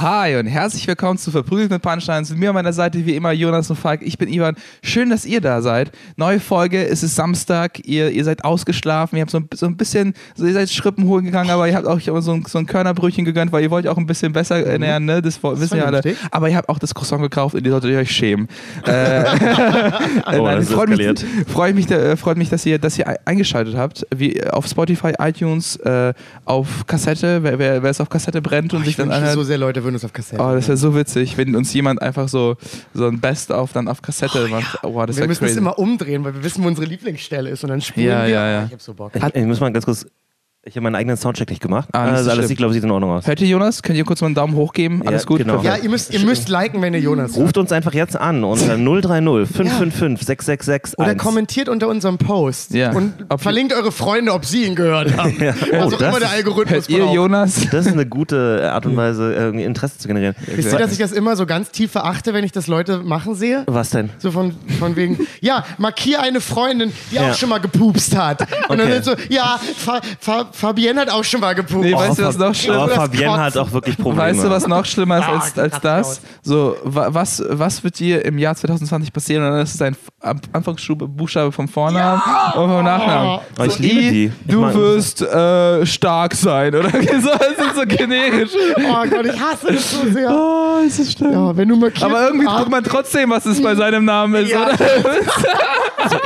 Hi und herzlich willkommen zu Verprügelt mit Punchlines. Mit mir an meiner Seite wie immer Jonas und Falk. Ich bin Ivan. Schön, dass ihr da seid. Neue Folge, es ist Samstag. Ihr, ihr seid ausgeschlafen. Ihr habt so ein, so ein bisschen, so ihr seid Schrippen holen gegangen, aber ihr habt auch so ein, so ein Körnerbrötchen gegönnt, weil ihr wollt auch ein bisschen besser ernähren, ne? Das, wo- wissen ja alle. vernünftig. Aber ihr habt auch das Croissant gekauft und ihr solltet euch schämen. Äh, Oh, nein, das freut, mich, freut, mich, äh, freut mich, dass ihr, dass ihr eingeschaltet habt. Wie äh, auf Spotify, iTunes, äh, auf Kassette, wer, wer, wer es auf Kassette brennt und sich Ich dann anhört. so sehr, Leute würden uns auf Kassette. Oh, das wäre so witzig, wenn uns jemand einfach so, so ein Best-of dann auf Kassette macht. Oh, wow, das wir müssen es crazy. immer umdrehen, weil wir wissen, wo unsere Lieblingsstelle ist. Und dann spielen Ja, wir. ja, ja. Oh, ich hab so Bock. Ich, ich muss mal ganz kurz. Ich habe meinen eigenen Soundcheck nicht gemacht. Ah, nicht so also alles sieht, glaube ich, sieht in Ordnung aus. Hört ihr Jonas? Könnt ihr kurz mal einen Daumen hoch geben? Alles Ja, gut? genau. Ja, ihr müsst, ihr müsst liken, wenn ihr Jonas hört. Ruft uns einfach jetzt an unter 030 555 6661. Oder kommentiert unter unserem Post. Ja. Und Ob- verlinkt eure Freunde, ob sie ihn gehört haben. Ja. Was Oh, auch das immer der Algorithmus Hört ihr. Jonas? Das ist eine gute Art und Weise, irgendwie Interesse zu generieren. Wisst ihr, dass ich das immer so ganz tief verachte, wenn ich das Leute machen sehe? Was denn? So von, von wegen, ja, markier eine Freundin, die Ja. auch schon mal gepupst hat. Und dann Okay. sind so, ja, Fa Fa Fabienne hat auch schon mal gepupst. Nee, weißt du, was noch schlimmer Aber das Fabienne hat auch wirklich Probleme. Weißt du, was noch schlimmer ist als, Ah, als Katze das? So, wa- was, was wird dir im Jahr 2020 passieren? Und dann ist es ein Anfangsbuchstabe vom Vornamen und vom Nachnamen. Oh, ich So, liebe I, die. Ich Du mag- wirst äh, stark sein, oder? so, das ist so generisch. Oh Gott, ich hasse das so sehr. Oh, ist das schlimm. Ja, wenn du markierst. Aber irgendwie Ah, guckt man trotzdem, was es bei seinem Namen ist, Ja. oder?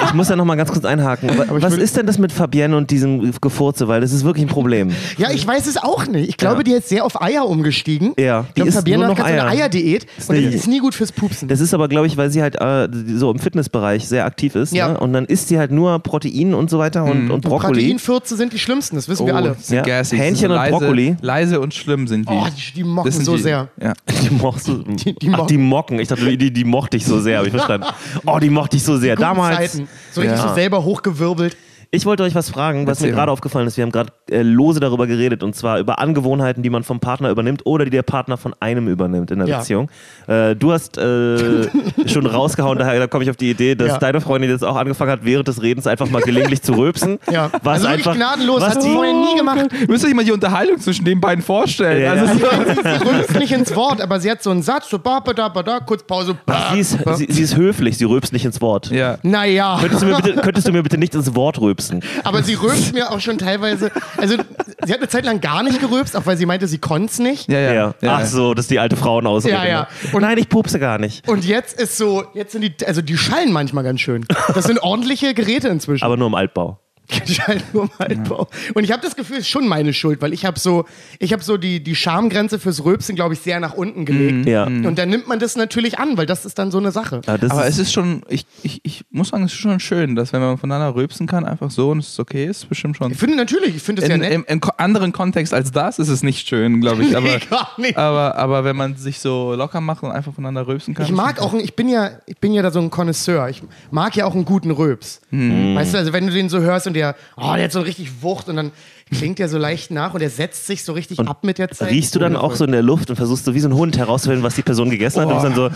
Ich muss da nochmal ganz kurz einhaken. Ich Was ist denn das mit Fabienne und diesem Gefurze? Weil das ist wirklich ein Problem. Ja, ich weiß es auch nicht. Ich glaube, Ja. die ist sehr auf Eier umgestiegen. Ja, Ich die glaube, isst Fabienne nur hat noch gerade so eine Eier. Eierdiät und das ist nie gut fürs Pupsen. Das ist aber, glaube ich, weil sie halt äh, so im Fitnessbereich sehr aktiv ist. Ja. Ne? Und dann isst sie halt nur Protein und so weiter und, und Brokkoli. Proteinfürze sind die schlimmsten, das wissen wir alle. Ja. gassy. Hähnchen und leise, Brokkoli. Leise und schlimm sind die. Oh, die, die mocken so die, sehr. Ja. Die, mochst du, Die- die Ach, mocken. die mocken. Ich dachte, die, die mochte ich so sehr, habe ich verstanden. Oh, die mochte ich so sehr. Damals. Zeiten. So richtig Ja. so selber hochgewirbelt. Ich wollte euch was fragen, was Erzähl mir gerade aufgefallen ist. Wir haben gerade äh, lose darüber geredet und zwar über Angewohnheiten, die man vom Partner übernimmt oder die der Partner von einem übernimmt in der Ja. Beziehung. Äh, du hast äh, schon rausgehauen, daher da komme ich auf die Idee, dass Ja. deine Freundin jetzt auch angefangen hat, während des Redens einfach mal gelegentlich zu rülpsen. Ja. Was also wirklich einfach, gnadenlos. was Hat sie die- vorher nie gemacht. Ihr müsst euch mal die Unterhaltung zwischen den beiden vorstellen. Ja, also, ja. so- Sie rülpst nicht ins Wort, aber sie hat so einen Satz, so ba, ba, da, ba, da, kurz Pause. ba, Sie ist, ba. sie, sie ist höflich, sie rülpst nicht ins Wort. ja. Naja. Könntest, du mir bitte, könntest du mir bitte nicht ins Wort rülpsen? Aber sie rülpst mir auch schon teilweise. Also, sie hat eine Zeit lang gar nicht gerülpst, auch weil sie meinte, sie konnte es nicht. Ja, ja. Ja. Ach so, das ist die alte Frauenausrede. Ja, ja. Und nein, ich pupse gar nicht. Und jetzt ist so, jetzt sind die, also die schallen manchmal ganz schön. Das sind ordentliche Geräte inzwischen. Aber nur im Altbau. Im Altbau. Und ich habe das Gefühl, es ist schon meine Schuld, weil ich habe so, ich habe so die, die Schamgrenze fürs Rülpsen, glaube ich, sehr nach unten gelegt. Ja. Und dann nimmt man das natürlich an, weil das ist dann so eine Sache. Ja, das Aber ist, es ist schon, ich, ich, ich muss sagen, es ist schon schön, dass wenn man voneinander rülpsen kann, einfach so und es ist okay, ist bestimmt schon. Ich finde natürlich, ich finde es ja In, nett. im, Im anderen Kontext als das ist es nicht schön, glaube ich. Aber, Nee, gar nicht. aber, aber wenn man sich so locker macht und einfach voneinander rülpsen kann. Ich mag auch, ein- ich bin ja, ich bin ja da so ein Connoisseur. Ich mag ja auch einen guten Röps. Mhm. Weißt du, also wenn du den so hörst und der, oh, der hat so richtig Wucht und dann klingt der so leicht nach und der setzt sich so richtig ab mit der Zeit. riechst du dann auch so in der Luft und versuchst so wie so ein Hund herauszufinden, was die Person gegessen hat und dann so,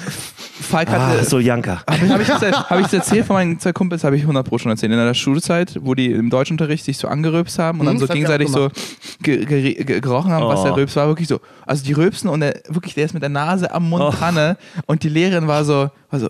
Falk ah, hatte, so Janka. Habe ich, das hab ich das erzählt von meinen zwei Kumpels, habe ich 100 Pro schon erzählt. In der Schulzeit, wo die im Deutschunterricht sich so angerülpst haben und dann Mhm, so gegenseitig so ge ge ge gerochen haben, was Oh. der Rülps war. Wirklich so. Also die rülpsen und der, wirklich, der ist mit der Nase am Mund Oh. dran ne? und die Lehrerin war so, war so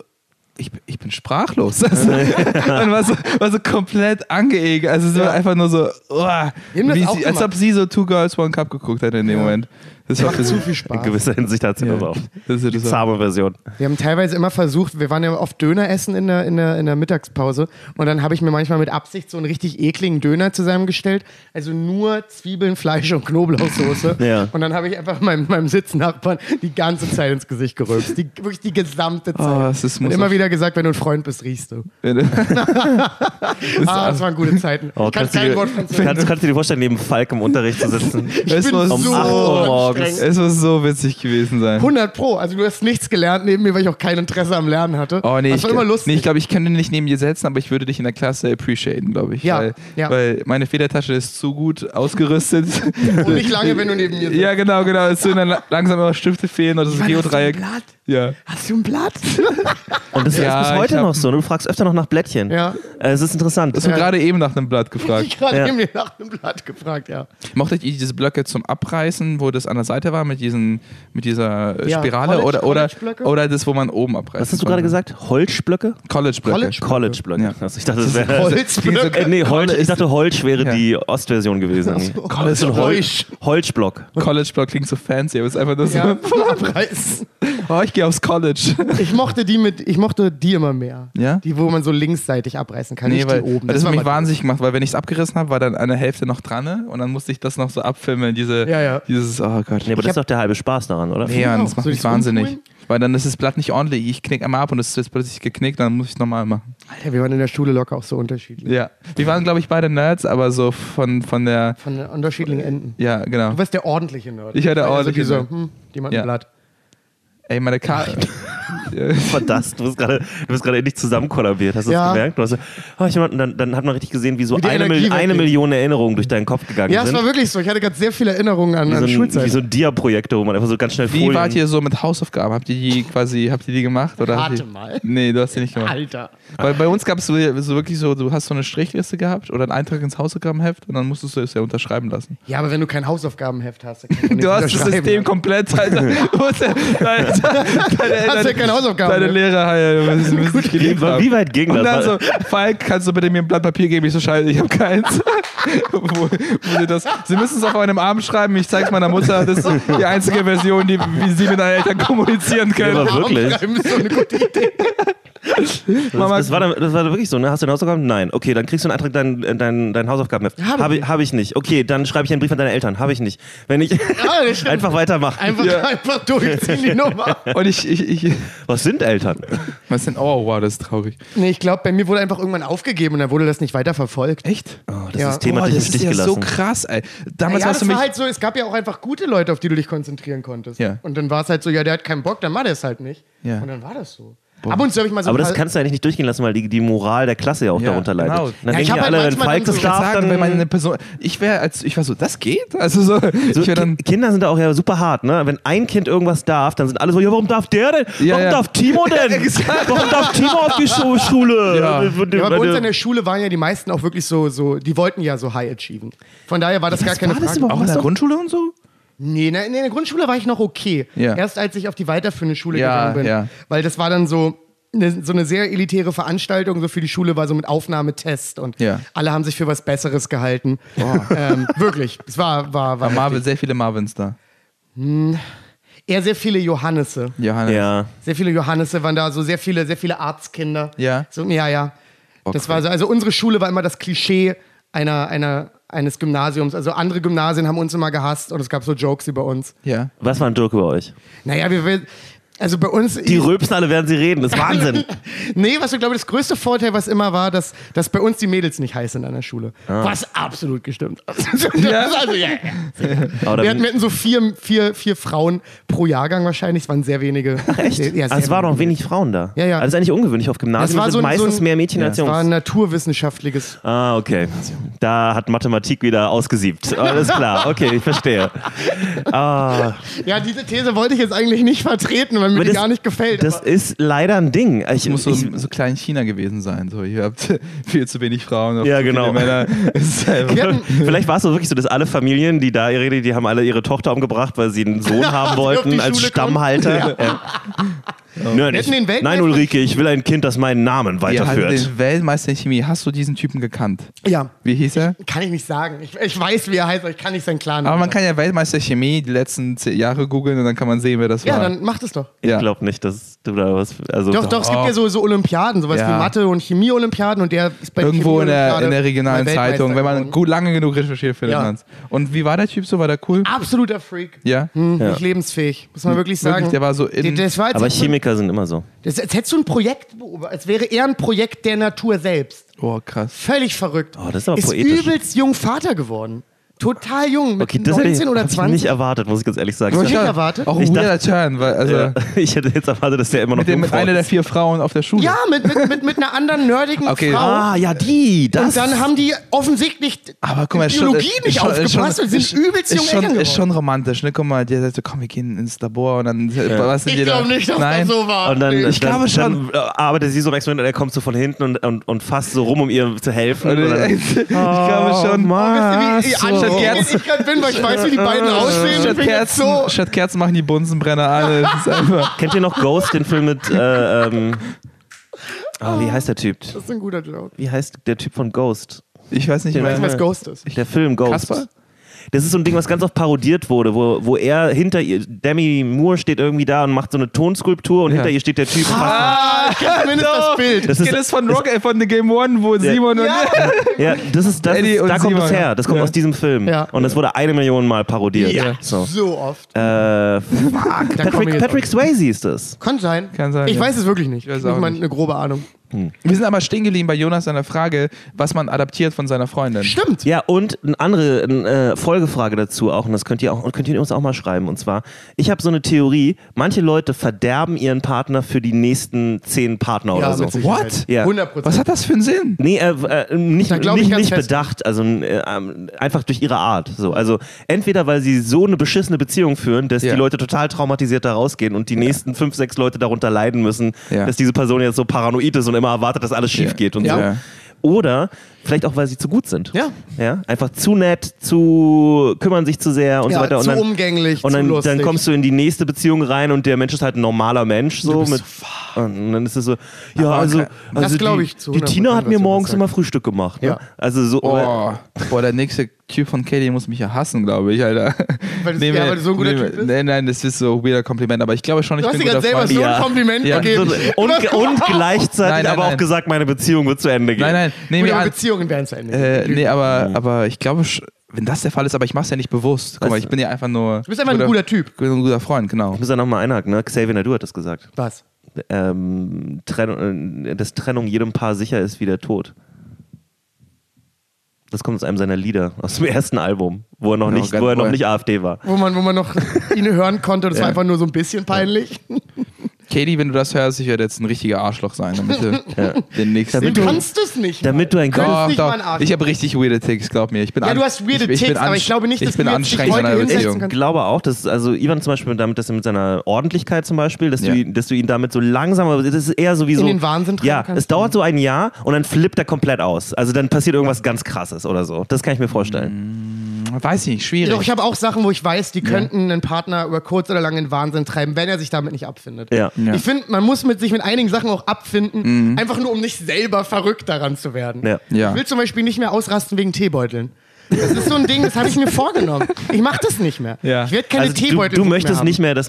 ich, bin- ich bin sprachlos. Also, und war so, war so komplett angeekelt. Also es war Ja. einfach nur so, oh, sie, als ob sie so Two Girls One Cup geguckt hätte in dem Moment. Das war für zu viel In Spaß. gewisser Hinsicht hat sie Ja. das auch. Das ist Die das zahme Version. Wir haben teilweise immer versucht, wir waren ja oft Döner essen in der, in der, in der Mittagspause und dann habe ich mir manchmal mit Absicht so einen richtig ekligen Döner zusammengestellt. Also nur Zwiebeln, Fleisch und Knoblauchsoße. Ja. Und dann habe ich einfach meinem, meinem Sitznachbarn die ganze Zeit ins Gesicht gerülpst. Die, wirklich die gesamte Zeit. Oh, es ist- und immer wieder gesagt, wenn du ein Freund bist, riechst du. Ah, das waren gute Zeiten. Oh, ich kann kannst, du dir, kannst, kannst du dir vorstellen, neben Falk im Unterricht zu sitzen? Ich bin um so 8 Uhr morgens. Anstrengend. Es muss so witzig gewesen sein. 100 Pro. Also du hast nichts gelernt neben mir, weil ich auch kein Interesse am Lernen hatte. Oh nee, das ich, war immer lustig. nee, ich glaube, ich könnte nicht neben dir setzen, aber ich würde dich in der Klasse appreciaten, glaube ich. Ja, weil, ja. weil meine Federtasche ist zu gut ausgerüstet. Und nicht lange, wenn du neben mir sitzt. ja, genau, genau. Es sind dann la- langsam immer Stifte fehlen oder das Geodreieck. Blatt? Ja. Hast du ein Blatt? Und das Ja, ist bis heute noch so. Du fragst öfter noch nach Blättchen. Ja. Äh, Es ist interessant. Hast du gerade eben nach einem Blatt gefragt? ich gerade Ja. eben nach einem Blatt gefragt, ja. Mochtet ihr diese Blöcke zum Abreißen, wo das an der Seite war mit, diesen, mit dieser äh, Ja, Spirale College- oder, oder, College-Blöcke? oder das, wo man oben abreißt? Was hast du gerade gesagt? Holzblöcke? College-Blöcke. College- College-Blöcke. Ja. Also ich dachte, das wäre. Holzblöcke. Äh, nee, Holz, ich dachte, Holz wäre Ja. die Ostversion gewesen. College- so ein Holz. Holzblock. College-Block klingt so fancy, aber es ist einfach nur so, Ja, Abreißen. oh, ich gehe aufs College. Ich mochte die mit, ich mochte die immer mehr. Ja? Die, wo man so linksseitig abreißen kann, Nee, nicht weil, die oben. weil das hat mich wahnsinnig gemacht, weil wenn ich es abgerissen habe, war dann eine Hälfte noch dran ne? und dann musste ich das noch so abfilmen, diese, Ja, ja. dieses, oh Gott. Nee, aber das ist doch der halbe Spaß daran, oder? Nee, Mann, das macht Soll mich wahnsinnig. umspulen? Weil dann ist das Blatt nicht ordentlich. Ich knick einmal ab und es ist plötzlich geknickt, dann muss ich es nochmal machen. Alter, wir waren in der Schule locker auch so unterschiedlich. Ja. Wir waren, glaube ich, beide Nerds, aber so von, von der, Von den unterschiedlichen Enden. ja, genau. Du warst der ordentliche Nerd. Ich war der also Nerd. hm, die man Ja. ein Blatt. Ey, meine Karte. Verdammt, du bist gerade, du bist gerade endlich zusammenkollabiert. Hast du Ja. das gemerkt? Du hast, so, oh, ich, dann, dann hat man richtig gesehen, wie so Wie eine, Energie Mil eine. Million Erinnerungen durch deinen Kopf gegangen Ja, es sind. war wirklich so. Ich hatte gerade sehr viele Erinnerungen an, wie, an so ein, Schulzeit. wie so ein Dia-Projektor, wo man einfach so ganz schnell Wie Folien... wart ihr so mit Hausaufgaben? Habt ihr die quasi, habt ihr die gemacht? Oder Warte mal. Nee, du hast die nicht gemacht. Alter. Weil bei uns gab es so, so wirklich so, du hast so eine Strichliste gehabt oder einen Eintrag ins Hausaufgabenheft und dann musstest du es ja unterschreiben lassen. Ja, aber wenn du kein Hausaufgabenheft hast, dann kannst du, nicht Du hast das. System komplett, Alter. deine, deine, Hast ja kein Hausaufgabenheft. Deine Lehrer müssen müssen nicht geliebt haben. Wie weit ging Und das? dann so, Falk, kannst du bitte mir ein Blatt Papier geben? Ich so, scheiße, ich habe keins. wo, wo sie, das, sie müssen es auf einem Arm schreiben, ich zeig's meiner Mutter. Das ist die einzige Version, die, wie sie mit deinen Eltern kommunizieren können. Ja, aber wirklich? Aufschreiben ist so eine gute Idee. Mama, Das, das, war dann, das war dann wirklich so, ne? Hast du eine Hausaufgaben? Nein. Okay, dann kriegst du einen Eintrag dein, dein, dein Hausaufgabenheft. Hab ich Habe ich, hab ich nicht. Okay, dann schreibe ich einen Brief an deine Eltern. Habe ich nicht. Wenn ich das stimmt. einfach weitermache. Einfach, einfach durchziehen die Nummer. und ich, ich, ich, Was sind Eltern? was denn? Oh, wow, das ist traurig. Nee, ich glaube, bei mir wurde einfach irgendwann aufgegeben und dann wurde das nicht weiter verfolgt. Echt? Oh, das Ja. System Boah, hat dich im das ist Stich ja gelassen. so krass, ey. Damals ja, hast das du war mich. halt so, es gab ja auch einfach gute Leute, auf die du dich konzentrieren konntest. Ja. Und dann war es halt so, ja, der hat keinen Bock, dann macht er es halt nicht. Ja. Und dann war das so. Ab und zu habe ich mal so aber das kannst du eigentlich nicht durchgehen lassen, weil die, die Moral der Klasse ja auch Ja, darunter leidet. genau. Dann Ja, ich denken hab ja halt alle, wenn Falk das darf, sagen, dann... wenn man eine Person. Ich wäre als ich war so, das geht? Also so, So, ich Kinder sind da auch ja super hart, ne? Wenn ein Kind irgendwas darf, dann sind alle so, ja, warum darf der denn? Ja, warum ja. darf Timo denn? warum darf Timo auf die Schu Schule? Ja. Bei uns an der Schule waren ja die meisten auch wirklich so, so, die wollten ja so high achieven. Von daher war das gar keine war das Frage. überhaupt auch in der Grundschule und so? Nee, ne, in der Grundschule war ich noch okay. Ja. Erst als ich auf die weiterführende Schule Ja, gegangen bin. ja. Weil das war dann so eine, so eine sehr elitäre Veranstaltung, so für die Schule war so mit Aufnahmetest und Ja. alle haben sich für was Besseres gehalten. Ähm, wirklich. Es war, war, war Marvin, sehr viele Marvins da. eher sehr viele Johannese. Johannes. Ja. Sehr viele Johannese waren da, so sehr viele, sehr viele Arztkinder. Ja? So, ja, ja. Das war so, also unsere Schule war immer das Klischee einer, einer, eines Gymnasiums. Also andere Gymnasien haben uns immer gehasst und es gab so Jokes über uns. Ja. Was war ein Dirk über euch? Naja, wir, wir also bei uns. Die rülpsen alle, während sie reden. Das ist Wahnsinn. Nee, was ich glaube, das größte Vorteil, was immer war, dass, dass bei uns die Mädels nicht heiß sind an der Schule. Ah. Was absolut gestimmt. ja? Also, ja, ja. Wir hatten, wir hatten so vier, vier, vier Frauen pro Jahrgang wahrscheinlich. Es waren sehr wenige. Ach, echt? Ja, sehr also es waren noch wenig Frauen da. Ja, ja. Also das ist eigentlich ungewöhnlich auf Gymnasien. Es war sind so ein- meistens so ein- mehr Mädchen als Es war ein Jungs. naturwissenschaftliches. Ah, okay. Da hat Mathematik wieder ausgesiebt. Alles klar. Okay, ich verstehe. Ah, Ja, diese These wollte ich jetzt eigentlich nicht vertreten, weil mir das- gar nicht gefällt. Das aber- ist leider ein Ding. Ich, Es muss so, ich, so klein China gewesen sein. So, ihr habt viel zu wenig Frauen, Ja, genau. Männer. Vielleicht war es so wirklich so, dass alle Familien, die da ihre, die haben alle ihre Tochter umgebracht, weil sie einen Sohn haben wollten als. Stammhalter. Ja. Nicht. hätten den Weltmeister- Nein, Ulrike, ich will ein Kind, das meinen Namen weiterführt. den Weltmeister in Chemie. Hast du diesen Typen gekannt? ja, Wie hieß er? kann ich nicht sagen. Ich, ich weiß, wie er heißt, aber ich kann nicht seinen Clan Aber man kann ja Weltmeister Chemie die letzten zehn Jahre googeln und dann kann man sehen, wer das Ja, war. dann macht es doch. Ich Ja. glaube nicht, dass du da was. Also Doch, doch, es gibt Oh. ja so, so Olympiaden, sowas Ja. wie Mathe- und Chemie-Olympiaden und der ist bei Irgendwo in der, in der regionalen Zeitung, wenn man gut lange genug recherchiert, findet Ja. man's. Und wie war der Typ so? War der cool? Absoluter Freak. Ja? Hm, Ja. Nicht lebensfähig, muss man wirklich sagen. Wirklich, der war so in- Der- das war, Aber hättest Chemiker sind immer so. das, als hättest du ein Projekt beobachtet, als wäre er ein Projekt der Natur selbst. Oh, krass. Völlig verrückt. Oh, das ist aber ist poetisch. übelst jung Vater geworden. Total jung, mit Okay, das hätte ich, 19 oder hab ich 20. nicht erwartet, muss ich ganz ehrlich sagen. Hab ich Ich nicht erwartet? Auch ein Ich weirder Turn, weil, also Ja, ich hätte jetzt erwartet, dass der immer noch mit, dem, mit einer der vier Frauen auf der Schule. Ja, mit, mit, mit, mit einer anderen nerdigen Okay. Frau. Ah, ja, die. Das. und dann haben die offensichtlich Aber guck mal, schon, Biologie ist nicht schon, schon, aufgepasst und sind übelst ist junge schon, ist schon romantisch, ne? Guck mal, der sagt so, komm, wir gehen ins Labor und dann was sind Ich die glaube nicht, dass Nein. das so war. Und dann, Ich dann, glaube schon. Dann arbeitet sie so im Experiment und er kommt so von hinten und, und, und fasst so rum, um ihr zu helfen. Ich glaube schon. Wisst so. anstatt Kerzen- ich gerade bin, weil ich weiß, wie die beiden aussehen. Statt Kerzen, so. statt Kerzen machen die Bunsenbrenner alle. Das ist einfach. kennt ihr noch Ghost, den Film mit. Äh, ähm, oh, wie heißt der Typ? Das ist ein guter Joke. Wie heißt der Typ von Ghost? Ich weiß nicht Ich weiß, mehr. was Ghost ist. Der Film Ghost. Kasper? Das ist so ein Ding, was ganz oft parodiert wurde, wo, wo er hinter ihr, Demi Moore steht irgendwie da und macht so eine Tonskulptur und Ja. hinter ihr steht der Typ. Ah, ich kenne zumindest das Bild. Das Das ist, ist von Rock, äh, von The Game One, wo Simon und. ja, das ist, das Eddie ist und da kommt das Simon. her. Das kommt Ja. aus diesem Film. Ja. Und das wurde eine Million Mal parodiert. Ja, So. so oft. Äh, fuck. Patrick, Patrick Swayze ist das. Kann sein. Kann sein, Ich ja. weiß es wirklich nicht. Ich Ich habe eine grobe Ahnung. Wir sind aber stehen geblieben bei Jonas seiner Frage, was man adaptiert von seiner Freundin. Stimmt. Ja, und eine andere eine, äh, Folgefrage dazu auch, und das könnt ihr auch könnt ihr uns auch mal schreiben. Und zwar, ich habe so eine Theorie, manche Leute verderben ihren Partner für die nächsten zehn Partner oder so. What? Ja. 100 Prozent. Was hat das für einen Sinn? Nee, äh, äh, nicht, nicht, ganz nicht bedacht, also äh, ähm, einfach durch ihre Art. So. Also entweder weil sie so eine beschissene Beziehung führen, dass Ja. die Leute total traumatisiert da rausgehen und die nächsten fünf, sechs Leute darunter leiden müssen, Ja. dass diese Person jetzt so paranoid ist und immer erwartet, dass alles schief geht und so. Oder vielleicht auch, weil sie zu gut sind. Ja. ja. Einfach zu nett, zu kümmern sich zu sehr und Ja, so weiter. Und zu dann, umgänglich, und dann, dann kommst du in die nächste Beziehung rein und der Mensch ist halt ein normaler Mensch. So bist mit, und dann ist es so, ja, also, okay. Das also die, ich zu die 100%, Tina hat mir morgens immer Frühstück gemacht. Ne? Ja. Also so, Oh, boah, der nächste Typ von Katie muss mich ja hassen, glaube ich, Alter. Weil das- Nee, ja, weil du so ein guter nee, Typ bist? Nein, nein, das ist so ein weirder Kompliment, aber ich glaube schon, ich Du hast bin dir ein gerade guter selber Freund. so ein Ja. Kompliment Ja. gegeben. so und, und gleichzeitig Nein, nein, aber nein. auch gesagt, meine Beziehung wird zu Ende gehen. Nein, nein, aber an, Beziehungen werden zu Ende. äh, nee, Mhm. aber, aber ich glaube, wenn das der Fall ist, aber ich mach's ja nicht bewusst. Guck mal, ich bin ja einfach nur. Du bist einfach ein guter Typ. Ich bin ein guter Freund, genau. Ich muss da nochmal einhaken, ne? Xavier Nadu hat das gesagt. Was? Ähm, Trennung, äh, dass Trennung jedem Paar sicher ist wie der Tod. Das kommt aus einem seiner Lieder, aus dem ersten Album, wo er noch, Ja, nicht, wo er noch nicht AfD war. Wo man, wo man noch ihn hören konnte, das Ja. war einfach nur so ein bisschen peinlich. Katie, wenn du das hörst, ich werde jetzt ein richtiger Arschloch sein, damit du den nächsten. Du kannst es nicht. Damit du ein Doch, nicht doch. Ich habe richtig weirde Ticks, glaub mir. Ich bin Ja, du hast weirde ich, ich bin Ticks, aber ich glaube nicht, ich dass bin du anstrengend in heute einer Beziehung. Ich glaube auch, dass, also Ivan zum Beispiel damit, dass er mit seiner Ordentlichkeit zum Beispiel, dass, Ja. du, ihn- dass du ihn damit so langsam, aber das ist eher so wie so. In den Wahnsinn treiben Ja, es dauert so ein Jahr und dann flippt er komplett aus. Also dann passiert irgendwas ganz krasses oder so. Das kann ich mir vorstellen. Weiß ich nicht, schwierig. Doch, ich habe auch Sachen, wo ich weiß, die könnten einen Partner über kurz oder lang in den Wahnsinn treiben, wenn er sich damit nicht abfindet. Ja. Ja. Ich finde, man muss mit sich mit einigen Sachen auch abfinden, einfach nur um nicht selber verrückt daran zu werden. Ja. Ja. Ich will zum Beispiel nicht mehr ausrasten wegen Teebeuteln. Das ist so ein Ding, das habe ich mir vorgenommen. Ich mache das nicht mehr. Ja. Ich werde keine Also du, Teebeutel du mehr möchtest haben. nicht mehr, dass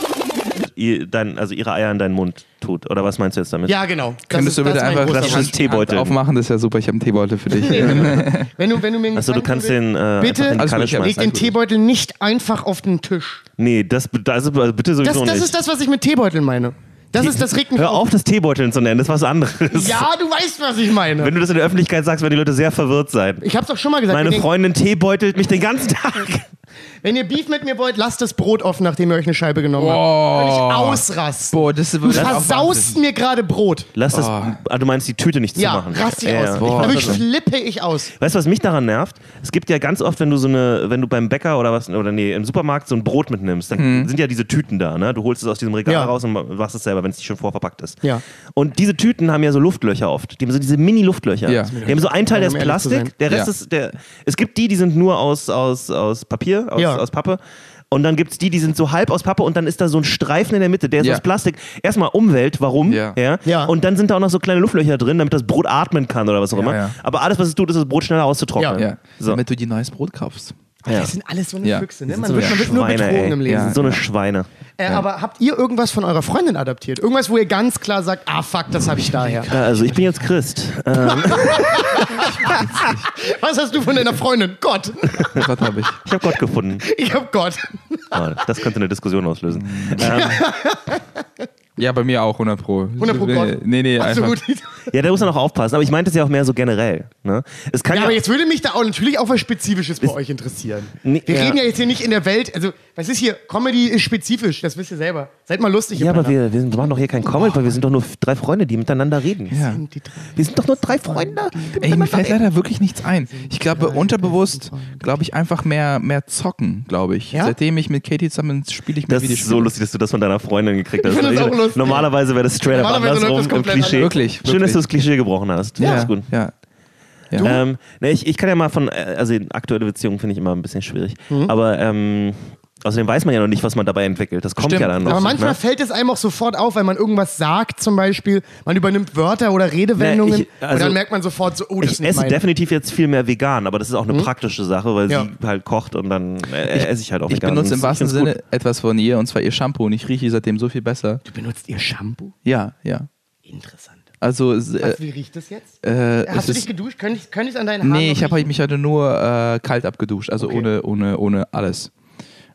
ihr dein, also ihre Eier in deinen Mund tut. Oder was meinst du jetzt damit? Ja, genau. Das Könntest du ist- bitte das ist mein einfach das ist Teebeutel. Aufmachen? Das ist ja super, ich habe einen Teebeutel für dich. Wenn du, wenn du mir einen Achso, du kannst den äh, Bitte? ich hab- Leg den Teebeutel nicht einfach auf den Tisch. Nee, das, also bitte sowieso Das, das nicht. ist das, was ich mit Teebeuteln meine. Das ist das regt mich Hör auf, das Teebeuteln zu nennen, das ist was anderes. Ja, du weißt, was ich meine. Wenn du das in der Öffentlichkeit sagst, werden die Leute sehr verwirrt sein. ich hab's doch schon mal gesagt. Meine Freundin teebeutelt mich den ganzen Tag. wenn ihr Beef mit mir wollt, lasst das Brot offen, nachdem ihr euch eine Scheibe genommen Oh. habt. Völlig ausrasten. Boah, das Du ich auch versaust mir gerade Brot. Lass das. Oh. Ah, du meinst die Tüte nicht zu Ja, machen. rast dich Ja, aus. Ich, Boah, dadurch das ist- flippe ich aus. Weißt du, was mich daran nervt? Es gibt ja ganz oft, wenn du so eine, wenn du beim Bäcker oder was, oder nee, im Supermarkt so ein Brot mitnimmst, dann sind ja diese Tüten da, ne? Du holst es aus diesem Regal Ja. raus und machst es selber, wenn es nicht schon vorverpackt ist. Ja. Und diese Tüten haben ja so Luftlöcher oft. Die haben so diese Mini-Luftlöcher. Ja. Die haben so einen Teil, der ist. Plastik, der Rest Ja. ist der. Es gibt die, die sind nur aus, aus, aus Papier, aus, Ja. aus Pappe. Und dann gibt es die, die sind so halb aus Pappe und dann ist da so ein Streifen in der Mitte, der ist Ja. aus Plastik. Erstmal Umwelt, warum? Ja. Ja. Und dann sind da auch noch so kleine Luftlöcher drin, damit das Brot atmen kann oder was auch immer. Aber alles, was es tut, ist das Brot schneller auszutrocknen. Ja, So. damit du dir neues Brot kaufst. Ja. Das sind alles so eine Ja. Füchse, ne? Man so wird, man wird nur betrogen ey. im Leben. Ja. So eine Schweine. Äh, Aber habt ihr irgendwas von eurer Freundin adaptiert? Irgendwas, wo ihr ganz klar sagt, ah fuck, das habe ich daher. Ja, also ich bin jetzt Christ. Ähm, Was hast du von deiner Freundin? Gott. Was habe ich? ich habe Gott gefunden. Ich hab Gott. Oh, das könnte eine Diskussion auslösen. Ähm, Ja, bei mir auch 100 Pro. 100 pro Gott. Nee, nee, einfach. Absolut. Ja, da muss man auch aufpassen. Aber ich meinte es ja auch mehr so generell. Ne? Es kann Ja, ja, aber jetzt würde mich da auch natürlich auch was Spezifisches bei euch interessieren. Nee, wir ja. reden ja jetzt hier nicht in der Welt, also was ist hier? Comedy ist spezifisch, das wisst ihr selber. Seid mal lustig. ja, aber wir, wir sind- machen doch hier kein Comic, weil wir sind doch nur drei Freunde, die miteinander reden. Ja. Die drei- Wir sind doch nur drei Freunde. Ey, mir fällt leider wirklich nichts ein. Ich glaube, unterbewusst, glaube ich, einfach mehr, mehr zocken, glaube ich. Ja? Seitdem ich mit Katie zusammen spiele ich mehr Das ist so lustig, dass du das von deiner Freundin gekriegt hast. Ich das auch lustig. Normalerweise wäre das straight up andersrum das im Klischee. anders. Wirklich, Schön, dass wirklich. du das Klischee gebrochen hast. Ja, ist gut. ja. ja. Ähm, ne, ich, ich kann ja mal von, äh, also aktuelle Beziehungen finde ich immer ein bisschen schwierig. Mhm. Aber ähm, außerdem weiß man ja noch nicht, was man dabei entwickelt. Das kommt Stimmt. ja dann noch. Aber manchmal ne? fällt es einem auch sofort auf, wenn man irgendwas sagt, zum Beispiel, man übernimmt Wörter oder Redewendungen Nee, ich- also- und dann merkt man sofort so, oh, das ist Ich nicht esse meine. definitiv jetzt viel mehr vegan, aber das ist auch eine praktische Sache, weil Ja. sie halt kocht und dann äh, esse ich halt auch Ich vegan. benutze im Ich wahrsten find's gut. Sinne etwas von ihr, und zwar ihr Shampoo, und ich rieche seitdem so viel besser. Du benutzt ihr Shampoo? Ja, ja. Interessant. Also, äh, Was, wie riecht das jetzt? äh, Hast du dich geduscht? Könnte ich es an deinen Haaren nee, ich habe riechen? mich heute nur äh, kalt abgeduscht, also Okay. ohne, ohne, ohne alles.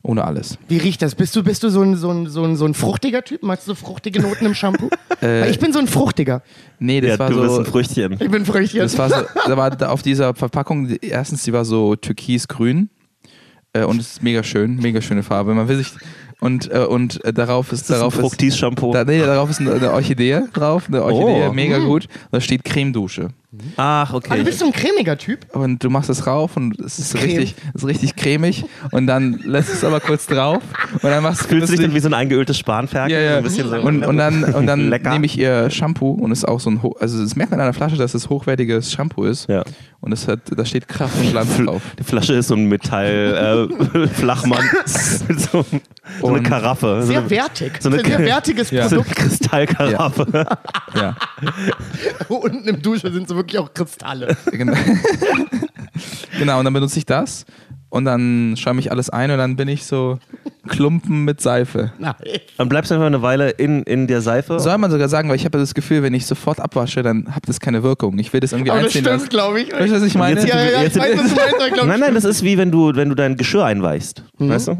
Ohne alles. Wie riecht das? Bist du, bist du so, ein, so, ein, so, ein, so ein fruchtiger Typ? Magst du fruchtige Noten im Shampoo? Weil ich bin so ein fruchtiger. Nee, das Ja, war du bist so. ein Früchtchen. Ich bin Früchtchen. Das war so, da war auf dieser Verpackung, die- erstens, die war so türkisgrün äh, und es ist mega schön, mega schöne Farbe. Man will sich und äh, und äh, darauf ist Das ist ein darauf ist Fructis-Shampoo. da, nee, darauf ist eine, Orchidee drauf, eine Orchidee, Oh. mega gut. Und da steht Cremedusche. Ach, Ah, okay. du bist so ein cremiger Typ. Und du machst es rauf und es ist so Creme. richtig, es ist richtig cremig und dann lässt es aber kurz drauf und dann machst Fühlst du dich dann wie so ein eingeöltes Spanferkel? ja, So ja. ein bisschen so Und, und dann, und dann nehme ich ihr Shampoo und es ist auch so ein, also es merkt man an der Flasche, dass es hochwertiges Shampoo ist. Ja. Und es hat, da steht Kraft und Glanz drauf. Die Flasche ist so ein Metall-Flachmann. so, so eine Karaffe. So Sehr eine, wertig. so eine- ein sehr wertiges Ja. so eine Produkt. Kristallkaraffe. Ja. Unten im Dusche sind so wirklich auch Kristalle. Genau. genau, und dann benutze ich das und dann schäume ich alles ein und dann bin ich so Klumpen mit Seife. Nein. Dann bleibst du einfach eine Weile in, in der Seife. Soll man sogar sagen, weil ich habe das Gefühl, wenn ich sofort abwasche, dann hat das keine Wirkung. Ich will das irgendwie Aber das einziehen stimmt, lassen. glaube ich. Weißt du, was ich meine? Jetzt- Ja, ja, ja, ich Jetzt- weiß, was du meinst, Nein, nein, das ist wie wenn du, wenn du dein Geschirr einweichst. Mhm. Weißt du?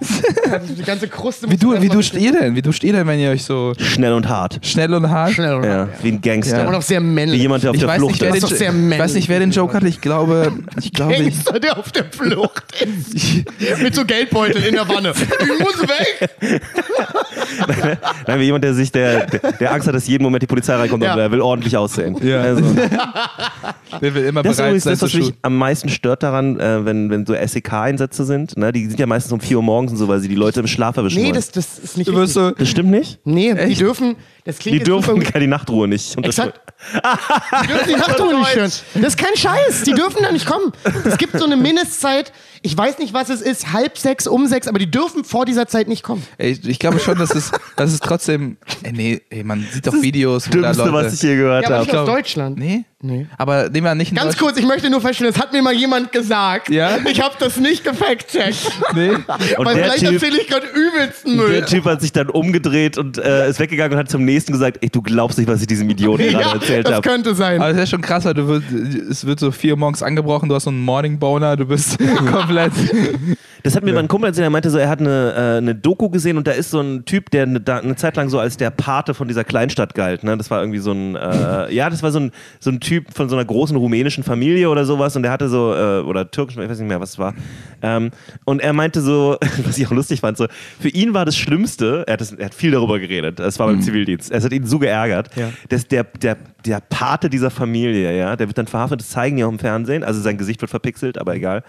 Die ganze Kruste Wie, du, wie duscht ihr denn? Wie duscht ihr denn, wenn ihr euch so Schnell und hart. schnell und hart? Schnell und Ja, wie ein Gangster. Ja. Und auch sehr Wie männlich. jemand, der auf Ich der weiß, Flucht nicht, wer ist. ist ich weiß nicht, wer den Joke hatte. Ich glaube, ich glaube, ich, Gangster, der auf der Flucht ist. Mit so Geldbeuteln in der Wanne. Ich muss weg. Nein, wie jemand, der sich, der, der, der Angst hat, dass jeden Moment die Polizei reinkommt Ja. und er will ordentlich aussehen. Ja. Also, wer will immer das ist bereit übrigens sein das, was mich am meisten stört daran, äh, wenn, wenn so SEK-Einsätze sind. Ne? Die sind ja meistens um 4 Uhr morgens und so, weil sie die Leute im Schlaf erwischen Nee, wollen. das, das ist nicht Du wirst richtig. so, das stimmt nicht? Nee, die dürfen, das klingt Die jetzt dürfen super- keine Nachtruhe nicht. unterschreiben. Exakt. Die dürfen die Nachtruhe nicht hören. Das ist kein Scheiß. Die dürfen da nicht kommen. Es gibt so eine Mindestzeit. Ich weiß nicht, was es ist. Halb sechs, um sechs. Aber die dürfen vor dieser Zeit nicht kommen. ey, ich glaube schon, dass es, dass es trotzdem, ey, nee, ey, man sieht doch Videos, wo da Dümmste, Leute, was ich je gehört Ja, aber habe. nicht aus glaub- Deutschland. nee? Nee. Aber nehmen wir nicht Ganz kurz, ich möchte nur feststellen, das hat mir mal jemand gesagt. Ja? Ich habe das nicht gefact-checkt. Nee? Und Weil der vielleicht Typ, erzähle ich gerade übelsten Müll. der Typ hat sich dann umgedreht und äh, ist weggegangen und hat zum nächsten gesagt, ey, du glaubst nicht, was ich diesem Idioten ja, gerade erzählt das habe. könnte sein. Aber es ist ja schon krass, weil du wirst, es wird so vier morgens angebrochen, du hast so einen Morning Boner, du bist komplett. Das hat mir mein Kumpel erzählt, er meinte so, er hat eine, äh, eine Doku gesehen und da ist so ein Typ, der eine, eine Zeit lang so als der Pate von dieser Kleinstadt galt. Ne? Das war irgendwie so ein, äh, ja, das war so ein, so ein Typ von so einer großen rumänischen Familie oder sowas und der hatte so, äh, oder türkischen, ich weiß nicht mehr, was es war. Ähm, und er meinte so, was ich auch lustig fand, so, für ihn war das Schlimmste, er hat, das, er hat viel darüber geredet, das war beim Zivildienst, es hat ihn so geärgert, Ja. dass der, der, der Pate dieser Familie, ja, der wird dann verhaftet, das zeigen die auch im Fernsehen, also sein Gesicht wird verpixelt, aber egal.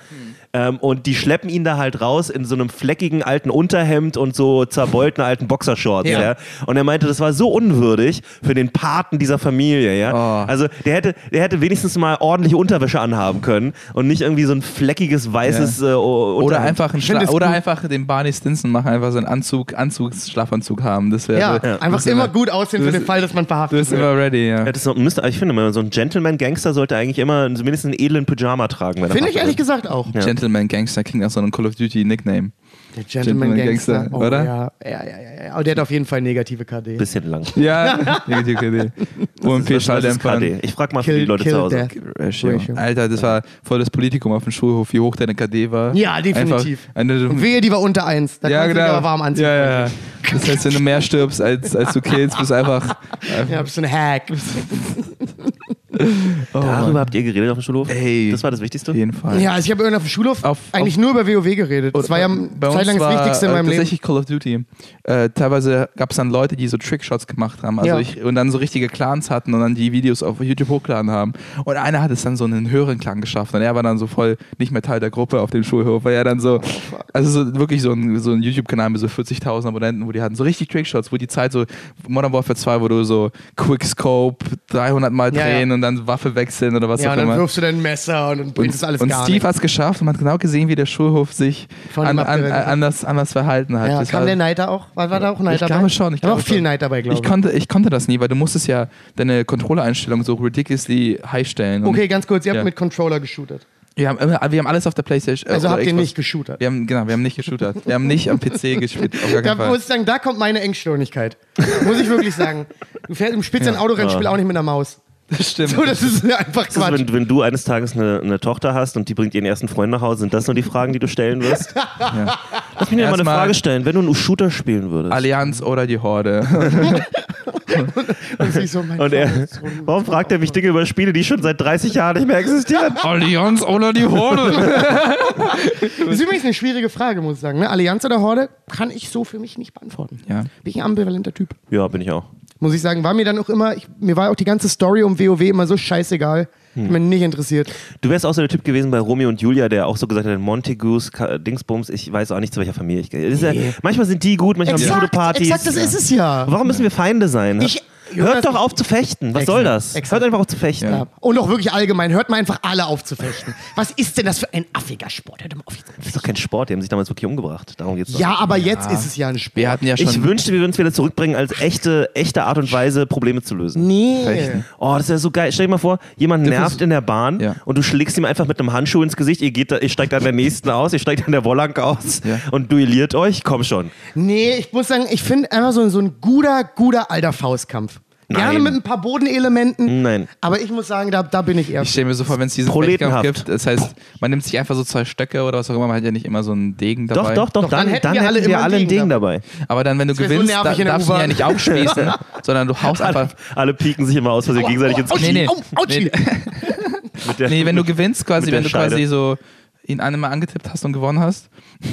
Ähm, und die schleppen ihn da halt raus in so einem fleckigen alten Unterhemd und so zerbeulten alten Boxershorts. Ja. Ja. Und er meinte, das war so unwürdig für den Paten dieser Familie. Ja. Oh. Also der hätte, der hätte wenigstens mal ordentliche Unterwäsche anhaben können und nicht irgendwie so ein fleckiges weißes äh, O- Oder Unterhemd. einfach, find Schla oder einfach den Barney Stinson machen, einfach so einen Anzug, Anzugsschlafanzug haben. Das wäre ja, so, einfach bist immer gut aussehen du für bist- den Fall, dass man Du verhaftet bist wird. immer ready, ja. Ja, das so, müsste, ich finde, so ein Gentleman-Gangster sollte eigentlich immer zumindest einen edlen Pyjama tragen. Finde ich ehrlich gesagt auch. Ja. Gentleman Gentleman Gangster klingt nach so einem Call of Duty Nickname. Der Gentleman, Gentleman Gangster, Gangster, oh, oder? Ja, ja, ja, ja, ja. Aber der hat auf jeden Fall negative KD. Bisschen lang. Ja, negativ KD. Ist Schalldämpfer. KD? Ich frag mal für die Leute kill zu Hause. Alter, das war voll das Politikum auf dem Schulhof, wie hoch deine KD war. Ja, definitiv. Und wehe, die war unter 1. Da ja, genau. aber warm anziehen. Ja, ja, ja. Das heißt, wenn du mehr stirbst, als, als du killst, bist du einfach. Ja, bist du ein Hack. Darüber habt ihr geredet auf dem Schulhof? Ey. Das war das Wichtigste? Auf jeden Fall. Ja, also ich habe irgendwann auf dem Schulhof Auf- eigentlich nur über WoW geredet. Das war ja Bei zeitlang das war, Wichtigste in äh, meinem Leben. tatsächlich Call of Duty. Äh, teilweise gab es dann Leute, die so Trickshots gemacht haben also Ja. ich, und dann so richtige Clans hatten und dann die Videos auf YouTube hochgeladen haben. Und einer hat es dann so einen höheren Clan geschafft und er war dann so voll nicht mehr Teil der Gruppe auf dem Schulhof, weil er dann so, also so wirklich so ein, so ein YouTube-Kanal mit so 40.000 Abonnenten, wo die hatten so richtig Trickshots, wo die Zeit so Modern Warfare 2, wo du so Quickscope 300 Mal Ja, ja. drehen und dann Waffe wechseln oder was ja, auch und dann immer. wirfst du dein Messer und dann bringt das alles und gar Steve hat es geschafft und man hat genau gesehen, wie der Schulhof sich Von an, an, anders, anders verhalten hat. Ja, Das kam war- der Neid da auch? War, war da auch ein Neid ich dabei? glaube schon. Ich da war auch viel. Neid dabei, glaube ich. ich. Konnte, ich konnte das nie, weil du musstest ja deine Controller-Einstellung so ridiculously high stellen. Und Okay, ganz kurz, ihr habt Ja. mit Controller geshootet. Wir haben, immer- wir haben alles auf der Playstation. äh, Also habt ihr Xbox. nicht geshootet. Wir haben, genau, wir haben nicht geshootert. Wir haben nicht am PC gespielt. Auf gar Da Fall. muss ich sagen, da kommt meine Engstirnigkeit. muss ich wirklich sagen. Du fährst im Spitz ein Autorennspiel auch nicht mit einer Maus. Das stimmt. So, das ist einfach Das ist, Quatsch. wenn, wenn du eines Tages eine, eine Tochter hast und die bringt ihren ersten Freund nach Hause, sind das nur die Fragen, die du stellen wirst? Lass mich dir mal eine Frage stellen. Wenn du einen Shooter spielen würdest Allianz oder die Horde. Und, so, mein und er, warum fragt er mich Dinge über Spiele, die schon seit 30 Jahren nicht mehr existieren? Allianz oder die Horde. Das ist übrigens eine schwierige Frage, muss ich sagen. Ne? Allianz oder Horde kann ich so für mich nicht beantworten. Ja. Bin ich ein ambivalenter Typ. Ja, bin ich auch. Muss ich sagen, war mir dann auch immer, ich, mir war auch die ganze Story um WoW immer so scheißegal. Hm. Hat mich nicht interessiert. Du wärst auch so der Typ gewesen bei Romeo und Julia, der auch so gesagt hat, Montagues, Ka- Dingsbums, ich weiß auch nicht, zu welcher Familie ich gehe. Ja, manchmal sind die gut, manchmal haben die gute Partys. exakt, das ist es ja. Warum müssen wir Feinde sein? Ich- Hört doch auf zu fechten. Was Exakt, soll das? exakt. Hört einfach auf zu fechten. Ja. Und auch wirklich allgemein, hört mal einfach alle auf zu fechten. Was ist denn das für ein affiger Sport? Hört mal auf. Das ist doch kein Sport, die haben sich damals wirklich umgebracht. Darum geht's doch. Ja, aber jetzt ist es ja ein Sport. Wir hatten ja schon. Ich wünschte, wir würden es wieder zurückbringen, als echte, echte Art und Weise, Probleme zu lösen. Nee. Fechten. Oh, das wäre so geil. Stell dir mal vor, jemand nervt in der Bahn Ja. und du schlägst ihm einfach mit einem Handschuh ins Gesicht. Ihr, geht da, ihr steigt an der nächsten aus, ihr steigt an der Wollank aus Ja. und duelliert euch. Komm schon. Nee, ich muss sagen, ich finde einfach so, so ein guter, guter alter Faustkampf. Gerne Nein. mit ein paar Bodenelementen. Nein. Aber ich muss sagen, da, da bin ich eher. Ich stelle mir so vor, wenn es diesen Proletenhaft. Fechtkampf gibt, das heißt, man nimmt sich einfach so zwei Stöcke oder was auch immer, man hat ja nicht immer so einen Degen dabei. Doch, doch, doch, Doch, dann dann, hätten dann wir hätten alle wir immer alle ein einen Degen dabei. Aber dann, wenn du so gewinnst, nervig da, darfst du ihn ja nicht aufspießen, sondern du haust einfach. Alle, alle pieken sich immer aus Versehen gegenseitig ins Knie. Nee, nee. Nee, wenn du gewinnst, quasi, wenn du quasi so ihn einmal angetippt hast und gewonnen hast,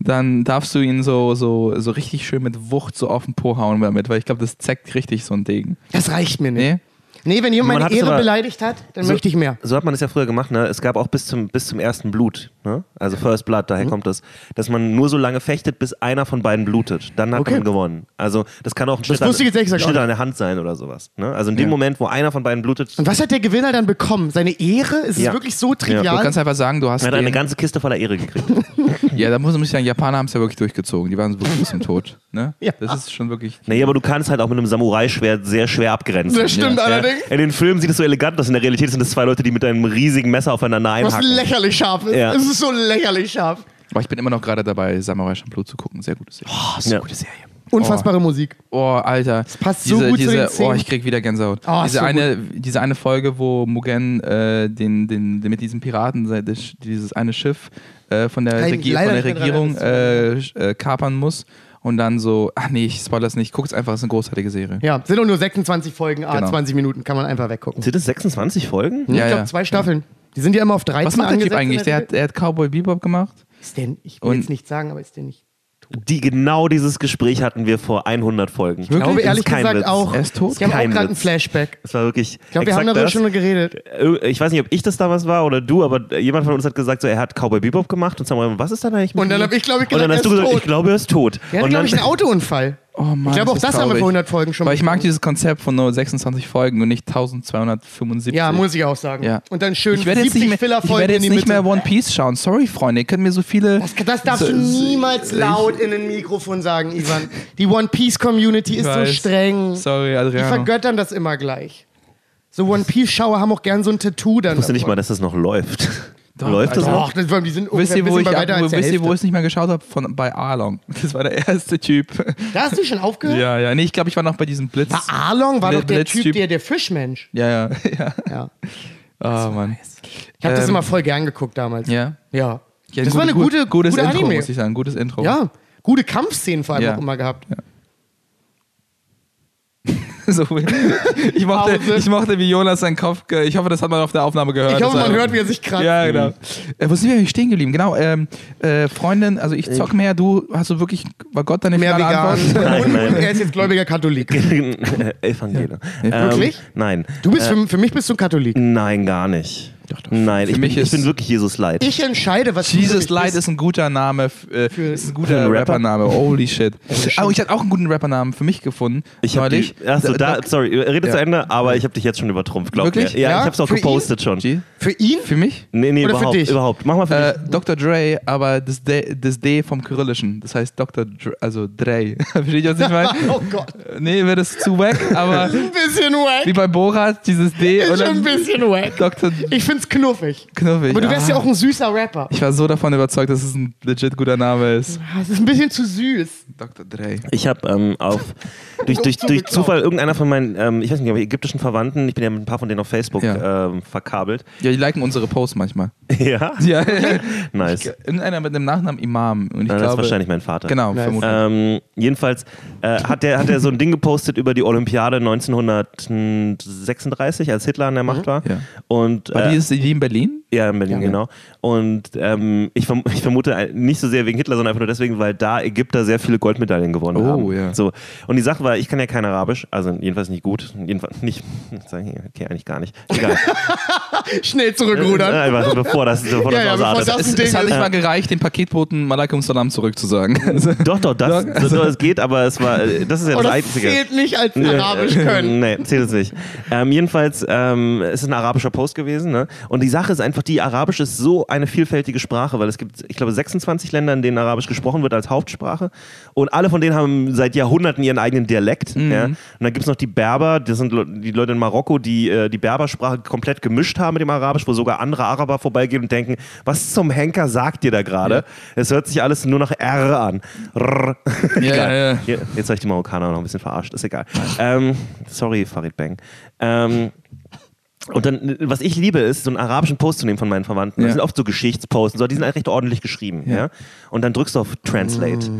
dann darfst du ihn so, so, so richtig schön mit Wucht so auf den Po hauen damit, weil ich glaube, das zeckt richtig so ein Degen. Das reicht mir nicht. Nee? Nee, wenn jemand Man meine hat es Ehre aber- beleidigt hat, dann möchte ich mehr. So hat man es ja früher gemacht, ne? Es gab auch bis zum, bis zum ersten Blut, ne? Also First Blood, Mhm. daher kommt das. Dass man nur so lange fechtet, bis einer von beiden blutet. Dann hat Okay. man gewonnen. Also das kann auch ein Schnitt, an, Schnitt an der Hand sein oder sowas. Ne? Also in dem Moment, wo einer von beiden blutet, Und was hat der Gewinner dann bekommen? Seine Ehre? Ist es Ja. wirklich so Du trivial? kannst einfach sagen, du hast hat er eine den, ganze Kiste voller Ehre gekriegt. Ja, da muss man sagen, Japaner haben es ja wirklich durchgezogen. Die waren wirklich bis zum Tod. Ne? Ja. Das ist schon wirklich. nee, aber du kannst halt auch mit einem Samurai-Schwert sehr schwer abgrenzen. das stimmt Ja. allerdings. In den Filmen sieht es so elegant aus, in der Realität sind es zwei Leute, die mit einem riesigen Messer aufeinander Was einhacken. lächerlich scharf ist. Ja. Es ist so lächerlich scharf. Aber ich bin immer noch gerade dabei, Samurai Champloo zu gucken. Sehr gute Serie. Oh, Ja. Gute Serie. Unfassbare Musik. Oh, Alter. Das passt so diese, gut zu diese, den Szenen. Oh, ich krieg wieder Gänsehaut. Oh, diese, so eine, diese eine Folge, wo Mugen äh, den, den, den, mit diesem Piraten, se- das- dieses eine Schiff äh, von der, ich Regie, von der Regierung äh, äh, kapern muss und dann so, ach nee, ich spoilere es nicht, guck's einfach, es ist eine großartige Serie. Ja, sind auch nur 26 Folgen, ah, Genau. 20 Minuten, kann man einfach weggucken. Sind es 26 Folgen? ich Ja, glaube, ja. zwei Staffeln. Die sind ja immer auf 13 Was macht der Typ eigentlich? Der hat, der hat Cowboy Bebop gemacht. Ist der, ich will Und- jetzt nicht sagen, aber ist der nicht. Die, genau dieses Gespräch hatten wir vor 100 Folgen. Ich glaube Das ehrlich gesagt Witz. auch. Er ist tot? Wir haben auch Kein gerade einen Witz. Flashback. Das war wirklich. Ich glaube, wir haben darüber das. schon geredet. Äh, Ich weiß nicht, ob ich das damals war oder du, aber jemand von uns hat gesagt, so, er hat Cowboy Bebop gemacht und Samuel, was ist da eigentlich mit Und dann habe ich, glaube ich, Und gesagt, dann hast du er ist gesagt, tot. ich glaube, er ist tot. Hatte, und glaube dann, ich, einen Autounfall. Oh Mann, Ich glaube, auch ist das haben wir vor 100 Folgen schon Weil ich mag dieses Konzept von nur 26 Folgen und nicht 1275. Ja, muss ich auch sagen. Ja. Und dann schön ich werde jetzt 70 nicht mehr, ich werde jetzt die nicht mehr One Piece schauen. Sorry, Freunde, ihr könnt mir so viele. Das, das darfst so, du niemals ich- laut in ein Mikrofon sagen, Ivan. Die One Piece Community ist so weiß. streng. Sorry, Die Adriano. vergöttern das immer gleich. So One Piece Schauer haben auch gern so ein Tattoo dann. ich wusste nicht mal, dass das noch läuft. Läuft das noch? Das, war- die sind Wisst ungefähr ihr, ein wo bisschen ich, bei weiter wo, als der wisst ihr, wo ich nicht mehr geschaut habe? Von, bei Arlong. Das war der erste Typ. Da hast du schon aufgehört? ja, ja. Nee, ich glaube, ich war noch bei diesem Blitz. War Arlong war doch der Blitztyp. Typ, der, der Fischmensch. Ja, ja, ja. Ja. Oh, Mann. Ich habe das Ähm, immer voll gern geguckt damals. Ja. Ja. ja das war eine gut- gute, gutes gute Intro, Anime. muss ich sagen. Gutes Intro. Ja, gute Kampfszenen vor allem Ja. auch immer gehabt. so, ich, mochte, ich mochte, wie Jonas seinen Kopf. Ich hoffe, das hat man auf der Aufnahme gehört. Ich hoffe, man hört, wie er sich kratzt. Ja, genau. Äh, wo sind wir eigentlich stehen geblieben? Genau, ähm, äh, Freundin, also ich zock mehr, du hast du wirklich, war Gott deine Mehr vegan. Antwort? Nein, nein. und er ist jetzt gläubiger Katholik. Evangelium. Wirklich? Ähm, nein. Du bist für, für mich bist du Katholik. Nein, gar nicht. Nein, Für ich bin, mich ich ist- bin wirklich Jesus Leid. Ich entscheide, was du für Jesus Light bist. ist ein guter Name, f- äh, Für- ist ein guter einen Rapper? Rappername. Holy shit. Oh, ich hatte auch einen guten Rappernamen für mich gefunden. Ich habe neulich. dich. Achso, da, Doc- sorry, rede Ja. zu Ende, aber ich habe dich jetzt schon übertrumpft, glaub Wirklich? mir. Ja, Ja? ich habe es auch Für gepostet schon. G? Für ihn? Für mich? Nee, nee, Oder für überhaupt, dich? überhaupt. Mach mal für Äh, dich. Dr. Dre, aber das D, das D vom Kyrillischen. Das heißt Dr. Dre, also Dre. Versteht ihr, was ich meine? Oh Gott. Nee, wird es zu wack, aber Ein bisschen wack. wie bei Borat, dieses D Ist und schon ein bisschen wack. Dr. Ich find's knuffig. Knuffig. Aber du wärst ja Ah. auch ein süßer Rapper. Ich war so davon überzeugt, dass es ein legit guter Name ist. Ah, Es ist ein bisschen zu süß. Dr. Dre. Ich habe ähm, auf durch, durch, durch. Zufall irgendeiner von meinen, ähm, ich weiß nicht, aber ägyptischen Verwandten, ich bin ja mit ein paar von denen auf Facebook Ja. ähm, verkabelt. Ja, die liken unsere Posts manchmal. Ja, Ja, nice. irgendeiner mit dem Nachnamen Imam. Und ich das glaube, ist wahrscheinlich mein Vater. Genau, Nice. vermutlich. Ähm, jedenfalls äh, hat er hat er so ein Ding gepostet über die Olympiade 1936, als Hitler an der Macht war. Ja. Und äh, ist die in Berlin? Ja, in Berlin, Ja. genau. Und ähm, ich, verm ich vermute äh, nicht so sehr wegen Hitler, sondern einfach nur deswegen, weil da Ägypter sehr viele Goldmedaillen gewonnen Oh, haben. ja. So. Und die Sache war, ich kann ja kein Arabisch, also jedenfalls nicht gut, jedenfalls nicht, sag ich, okay, eigentlich gar nicht. Egal. Schnell zurückrudern. Äh, einfach bevor das, bevor Ja, das ja, bevor das Es, es hat nicht mal gereicht, den Paketboten Malaikum Salam zurückzusagen. Doch, doch, das, Doch, das, das geht, aber es war, äh, das ist ja Oh, das das Einzige. zählt nicht als Arabisch können. nee, zählt es nicht. Ähm, jedenfalls, ähm, es ist ein arabischer Post gewesen. Ne? Und die Sache ist einfach, die Arabisch ist so eine vielfältige Sprache, weil es gibt, ich glaube, 26 Länder, in denen Arabisch gesprochen wird als Hauptsprache. Und alle von denen haben seit Jahrhunderten ihren eigenen Dialekt. Mhm. Ja? Und dann gibt es noch die Berber, das sind die Leute in Marokko, die äh, die Berbersprache komplett gemischt haben mit dem Arabisch, wo sogar andere Araber vorbeigehen und denken, was zum Henker sagt ihr da gerade? Es hört sich alles nur nach R an. Rrr. Ja, ja, ja. Jetzt habe ich die Marokkaner noch ein bisschen verarscht, ist egal. Ähm, sorry, Farid Bang. Ähm, und dann, was ich liebe, ist, so einen arabischen Post zu nehmen von meinen Verwandten. Das Ja. sind oft so Geschichtsposts, und so, die sind halt recht ordentlich geschrieben. Ja. Und dann drückst du auf Translate.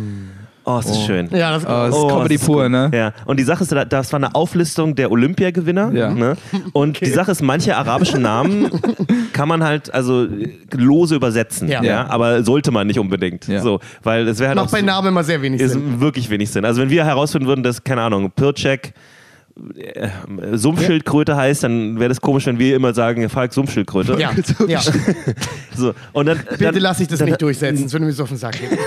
Oh, es ist schön. Ja, das oh, das ist Oh, Comedy das ist pur, gut. ne? Ja, und die Sache ist, da- das war eine Auflistung der Olympiagewinner. Ja. Ne? Und die Sache ist, manche arabische Namen kann man halt also lose übersetzen. Ja. Ja. aber sollte man nicht unbedingt. Ja. So, weil wäre halt macht auch bei so- Namen immer sehr wenig ist Sinn. wirklich wenig Sinn. Also wenn wir herausfinden würden, dass, keine Ahnung, Pircek Sumpfschildkröte heißt, dann wäre das komisch, wenn wir immer sagen, Falk Sumpfschildkröte. Ja, ja. So, und dann, Bitte dann, lass ich das dann, nicht durchsetzen, das würde mir so auf den Sack gehen.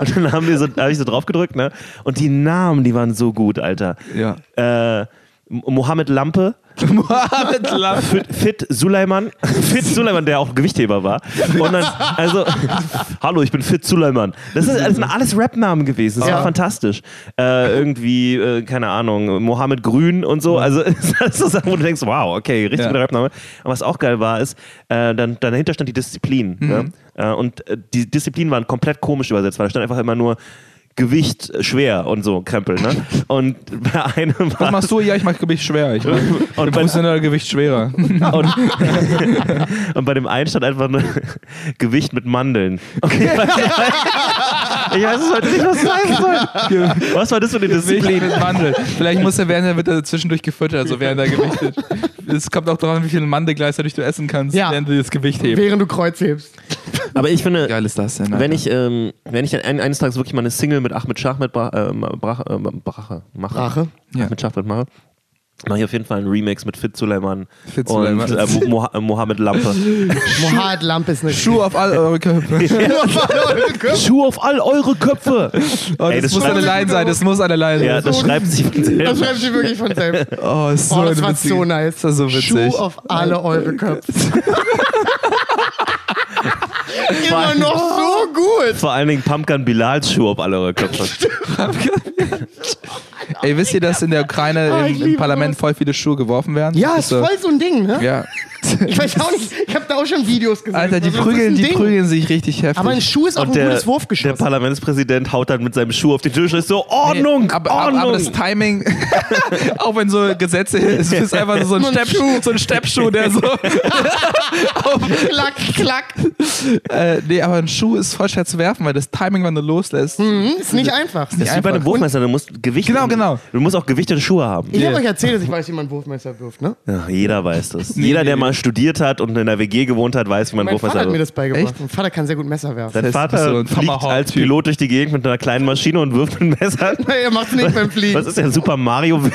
Und dann haben wir so, habe ich so drauf gedrückt, ne? Und die Namen, die waren so gut, Alter. Ja. Äh, Mohammed Lampe, Mohammed Lam. Fit, Fit Suleiman, Fit Suleiman, der auch Gewichtheber war. Und dann, also, hallo, ich bin Fit Suleiman. Das, ist, das sind alles Rap-Namen gewesen. Das Ja. war fantastisch. Äh, irgendwie, äh, keine Ahnung, Mohammed Grün und so. Also, es ist alles so Sachen, wo du denkst, wow, okay, richtig Ja. guter Rap-Name. Aber was auch geil war, ist, äh, dann, dahinter stand die Disziplin. Ne? Äh, und äh, die Disziplin waren komplett komisch übersetzt, weil da stand einfach immer nur Gewicht schwer und so Krempel, ne? Und bei einem Was machst du? Ja, ich mach Gewicht schwer. Ich mach und bei, professionell Gewicht schwerer. und, und bei dem einen stand einfach nur Gewicht mit Mandeln. Okay. Ich weiß es heute nicht, was das heißen soll. Was war das für eine Disziplin? mit Mandel. Vielleicht muss er während er wird er zwischendurch gefüttert, also während er gewichtet. Es kommt auch darauf an, wie viele Mandel gleichzeitig du essen kannst, Ja. während du das Gewicht hebst. Während du Kreuz hebst. Aber ich finde, Geil ist das denn? Alter. wenn ich, ähm, wenn ich ein, eines Tages wirklich mal eine Single mit Ahmed Schachmet äh, Brach, äh, Brache mache, Brache? Ja. Ahmed Schachmet mache, mache ich auf jeden Fall einen Remix mit Fit Suleiman Fit und äh, Mo äh, Mohammed Lampe. Mohammed Lampe ist eine Schuh auf all eure Köpfe. Schuh auf all eure Köpfe! Oh, Ey, das, das muss eine Line sein, das muss eine Line Ja, sein. das schreibt sich von Das selber. schreibt sie wirklich von selbst. Oh, ist so Oh, das war so nice. Das war so witzig. Schuh auf alle eure Köpfe. Immer noch so gut. Vor allen Dingen Pumpkin Bilals Schuh auf all eure Köpfe. Ey, wisst ihr, dass in der Ukraine Ah, im, im Parlament voll viele Schuhe geworfen werden? Ja, Das ist voll so ein Ding, ne? Ja. Ich weiß auch nicht, ich habe da auch schon Videos gesehen. Alter, die ist prügeln, die Ding? prügeln sich richtig heftig. Aber ein Schuh ist auch Und ein der, gutes der Wurfgeschoss. Parlamentspräsident haut dann mit seinem Schuh auf den Tisch und ist so, Ordnung, aber, Ordnung. aber, aber das Timing, auch wenn so Gesetze, es ist einfach so ein, Nur ein Steppschuh, so ein Steppschuh, der so. klack, klack. äh, nee, aber ein Schuh ist voll schwer zu werfen, weil das Timing, wenn du loslässt. Hm, ist nicht einfach. das ist wie bei einem einfach. Wurfmesser, du musst Gewicht. Genau, genau. Du musst auch gewichtete Schuhe haben. Ich habe Ja. euch erzählt, dass ich weiß, wie man ein Wurfmesser wirft, ne? Ja, jeder weiß das. Nee, jeder, nee, der nee. Mal studiert hat und in der WG gewohnt hat, weiß, wie man Mein Wurfmesser Vater hat mir wirft. das beigebracht. Echt? Mein Vater kann sehr gut Messer werfen. Dein Das Vater ist so ein fliegt als Pilot durch die Gegend mit einer kleinen Maschine und wirft mit Messer. er macht's nicht beim Fliegen. Was ist der Super Mario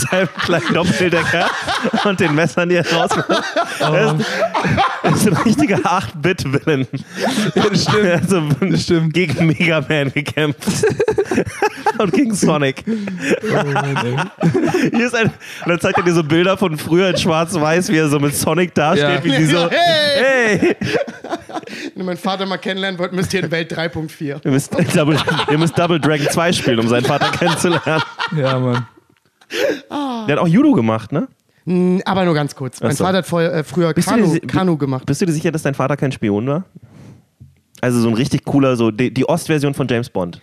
Mit seinem kleinen Doppeldecker und den Messern, die er rausmacht. Ist, das ist ein richtiger 8-Bit-Villain. das stimmt. Also Das stimmt. gegen Mega Man gekämpft. und gegen Sonic. Hier ist ein, und dann zeigt er dir so Bilder von früher in Schwarz-Weiß, wie er so mit Sonic dasteht, Ja. wie sie so. Hey! Hey! Wenn ihr meinen Vater mal kennenlernen wollt, müsst ihr in Welt 3.4. Ihr müsst, Double, ihr müsst Double Dragon 2 spielen, um seinen Vater kennenzulernen. Ja, Mann. Der hat auch Judo gemacht, ne? Aber nur ganz kurz. Mein Ach so. Vater hat vorher, äh, früher Bist Kanu, dir- Kanu gemacht. Bist du dir sicher, dass dein Vater kein Spion war? Also so ein richtig cooler, so die, die Ostversion von James Bond.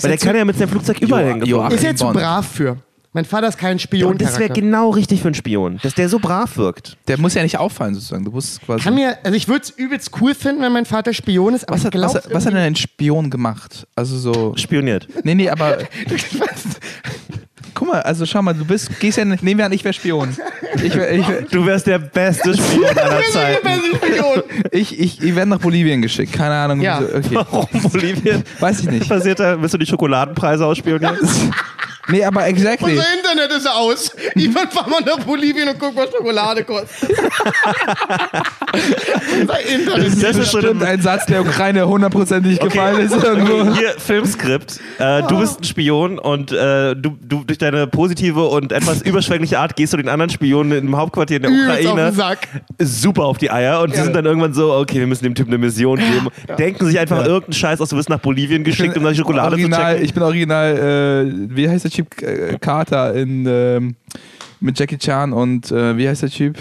Weil der kann ja mit seinem Flugzeug überall hingeflogen. Ist er zu brav für. Mein Vater ist kein Und Spion. das wäre genau richtig für einen Spion, dass der so brav wirkt. Der muss ja nicht auffallen, sozusagen. Du musst quasi. Kann mir, also ich würde es übelst cool finden, wenn mein Vater Spion ist, aber was, hat, was, was hat denn ein Spion gemacht? Also so. Spioniert. Nee, nee, aber. Guck mal, also schau mal, du bist, gehst ja nicht, nehmen wir an, ich wäre Spion. Ich, wär, ich, wär, Du wärst der beste Spion aller Zeiten. Spion. ich, ich, ich werde nach Bolivien geschickt, keine Ahnung. Ja. wieso. Okay. Warum Bolivien? Weiß ich nicht. Passiert da? Willst du die Schokoladenpreise ausspionieren? Nee, aber exactly. Unser Internet ist aus. Irgendwann fahren wir nach Bolivien und gucken, was Schokolade kostet. Unser Internet Das ist ist so Bestimmt ein Satz, der Ukraine hundertprozentig gefallen ist irgendwo. Okay, hier, Filmskript. Äh, du bist ein Spion und äh, du, du durch deine positive und etwas überschwängliche Art gehst du den anderen Spionen im Hauptquartier in der auf Ukraine Sack. super auf die Eier und die sind dann irgendwann so, okay, wir müssen dem Typ eine Mission geben. Denken sich einfach irgendeinen Scheiß aus, du wirst nach Bolivien geschickt, um da Schokolade original, zu checken. Ich bin original, äh, wie heißt der Typ? Äh, Carter in, ähm, mit Jackie Chan und äh, wie heißt der Typ?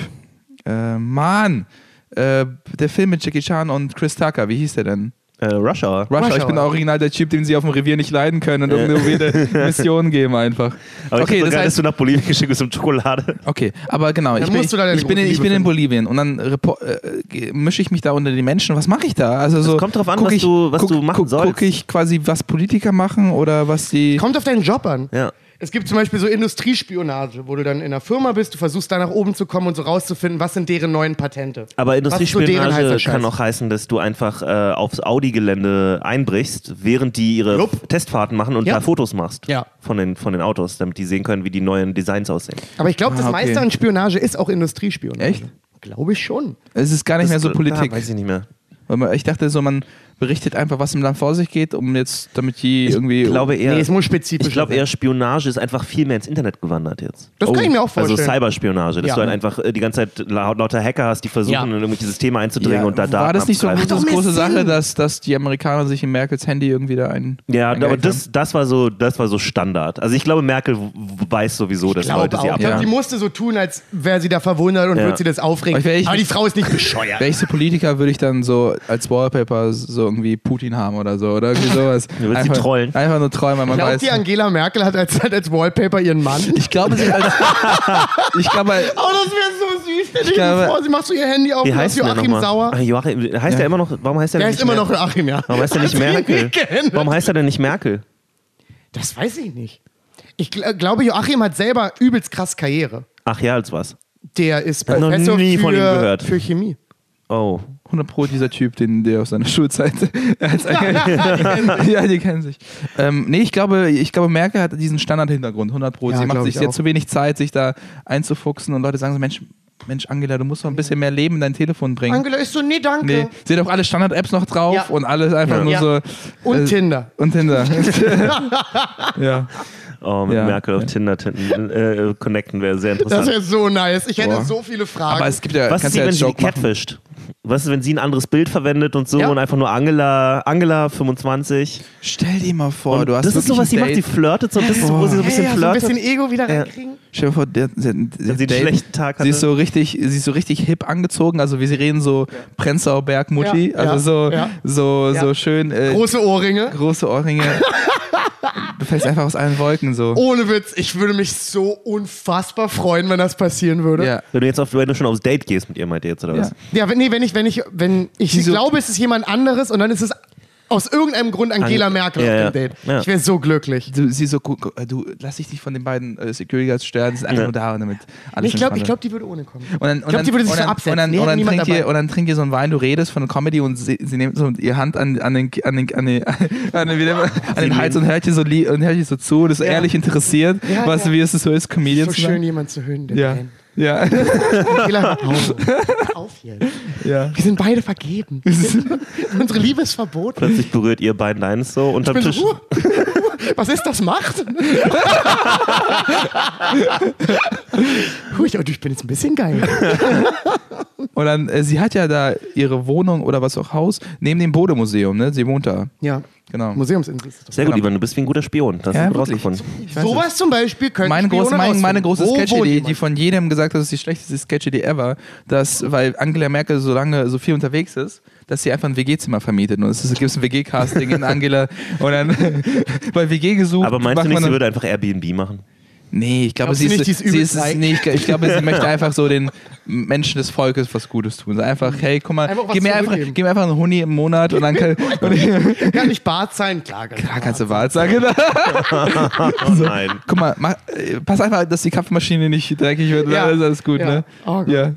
Äh, Mann! Äh, der Film mit Jackie Chan und Chris Tucker, wie hieß der denn? Äh, Hour. Rush, Rush ich bin original der Typ, den sie auf dem Revier nicht leiden können und irgendeine weirde Mission geben einfach. Aber okay, ich das dass heißt, du nach Bolivien geschickt bist um Schokolade. okay, aber genau, ich bin, deine ich bin, in, ich bin in Bolivien und dann repo- äh, mische ich mich da unter die Menschen. Was mache ich da? Also so, kommt drauf an, guck was ich, du- was guck, du machen guck, sollst. Gucke ich quasi, was Politiker machen oder was die. Kommt auf deinen Job an. Ja. Es gibt zum Beispiel so Industriespionage, wo du dann in einer Firma bist, du versuchst da nach oben zu kommen und so rauszufinden, was sind deren neuen Patente. Aber so Industriespionage Scheiß? kann auch heißen, dass du einfach äh, aufs Audi-Gelände einbrichst, während die ihre Jupp. Testfahrten machen und Ja. da Fotos machst Ja. von, den, von den Autos, damit die sehen können, wie die neuen Designs aussehen. Aber ich glaube, das Ah, okay. meiste an Spionage ist auch Industriespionage. Echt? Glaube ich schon. Es ist gar nicht mehr so Das- Politik. Da weiß ich nicht mehr. Weil man, ich dachte so, man berichtet einfach, was im Land vor sich geht, um jetzt, damit die irgendwie. Ich glaube eher, nee, es muss spezifisch ich glaube eher Spionage ist einfach viel mehr ins Internet gewandert jetzt. Das kann ich mir auch Also vorstellen. Cyberspionage, dass Ja. du halt einfach äh, die ganze Zeit lau- lauter Hacker hast, die versuchen, Ja. in irgendwelche Systeme einzudringen Ja, und da Daten war das nicht so eine große. Sache, dass, dass die Amerikaner sich in Merkels Handy irgendwie da ein. Ja, aber das, das, war so, das war so Standard. Also ich glaube, Merkel weiß sowieso, dass Ich glaube Leute auch. sie Ich glaube, abhören. die musste so tun, als wäre sie da verwundert und Ja. würde sie das aufregen. Aber Aber die Frau ist nicht bescheuert. So Politiker, würde ich dann so als Wallpaper so irgendwie Putin haben oder so. Oder irgendwie sowas. Du willst sie einfach, trollen. Einfach nur trollen, weil man Glaubt weiß. die Angela Merkel hat als, hat als Wallpaper ihren Mann? Ich glaube, sie als. ich glaube, Oh, das wäre so süß. Stell dir glaube- vor, sie macht so ihr Handy auf Wie und heißt der Joachim? Sauer. Ah, Joachim, heißt Ja. er immer noch, warum heißt er Der denn ist nicht immer noch Merkel? Joachim, ja. Warum heißt er nicht Merkel? nicht. Warum heißt er denn nicht Merkel? Das weiß ich nicht. Ich gl glaube, Joachim hat selber übelst krass Karriere. Ach ja, als was? Der ist Hab noch Professor nie für, von ihm gehört. für Chemie. Oh. 100 Pro dieser Typ, den der aus seiner Schulzeit. als ja, die kennen sich. Ähm, nee, ich glaube, ich glaube, Merkel hat diesen Standard-Hintergrund. 100 Pro. Ja, sie macht sich ich jetzt zu wenig Zeit, sich da einzufuchsen und Leute sagen so: Mensch, Mensch, Angela, du musst doch ein bisschen mehr Leben in dein Telefon bringen. Angela ist so, nee, danke. Nee, sie hat auch alle Standard-Apps noch drauf Ja. und alles einfach Ja. nur Ja. so. Und äh, Tinder. Und Tinder. ja. Oh, mit Ja. Merkel auf Tinder tin- äh, connecten wäre sehr Das interessant. wäre so nice. Ich hätte Boah. so viele Fragen. Aber es gibt ja, Was ist, kannst ja wenn sie Joke Was ist, wenn sie ein anderes Bild verwendet und so Ja. und einfach nur Angela, Angela 25? Stell dir mal vor, Und du hast das ist so, was sie macht, sie flirtet so ein bisschen, wo sie so ein bisschen ja, ja, so ein bisschen Ego wieder Ja. reinkriegen. Stell dir vor, der, der, der sie einen schlechten Tag sie ist hatte. so richtig, sie ist so richtig hip angezogen, also wie sie reden so Prenzlauer Berg Mutti, Ja, also ja, so, ja. so, so Ja. schön äh, Große Ohrringe. große Ohrringe. du fällst einfach aus allen Wolken so. Ohne Witz, ich würde mich so unfassbar freuen, wenn das passieren würde. Ja. Wenn du jetzt auf, wenn du schon aufs Date gehst mit ihr, meint ihr jetzt, oder was? Ja. Ja, wenn, nee, wenn ich, wenn ich, wenn ich Wieso? glaube, es ist jemand anderes und dann ist es aus irgendeinem Grund Angela Ang- Merkel ja, auf dem Date. Ja. Ich wäre so glücklich. Du, sie so, gu- gu- du lass dich nicht von den beiden äh, Security Guards stören, die sind einfach Ja. nur da und damit alles ich glaube, glaub, die würde ohne kommen. Und dann, Ich glaube, die würde sich und so absetzen. Und dann, Nee, und, dann trinkt ihr, und dann trinkt ihr so einen Wein, du redest von Comedy und sie, sie nimmt so ihre Hand an, an, den, an, den, an, den, an, den, an den Hals und hört dir so, lie- und hört dir so zu und ist ehrlich interessiert, Ja, was, ja. wie es so ist, Comedian So zu sein. schön, jemand zu hören, der Ja. Ja. Auf. Jetzt. ja. Wir sind beide vergeben. Unsere Liebe ist verboten. Plötzlich berührt ihr beiden deines so unterm Tisch. so, uh, was ist das Macht? Oh, ich bin jetzt ein bisschen geil. Und dann, äh, sie hat ja da ihre Wohnung oder was auch Haus neben dem Bode-Museum, ne? Sie wohnt da. Ja, Genau. Museumsinsel ist das. Sehr gut, Ivan, du bist wie ein guter Spion. Das Ja, hast du wirklich. rausgefunden. Sowas zum Beispiel könnte meine große, meine, meine große Wo Sketch-Idee, die von jedem gesagt hat, das ist die schlechteste Sketch-Idee ever, dass, weil Angela Merkel so lange, so viel unterwegs ist, dass sie einfach ein WG-Zimmer vermietet. Und es gibt ein WG-Casting in Angela und dann bei WG gesucht. Aber meinst du nicht, sie würde einfach Airbnb machen? Nee, ich glaube, Glaubst sie du ist, nicht, die ist sie übel ist reich? nee, ich, ich glaube, sie möchte einfach so den Menschen des Volkes was Gutes tun. So einfach, hey, guck mal, Einfach was gib mir, einfach, zurückgeben. gib mir einfach einen Huni im Monat und dann kann, und, Kann nicht Bart sein? Klar, kann Klar kannst du Wahrheit sagen. Oh nein. Guck mal, mach, äh, pass einfach, dass die Kaffeemaschine nicht dreckig wird. Ja. Dann ist alles gut, Ja. ne? Oh Gott. ja.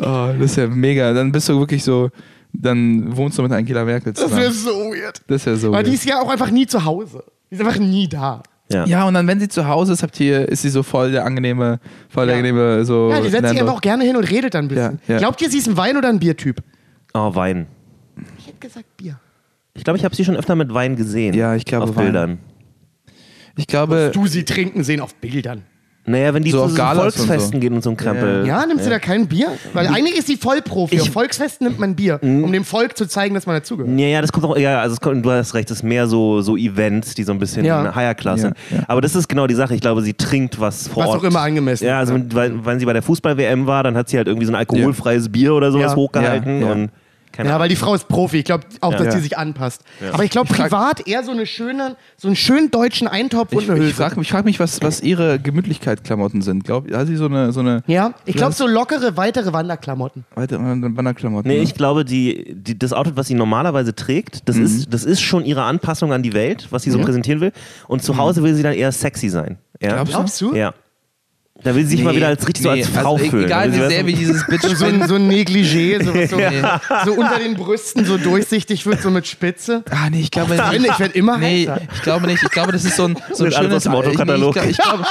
Oh, das ist ja mega. Dann bist du wirklich so, dann wohnst du mit Angela Merkel Das wäre zusammen. so weird. Das ist ja so. Weil die weird. ist ja auch einfach nie zu Hause. Die ist einfach nie da. Ja. ja, und dann, wenn sie zu Hause ist, habt ihr, ist sie so voll der angenehme, voll der Ja. angenehme, so. Ja, die setzt sich einfach auch gerne hin und redet dann ein bisschen. Ja, ja. Glaubt ihr, sie ist ein Wein- oder ein Biertyp? Oh, Wein. Ich hätte gesagt Bier. Ich glaube, ich habe sie schon öfter mit Wein gesehen. Ja, ich glaube, Auf Wein. Bildern. Ich glaube, Du sie trinken sehen auf Bildern. Naja, wenn die So zu auf so Volksfesten so. gehen und so ein Krempel. Ja, nimmst du da kein Bier? Weil eigentlich ist sie Vollprofi. Ich- Auf Volksfesten nimmt man Bier, um dem Volk zu zeigen, dass man dazugehört. Ja, ja, das kommt auch, ja, also es kommt, du hast recht, es ist mehr so, so Events, die so ein bisschen Ja. higher class sind. Ja, ja. Aber das ist genau die Sache. Ich glaube, sie trinkt was vor Was Ort. auch immer angemessen Ja, also wenn, weil, wenn sie bei der Fußball-WM war, dann hat sie halt irgendwie so ein alkoholfreies Bier oder sowas Ja. hochgehalten Ja, ja. und keine Ja, weil die Frau ist Profi. Ich glaube auch, dass Ja. sie sich anpasst. Aber ich glaube, privat eher so, eine schöne, so einen schönen deutschen Eintopf und ich, eine ich frage mich, frag mich, was, was ihre Gemütlichkeit-Klamotten sind. Glaub, hat sie so eine, so eine ja, ich glaube, so lockere, weitere Wanderklamotten. weitere Wanderklamotten? Nee, ne? ich glaube, die, die, das Outfit, was sie normalerweise trägt, das, ist, das ist schon ihre Anpassung an die Welt, was sie so Ja. präsentieren will. Und zu Hause will sie dann eher sexy sein. Ja? Glaubst du? Glaubst du? Ja. Da will sie sich mal wieder als richtig so als Frau also, e- fühlen. Egal will wie sehr du- dieses Bitch So ein, so ein Negligé, so, so, Nee. so unter den Brüsten so durchsichtig wird, so mit Spitze. Ah, nee, ich glaube Ich finde, ich werde immer Nee, heißer. ich glaube nicht. Ich glaube, das ist so ein, so ein schönes. Autokatalog. Ich, nee, ich glaube,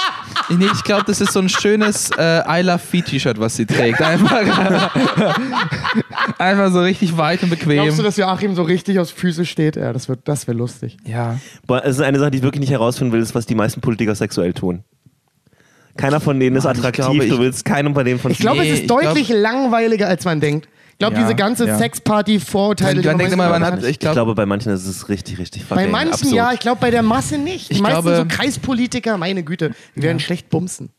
nee, ich glaube, das ist so ein schönes äh, I Love Feet T-Shirt, was sie trägt. Einfach, einfach so richtig weit und bequem. Glaubst du, dass Joachim so richtig aus Füße steht? Ja, das, wird- das wäre lustig. ja. Boah, es ist eine Sache, die ich wirklich nicht herausfinden will, ist, was die meisten Politiker sexuell tun. Keiner von denen ist Mann, ich attraktiv, glaube, ich- du willst keinen von denen von Ich glaube, Nee, es ist ich deutlich langweiliger, als man denkt. Ich glaube, Ja, diese ganze ja. Sexparty-Vorurteile, Man, man denkt immer, man hat, ich Ich glaube, bei manchen ist es richtig, richtig Bei manchen absurd. ja, ich glaube bei der Masse nicht. Die Ich meisten glaube- so Kreispolitiker, meine Güte, die werden schlecht bumsen.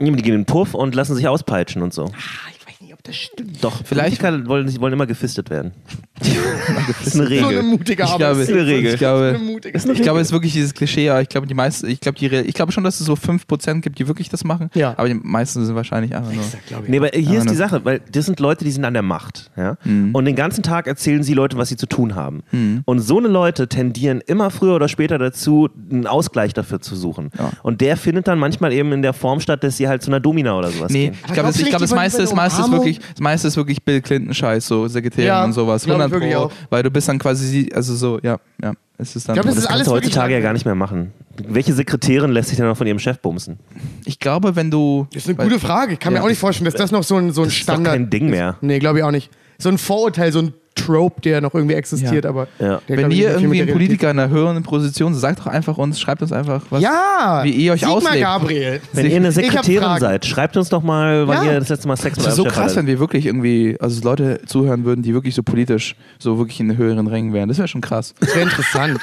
Die gehen in den Puff und lassen sich auspeitschen und so. Ah, ich weiß nicht, ob das stimmt. Doch, Vielleicht- Politiker wollen, wollen immer gefistet werden. Das ist eine So eine Regel. mutige ich Arbeit. glaube, ist eine Regel. ich glaube, eine mutige ich glaube, es ist wirklich dieses Klischee, aber ich glaube, die meisten, ich glaube, die, ich glaube schon, dass es so 5% gibt, die wirklich das machen. Ja. Aber die meisten sind wahrscheinlich einfach nur. ich. Nee, aber hier ist die ne. Sache, weil das sind Leute, die sind an der Macht. Ja? Mhm. Und den ganzen Tag erzählen sie Leuten, was sie zu tun haben. Und so eine Leute tendieren immer früher oder später dazu, einen Ausgleich dafür zu suchen. Ja. Und der findet dann manchmal eben in der Form statt, dass sie halt zu einer Domina oder sowas Nee, gehen. ich glaube, das, ich glaub, das meiste, das meiste ist wirklich, das meiste ist wirklich Bill Clinton Scheiß, so Sekretärin Ja, und sowas. Ich 100 wirklich Pro, auch. weil du bist dann quasi, sie- also so, ja, ja, es ist dann. Ich glaub, das ist kannst du heutzutage ja gar nicht mehr machen. Welche Sekretärin lässt sich denn noch von ihrem Chef bumsen? ich glaube, wenn du, Das ist eine gute Frage. Ich kann mir Ja. auch nicht vorstellen, dass das noch so ein, so ein Das ist doch Standard kein Ding mehr. Nee, glaube ich auch nicht. So ein Vorurteil, so ein Trope, der noch irgendwie existiert, Ja. aber Ja. Wenn ihr irgendwie ein Politiker in einer höheren Position seid, sagt doch einfach uns, schreibt uns einfach, was, Ja! wie ihr euch Sigmar auslebt. Gabriel. Wenn ihr eine Sekretärin seid, schreibt uns doch mal, wann Ja. ihr das letzte Mal Sex mit Das ist so krass, wenn hattet. wir wirklich irgendwie, also Leute zuhören würden, die wirklich so politisch, so wirklich in den höheren Rängen wären. Das wäre schon krass. Das wäre interessant.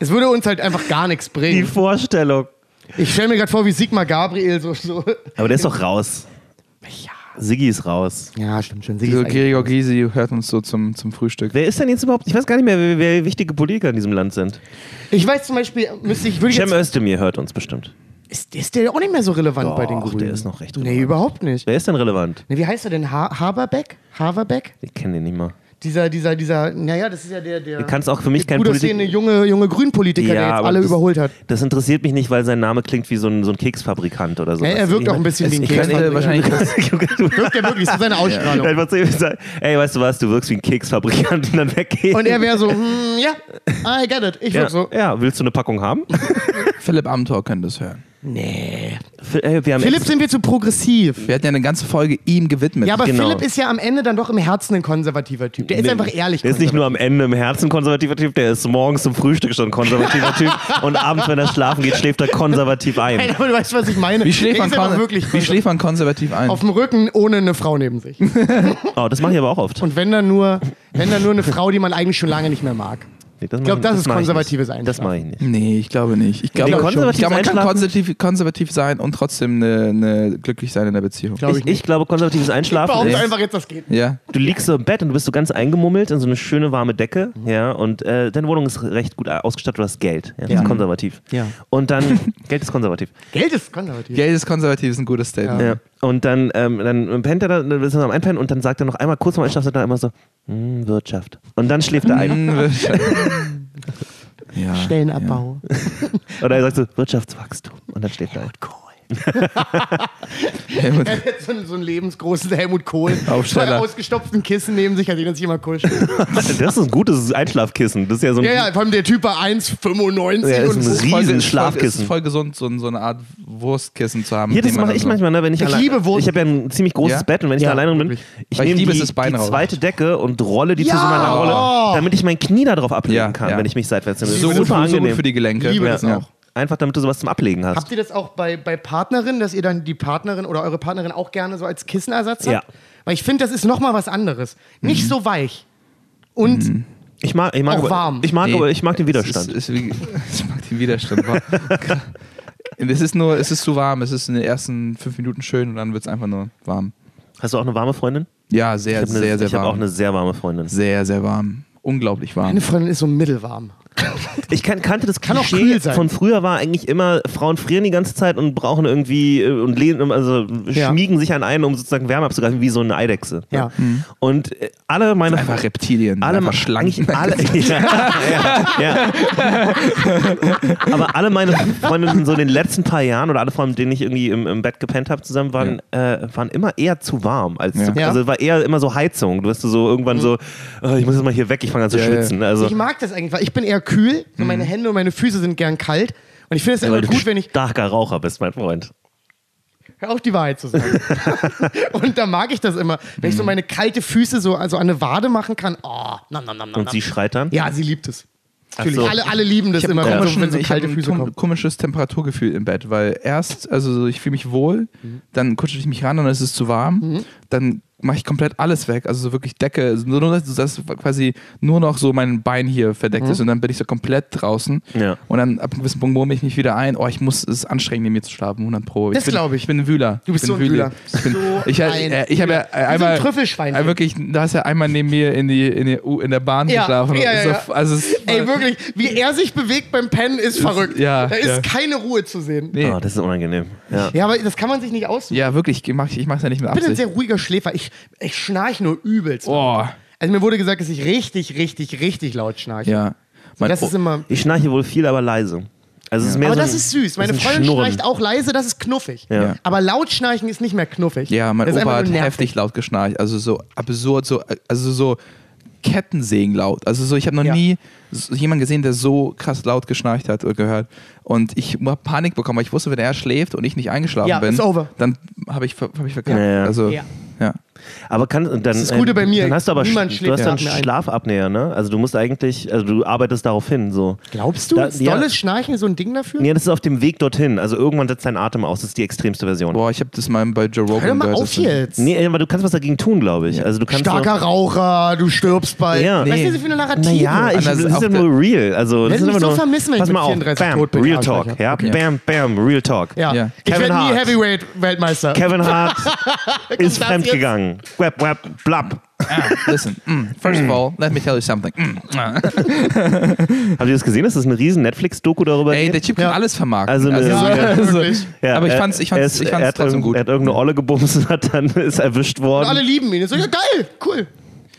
es würde uns halt einfach gar nichts Die bringen. Vorstellung. Ich stelle mir gerade vor, wie Sigmar Gabriel so. so Aber der ist doch raus. Siggi ist raus. ja, stimmt schon. So, Gregor Gysi hört uns so zum, zum Frühstück. Wer ist denn jetzt überhaupt? Ich weiß gar nicht mehr, wer, wer wichtige Politiker in diesem Land sind. Ich weiß zum Beispiel, müsste ich, würde ich Cem jetzt, Özdemir hört uns bestimmt. ist, ist der auch nicht mehr so relevant bei den Grünen? der ist noch recht Nee, relevant. überhaupt nicht. Wer ist denn relevant? Nee, wie heißt er denn? Ha Haberbeck? Haverbeck? Ich kenne den nicht mal. Dieser, dieser, dieser, naja, das ist ja der, der. Du kannst auch für mich der kein Politiker. junge, junge Grünpolitiker, der jetzt alle das, überholt hat. Das interessiert mich nicht, weil sein Name klingt wie so ein, so ein Keksfabrikant oder so. Ja, er wirkt auch ein bisschen wie ein Ich Keksfabrikant. wahrscheinlich Wirkt er wirklich, so seine Ausstrahlung. Sagen, ey, weißt du was, du wirkst wie ein Keksfabrikant und dann weggehen. Und er wäre so, hm, ja, I get it. Ich ja, wirk so. ja, willst du eine Packung haben? Philipp Amthor könnte es hören. Nee. Ey, wir haben Philipp sind wir zu progressiv. Wir hatten ja eine ganze Folge ihm gewidmet. Ja, aber Genau. Philipp ist ja am Ende dann doch im Herzen ein konservativer Typ. Der ist Nee, einfach ehrlich. Der ist nicht nur am Ende im Herzen konservativer Typ, der ist morgens zum Frühstück schon konservativer Typ und abends, wenn er schlafen geht, schläft er konservativ Nein, ein. aber du weißt, was ich meine. wie schläft man, kon wirklich wie schläft man konservativ ein? auf dem Rücken ohne eine Frau neben sich. Oh, das mache ich aber auch oft. Und wenn dann nur, wenn dann nur eine Frau, die man eigentlich schon lange nicht mehr mag. Nee, das Ich glaube, mach das ist ich konservatives nicht. Das Einschlafen. mache ich nicht. Nee, ich glaube nicht. Ich glaube, Nee, ich glaube man kann Einschlafen- konservativ, konservativ sein und trotzdem eine, eine glücklich sein in der Beziehung. Glaub Ich, ich glaube, konservatives Einschlafen Behaupte ist, einfach jetzt, das geht. Ja. du liegst so im Bett und du bist so ganz eingemummelt in so eine schöne warme Decke, ja, und äh, deine Wohnung ist recht gut ausgestattet, du hast Geld, ja, das Ja. ist konservativ. Ja. Und dann, Geld ist konservativ. Geld ist konservativ. Geld ist konservativ, ist ein gutes Statement. Ja. Und dann, ähm, dann pennt er da, dann ist er am Einpennen und dann sagt er noch einmal kurz vorm Einschlafen, sagt er immer so, hm, Wirtschaft. Und dann schläft er ein. Hm, ja. Stellenabbau. Oder er sagt so, Wirtschaftswachstum. Und dann schläft er ein. Helmut, Er hat jetzt so einen, so einen lebensgroßen Helmut Kohl. Aufsteller. Zwei ausgestopften Kissen neben sich, an denen er sich immer kuschelt. Das ist ein gutes Einschlafkissen. Das ist ja so ein. Ja, ja, vor allem der Typ war 1,95 Ja, ist und ein so. Riesen- voll, ist voll, Schlafkissen. ist voll gesund, so, so eine Art Wurstkissen zu haben. Hier, mit das mache ich so- manchmal, ne, wenn ich, Ich allein- liebe Wurst. Ich habe ja ein ziemlich großes Ja? Bett und wenn ich Ja, da alleine bin, ich nehme die, das Bein die zweite Decke und rolle die zu Ja! so meiner Rolle, damit ich mein Knie da drauf ablegen Ja, kann, ja. wenn ich mich seitwärts nehme. Das So super angenehm. für die Gelenke. Liebe ja. das ja. auch. Einfach damit du sowas zum Ablegen hast. Habt ihr das auch bei, bei Partnerinnen, dass ihr dann die Partnerin oder eure Partnerin auch gerne so als Kissenersatz habt? Ja. Weil ich finde, das ist nochmal was anderes. Mhm. Nicht so weich. Und Ich mag, ich mag, Auch warm. Ich mag, Nee, aber, ich mag den Es Widerstand. Ist, ist wie, ich mag den Widerstand. es ist nur, es ist zu warm. Es ist in den ersten fünf Minuten schön und dann wird es einfach nur warm. Hast du auch eine warme Freundin? Ja, sehr, Ich habe eine, sehr, sehr ich hab auch warm. eine sehr warme Freundin. Sehr, sehr warm. Unglaublich warm. meine Freundin ist so mittelwarm. Ich kan kannte das Kann Klischee von früher war eigentlich immer, Frauen frieren die ganze Zeit und brauchen irgendwie äh, und lehnen, also Ja. schmiegen sich an einen, um sozusagen Wärme abzugreifen, wie so eine Eidechse. Ja. Und äh, alle meine Einfach Reptilien. alle, einfach Schlangen. alle, ja, ja, ja. Aber alle meine Freundinnen so in den letzten paar Jahren oder alle Frauen, mit denen ich irgendwie im, im Bett gepennt habe zusammen, waren, äh, waren immer eher zu warm. Als Ja. zu, Ja. Also war eher immer so Heizung. Du wirst so irgendwann so, oh, ich muss jetzt mal hier weg, ich fange an zu Ja, ja. schwitzen. Also, Ich mag das eigentlich, weil ich bin eher kühl. So meine Hände und meine Füße sind gern kalt. Und ich finde es weil immer gut, wenn ich. starker Raucher bist, mein Freund. Hör auf, die Wahrheit zu sagen. und da mag ich das immer. Wenn ich so meine kalte Füße so also an eine Wade machen kann. Oh, nam, nam, nam, nam, Und sie schreit dann? Ja, sie liebt es. Natürlich. so. Alle, alle lieben das Ich habe immer, ein, wenn, so, kalte ein Füße kom kommen. komisches Temperaturgefühl im Bett, weil erst, also ich fühle mich wohl, Mhm. dann kuschel ich mich ran und dann ist es zu warm, dann mache ich komplett alles weg, also so wirklich Decke, also nur, nur dass quasi nur noch so mein Bein hier verdeckt Mhm. ist und dann bin ich so komplett draußen Ja. und dann ab einem gewissen Punkt murmel ich mich wieder ein, oh ich muss, es ist anstrengend neben mir zu schlafen, 100 pro. Das bin- glaub ich. Ich bin ein Wühler. Du bist ich so ein Wühle. Wühler. Ich, bin, So ich, ein äh, ich habe ja. Wie so ein einmal, Trüffelschweinchen. äh, wirklich, da hast ja einmal neben mir in, die, in, die, in der Bahn Ja, geschlafen. ja, ja, so. Also es, Ey, wirklich, wie er sich bewegt beim Pennen ist verrückt. ja, da ist ja. keine Ruhe zu sehen. nee. Oh, das ist unangenehm. Ja. Ja, aber das kann man sich nicht aussuchen. Ja, wirklich, ich mach, ich mach's ja nicht mit Ich bin ein Absicht. sehr ruhiger Schläfer. Ich, ich schnarch nur übelst. Boah, Also mir wurde gesagt, dass ich richtig, richtig, richtig laut schnarche. ja. Mein, Das ist immer. Ich schnarche wohl viel, aber leise. Also es ist mehr Aber so das ein- ist süß. Meine ist Freundin Schnurren. schnarcht auch leise, das ist knuffig. Ja. Aber laut schnarchen ist nicht mehr knuffig. ja, mein Opa hat heftig laut geschnarcht. Also so absurd, so, also so Kettensägen laut. Also so, ich habe noch Ja. nie jemanden gesehen, der so krass laut geschnarcht hat oder gehört. Und ich habe Panik bekommen, weil ich wusste, wenn er schläft und ich nicht eingeschlafen Ja, bin, dann habe ich, hab ich verkackt. Ja, ja. Also, Ja. Ja. Aber kann, dann, das ist das Gute bei mir. Dann hast du aber Niemand sch- schläft du hast dann. Schlafapnoe, ne? Also du musst eigentlich, also du arbeitest darauf hin, so. Glaubst du, Da- ist ja. dolles Schnarchen so ein Ding dafür? Nee, das ist auf dem Weg dorthin. Also irgendwann setzt dein Atem aus. Das ist die extremste Version. Boah, ich habe das mal bei Joe Rogan Hör mal auf jetzt. Nee, aber du kannst was dagegen tun, glaube ich. Also du kannst Starker Raucher, du stirbst bald. Ja. Weißt Nee. du, wie viele Narrative? Naja, ich, das ist ja nur real. Also, das ist immer so nur, vermissen, wenn ich pass mit mal auf. 34 Bam, tot bin. Real. Talk. Ja, bam, bam, Real Talk. Ja. Ja. Ich Kevin werde nie Hart. Heavyweight-Weltmeister. Kevin Hart ist das fremdgegangen. Web, web, blab. Ah, listen, mm, first of all, let me tell you something. Mm, ah. Habt ihr das gesehen? Das ist eine riesen Netflix-Doku darüber. Ey, der Typ kann Ja. alles vermarkten. Also eine- Ja, ja, also-. Ja, aber ich fand's- ich er fand's- ist- ich fand's hat trotzdem gut. Er hat irgendeine Olle gebumst und hat dann ist erwischt worden. Alle lieben ihn. Ich so, ja, geil, cool.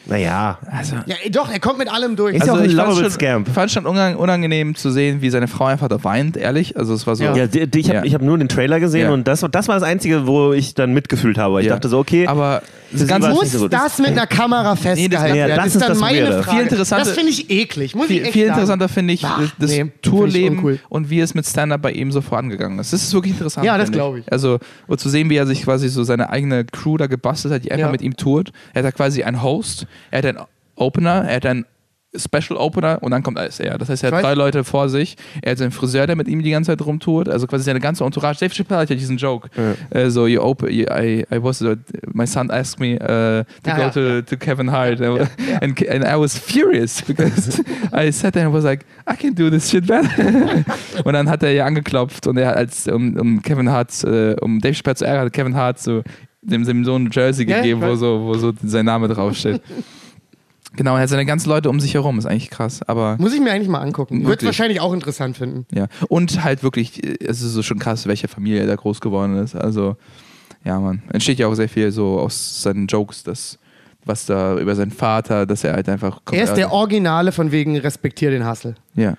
Naja. Also, Ja, doch, er kommt mit allem durch. Ist ja auch ein ich fand's lovable schon, fand schon unang- unangenehm zu sehen, wie seine Frau einfach da weint, ehrlich. Also es war so. Ja. Ja, ich habe Ja. ich hab nur den Trailer gesehen Ja. und das, war- das war das Einzige, wo ich dann mitgefühlt habe. Ich Ja. dachte so, okay. Aber das war's Muss so das mit einer Kamera festgehalten ja, werden? das ist ist dann das meine Weirde. Frage. Viel das finde ich eklig. Muss ich viel, echt viel interessanter finde ich Ah, das nee, ich Tourleben uncool. und wie es mit Stand-Up bei ihm so vorangegangen ist. Das ist wirklich interessant. Ja, das finde glaub ich. Also, und zu sehen, wie er sich quasi so seine eigene Crew da gebastelt hat, die einfach Ja. mit ihm tourt. Er hat da quasi einen Host, er hat einen Opener, er hat einen Special Opener und dann kommt alles er. Das heißt, er hat weiß- drei Leute vor sich. Er hat seinen Friseur, der mit ihm die ganze Zeit rumtourt. Also quasi seine ganze Entourage. Dave Chappelle hat ja diesen Joke. Äh, so, you open, you, I, I was, uh, my son asked me uh, to Ja, go ja. to, to Kevin Hart. And, and I was furious because I sat there and was like, I can do this shit better. und dann hat er ja angeklopft und er hat als, um, um Kevin Hart, äh, um Dave Chappelle zu ärgern, hat Kevin Hart so dem, dem so ein Jersey Ja, gegeben, wo so, wo so sein Name draufsteht. Genau, er hat seine ganzen Leute um sich herum, ist eigentlich krass. Aber Muss ich mir eigentlich mal angucken. Wird wahrscheinlich auch interessant finden. ja. Und halt wirklich, es ist so schon krass, welche Familie er da groß geworden ist. Also, ja, man. Entsteht ja auch sehr viel so aus seinen Jokes, das, was da über seinen Vater, dass er halt einfach. Er ist der Originale von wegen respektier den Hustle. Ja.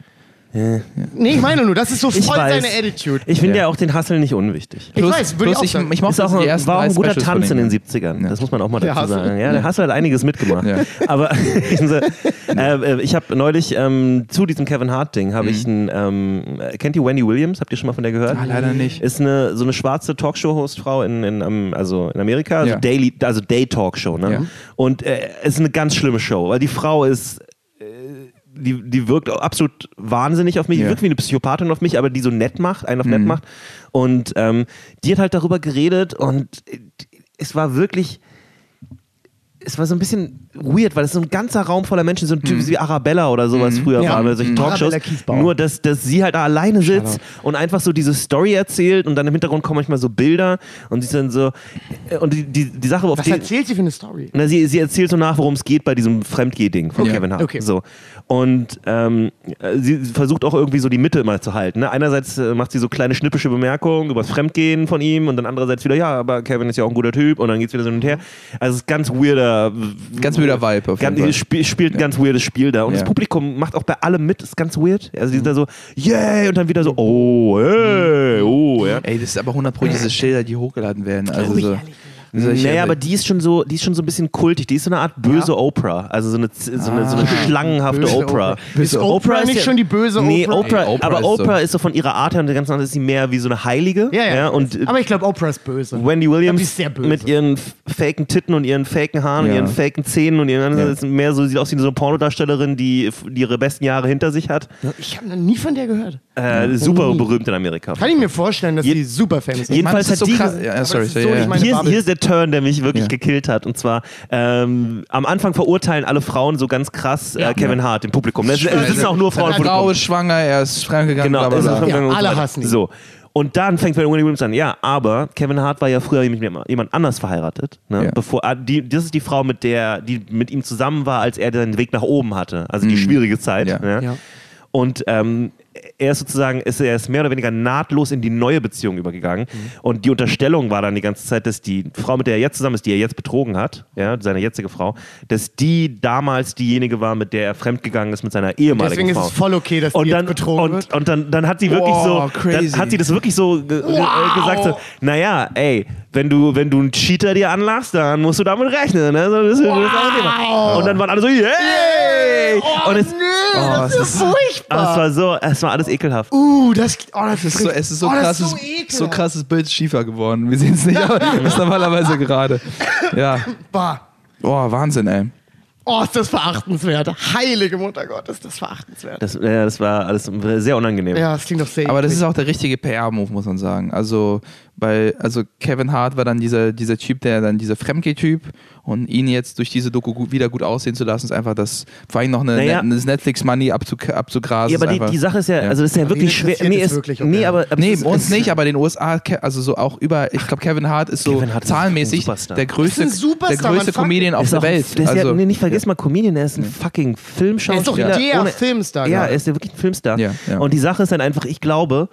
Nee, ich meine nur, das ist so Ich voll weiß. seine Attitude. Ich finde Ja. ja auch den Hustle nicht unwichtig. Ich weiß, würde ich auch ich, sagen. ich mochte Ist auch die ein, ersten war auch ein guter Specials Tanz in den 70ern. Ja. Das muss man auch mal Der dazu Hustle. sagen. Ja, der Hustle hat einiges mitgemacht. Ja. Aber äh, ich habe neulich ähm, zu diesem Kevin Hart-Ding habe ich einen, ähm, kennt ihr Wendy Williams? Habt ihr schon mal von der gehört? Ah, leider nicht. Ist eine so eine schwarze Talkshow-Hostfrau in, in, also in Amerika, also Ja. Daily, also Day-Talkshow. Ne? Ja. Und äh, es ist eine ganz schlimme Show, weil die Frau ist äh, die, die wirkt absolut wahnsinnig auf mich, die Ja. wirkt wie eine Psychopathin auf mich, aber die so nett macht, einen auf nett Mhm. macht. Und ähm, die hat halt darüber geredet und äh, es war wirklich, es war so ein bisschen weird, weil es so ein ganzer Raum voller Menschen, so ein Typ wie Arabella oder sowas früher Ja. war, bei solchen Mhm. Talkshows. Nur, dass, dass sie halt da alleine sitzt und einfach so diese Story erzählt und dann im Hintergrund kommen manchmal so Bilder und sie ist dann so, äh, und die, die, die Sache, auf Was die, erzählt sie für eine Story? na, sie, sie erzählt so nach, worum es geht bei diesem Fremdgeh-Ding von Ja. Kevin Hart. Okay. So. Und ähm, äh, sie versucht auch irgendwie so die Mitte immer zu halten. Ne? Einerseits äh, macht sie so kleine schnippische Bemerkungen über das Fremdgehen von ihm und dann andererseits wieder, ja, aber Kevin ist ja auch ein guter Typ und dann geht's wieder so hin und her. Also es ist ganz weirder. Ganz weirder Vibe auf jeden Ganz, Fall. sp spielt ein ganz weirdes Spiel da. Und Ja. das Publikum macht auch bei allem mit, ist ganz weird. Also die sind da so, yay, und dann wieder so, oh, hey, oh, ja. Ey, das ist aber 100 Pro diese Schilder, die hochgeladen werden. Also so, solche- Naja, aber die ist schon so, die ist schon so ein bisschen kultig. Die ist so eine Art böse Ja. Oprah. Also so eine, so eine, so eine Ah. schlangenhafte Böse Oprah. Oprah. Ist Oprah nicht schon die böse Nee, Oprah? Oprah, Ey, Oprah aber ist Oprah so- ist so von ihrer Art her und der ganzen Art ist sie mehr wie so eine Heilige. Ja, ja. und äh, aber ich glaube, Oprah ist böse. Wendy glaub, Williams ist sehr böse. mit ihren faken Titten und ihren faken Haaren und Ja. ihren faken Zähnen und ihren Ja. ist mehr so, sieht aus wie so eine Pornodarstellerin, die, die ihre besten Jahre hinter sich hat. Ich habe noch nie von der gehört. Äh, super nie. berühmt in Amerika. Kann ich mir vorstellen, dass Je- die super famous ist. jedenfalls ist hat die krass. Ja, sorry, ist so ja. ist, hier ist der Turn, der mich wirklich Ja. gekillt hat. Und zwar ähm, am Anfang verurteilen alle Frauen so ganz krass äh, Kevin Hart im Publikum. Es, sitzen auch nur Frauen Frau ist schwanger, er ist fremdgegangen, Genau, bla Ja, alle hassen ihn. So. Und dann fängt Wendy Williams an, ja, aber Kevin Hart war ja früher mit jemand anders verheiratet. Ne? Ja. Bevor, ah, die, das ist die Frau, mit der, die mit ihm zusammen war, als er den Weg nach oben hatte. Also die schwierige Zeit. Ja. Ne? Ja. Und ähm, er ist sozusagen, ist, er ist mehr oder weniger nahtlos in die neue Beziehung übergegangen. Und die Unterstellung war dann die ganze Zeit, dass die Frau, mit der er jetzt zusammen ist, die er jetzt betrogen hat, ja, seine jetzige Frau, dass die damals diejenige war, mit der er fremdgegangen ist mit seiner ehemaligen Deswegen ist Frau. es voll okay, dass und die dann, betrogen und, wird. und dann, dann hat sie wirklich Wow, so, crazy. hat sie das wirklich so ge ge- Wow. gesagt, so, naja, ey, wenn du, wenn du einen Cheater dir anlachst, dann musst du damit rechnen. Ne? So, das, das ist ein Thema. Und dann waren alle so, yay! ey. Und es, Oh, das ist ist- furchtbar. es war so, es war alles ekelhaft. Uh, das, oh, das Es ist so, es ist so oh, das krasses, so, so, krasses Bild schiefer geworden. Wir sehen es nicht, aber das ist normalerweise gerade. Ja. Bah. Boah, Wahnsinn, ey. Oh, ist das verachtenswert. Heilige Mutter Gottes, ist das verachtenswert. Das, ja, das war alles sehr unangenehm. ja, das klingt doch sehr Aber das ist auch der richtige PR-Move, muss man sagen. Also, weil, also Kevin Hart war dann dieser, dieser Typ, der dann dieser Fremdgeh-Typ und ihn jetzt durch diese Doku gut, wieder gut aussehen zu lassen, ist einfach das, vor allem noch eine, Naja. Das Netflix-Money abzuk abzugrasen. Ja, aber ist die, einfach, die Sache ist ja, Ja. also das ist ja Aber wirklich schwer. Nee, es es, wirklich, ob nee er- aber, aber Nee, ist- uns nicht, aber in den USA, also so auch über, ich glaube, Kevin Hart ist so Hart ist ein zahlenmäßig Superstar. der größte, ist ein der größte Comedian auf ist der auch, Welt. Der ist also, ja, nee, nicht vergiss mal, Comedian, er ist ein fucking Filmschauspieler. Er ist doch der ohne- Filmstar, Ja, er ist ja wirklich ein Filmstar. Ja, ja. Und die Sache ist dann einfach, ich glaube,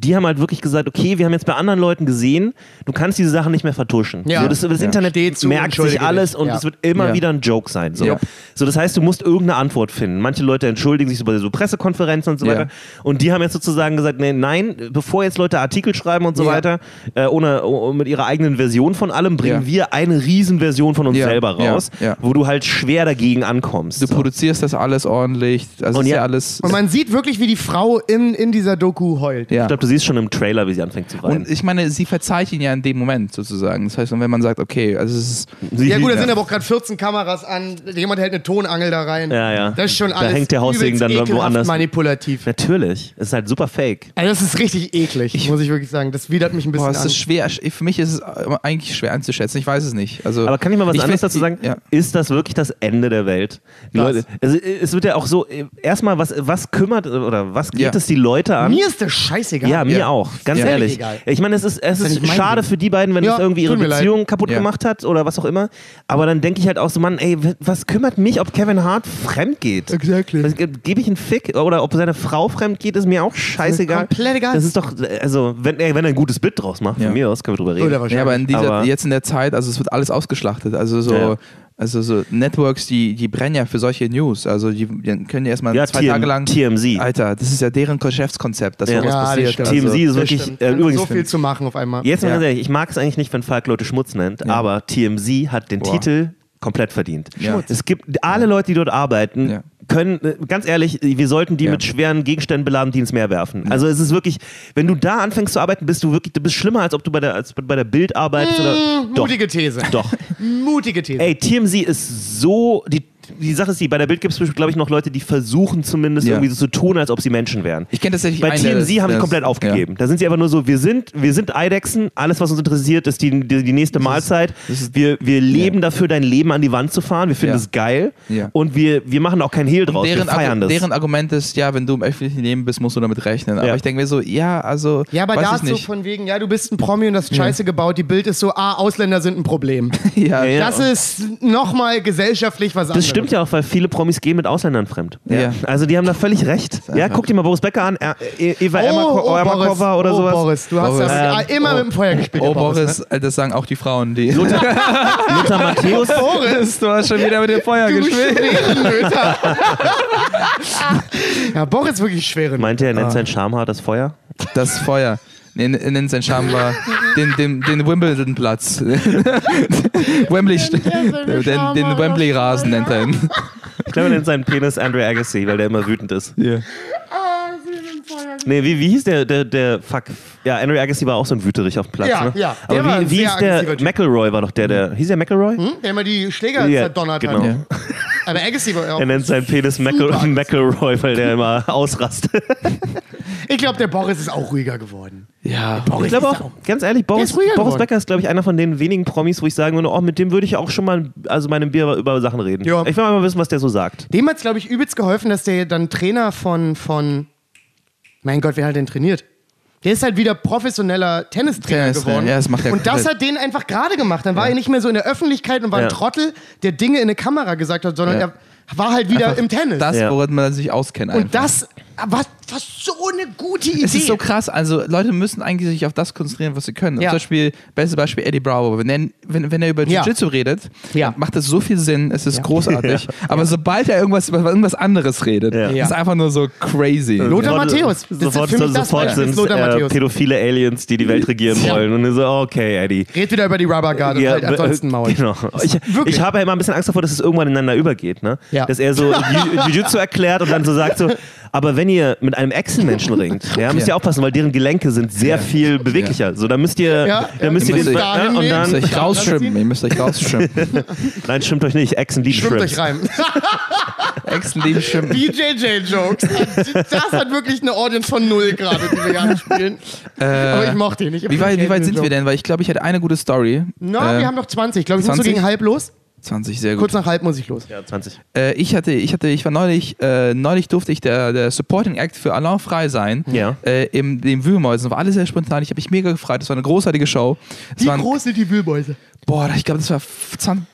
die haben halt wirklich gesagt, okay, wir haben jetzt bei anderen Leuten gesehen, du kannst diese Sachen nicht mehr vertuschen. Ja. So, das, das Ja. Internet Steh zu, merkt sich alles und Ja. es wird immer Ja. wieder ein Joke sein. So. Ja. so, das heißt, du musst irgendeine Antwort finden. Manche Leute entschuldigen sich so bei so Pressekonferenzen und so Ja. weiter. Und die haben jetzt sozusagen gesagt, nee, nein, bevor jetzt Leute Artikel schreiben und so Ja. weiter, äh, ohne, oh, mit ihrer eigenen Version von allem, bringen Ja. wir eine Riesenversion von uns Ja. selber raus, Ja. wo du halt schwer dagegen ankommst. du So. produzierst das alles ordentlich, also Und ist ja, ja- alles. Und man sieht wirklich, wie die Frau in, in dieser Doku heult. ja. Ich glaube, siehst schon im Trailer, wie sie anfängt zu weinen. Und ich meine, sie verzeiht ihn ja in dem Moment sozusagen. Das heißt, und wenn man sagt, okay, also es ist. Sie- Ja gut, da Ja. sind aber auch gerade 14 Kameras an, jemand hält eine Tonangel da rein. Ja, ja. Das ist schon Da alles hängt der Haussegen dann woanders. manipulativ. Natürlich. Es ist halt super fake. Also das ist richtig eklig, muss ich wirklich sagen. Das widert mich ein bisschen Boah, es an. ist schwer. Für mich ist es eigentlich schwer einzuschätzen. Ich weiß es nicht. Also, Aber kann ich mal was anderes find- dazu sagen? Ja. Ist das wirklich das Ende der Welt? Die? Leute, also, es wird ja auch so, äh, erstmal, was, was kümmert oder was geht Ja. es die Leute an? Mir ist das scheißegal. Ja, mir Ja. auch, ganz Ja. ehrlich. Egal. Ich meine, es ist, es ja ist schade Ding. für die beiden, wenn Ja, es irgendwie ihre. Beziehung kaputt Ja. gemacht hat oder was auch immer. Aber dann denke ich halt auch so, Mann, ey, was kümmert mich, ob Kevin Hart fremd geht? Exactly. Gebe ich einen Fick oder ob seine Frau fremd geht, ist mir auch scheißegal. komplett egal. Das ist doch, also, wenn, ey, wenn er ein gutes Bit draus macht, Ja. von mir aus, können wir drüber reden. Oder wahrscheinlich. Ja, aber in dieser, Aber- jetzt in der Zeit, also es wird alles ausgeschlachtet. Also so, Ja. Also so Networks, die, die brennen ja für solche News. Also die, die können ja erstmal Ja, zwei TM Tage lang. TMZ. Alter, das ist ja deren Geschäftskonzept, dass Ja. sowas Ja, das passiert. stimmt. Also, TMZ ist Das wirklich, äh, übrigens, so viel zu machen auf einmal. Jetzt mal ganz ehrlich, ich mag es eigentlich nicht, wenn Falk Leute Schmutz nennt, aber TMZ hat den Boah. Titel komplett verdient. Ja. Es gibt alle Leute, die dort arbeiten, Ja. Können, äh, ganz ehrlich, wir sollten die Ja. mit schweren Gegenständen beladen, die ins Meer werfen. Also es ist wirklich, wenn du da anfängst zu arbeiten, bist du wirklich, du bist schlimmer, als ob du bei der, als bei der Bild arbeitest oder. Doch. Mutige These. Doch. Mutige These. Ey, TMZ ist so, die, die Sache ist die, bei der Bild gibt es, glaube ich, noch Leute, die versuchen zumindest Ja. irgendwie so zu tun, als ob sie Menschen wären. Ich kenne tatsächlich Bei einen, der TMZ das- haben sie das- komplett aufgegeben. Da sind sie einfach nur so, wir sind, wir sind Eidechsen, alles was uns interessiert ist die, die, die nächste Mahlzeit. das ist- wir, wir leben dafür, dein Leben an die Wand zu fahren. Wir finden Ja. es geil. Ja. Und wir, wir machen auch kein Hehl draus. Deren, wir feiern das. deren Argument ist, ja, wenn du im öffentlichen Leben bist, musst du damit rechnen. Aber Ja. ich denke mir so, ja, also. Ja, aber weiß da ist so nicht. von wegen, ja, du bist ein Promi und hast Scheiße gebaut. Die Bild ist so, ah, Ausländer sind ein Problem. ja, Ja, ja. Das ist nochmal gesellschaftlich was anderes. Das stimmt ja auch, weil viele Promis gehen mit Ausländern fremd. Ja. Also die haben da völlig recht. Ja, guck dir mal Boris Becker an, er- E- Eva Emmerko- oh, Emmerkova Boris, oder oh, sowas. Boris, du hast Boris. das ah, Ähm, immer oh. mit dem Feuer gespielt. Oh, Boris, äh, das sagen auch die Frauen, die. Lothar Matthäus. Boris, du hast schon wieder mit dem Feuer Ne? Du gespielt. Ja, Boris ist wirklich schwere. Meint er, er Ah. nennt sein Schamhaar das Feuer? Das Feuer. Nee, er nennt sein Charme den, den, den Wimbledon-Platz. Wembley, den, den Wembley-Rasen nennt er ihn. Ich glaube, er nennt seinen Penis Andre Agassi, weil der immer wütend ist. Ja. Nee, wie, wie hieß der, der, der, fuck, ja, Andre Agassi war auch so ein Wüterich auf dem Platz, Ja, ne? ja. Aber wie, wie sehr hieß der. McElroy war doch der, der, hieß der McElroy? Hm? Der immer die Schläger Ja, zerdonnert genau. hat. Ja. Aber Agassi war auch. Er nennt seinen Penis. McElroy, weil der immer ausrastet. Ich glaube, der Boris ist auch ruhiger geworden. ja. Boris Ich glaube ist auch, ganz ehrlich, Boris, Boris geworden. Becker ist, glaube ich, einer von den wenigen Promis, wo ich sagen würde, oh, mit dem würde ich auch schon mal, also meinem Bier über Sachen reden. Ja. Ich will mal wissen, was der so sagt. Dem hat es, glaube ich, übelst geholfen, dass der dann Trainer von, von. Mein Gott, wer hat den trainiert? Der ist halt wieder professioneller Tennistrainer Tennistrainer, geworden. ja, das macht er und das hat den einfach gerade gemacht. Dann war er nicht mehr so in der Öffentlichkeit und war Ja. ein Trottel, der Dinge in eine Kamera gesagt hat, sondern Ja. er war halt wieder Einfach im Tennis. Das, Ja. woran man sich auskennt. und einfach. das was, was so eine gute Idee. Es ist so krass, also Leute müssen eigentlich sich auf das konzentrieren, was sie können. Ja. Zum Beispiel, bestes Beispiel Eddie Bravo. Wenn er, wenn, wenn er über Ja. Jiu-Jitsu redet, Ja. macht das so viel Sinn, es ist Ja. großartig. Aber sobald er irgendwas über irgendwas anderes redet, Ja. ist einfach nur so crazy. Lothar Sofort- Matthäus. Das ist Sofort, das sofort sind Lothar äh, pädophile Aliens, die die Welt regieren Ja. wollen. Und so, okay, Eddie. Red wieder über die Rubber Guard und halt äh, ansonsten Maul. Genau. Ich, ich habe ja immer ein bisschen Angst davor, dass es irgendwann ineinander übergeht. Ne? Ja. Dass er so Jiu- Jiu-Jitsu erklärt und dann so sagt so, aber wenn ihr mit einem Echsenmenschen ringt, ja, müsst ihr aufpassen, weil deren Gelenke sind sehr viel beweglicher. So, da müsst ihr, Ja, da ja. müsst ihr den, müsst dahin und dann, Ihr müsst euch Dann rausschwimmen, ihr müsst euch rausschwimmen. nein, stimmt euch nicht, Echsen lieben Schwimmt Shrimps. euch rein. Echsen lieben schwimmen. BJJ-Jokes. Das hat wirklich eine Audience von null gerade, die wir gerade spielen. Aber ich mochte ihn. Ich Äh, Wie weit, wie weit sind wir denn? Weil ich glaube, ich hatte eine gute Story. Na, Äh, wir haben noch 20. Ich glaube, ich muss so 20? gegen halb los. 20, sehr gut. Kurz nach halb muss ich los. Ja, 20. Äh, ich hatte, ich hatte, ich war neulich, äh, neulich durfte ich der, der Supporting Act für Alain Frei sein. Ja. Äh, im, dem Wühlmäusen. War alles sehr spontan. Ich habe mich mega gefreut. Das war eine großartige Show. Es waren, sind die Wühlmäuse? Boah, ich glaube, das war 20,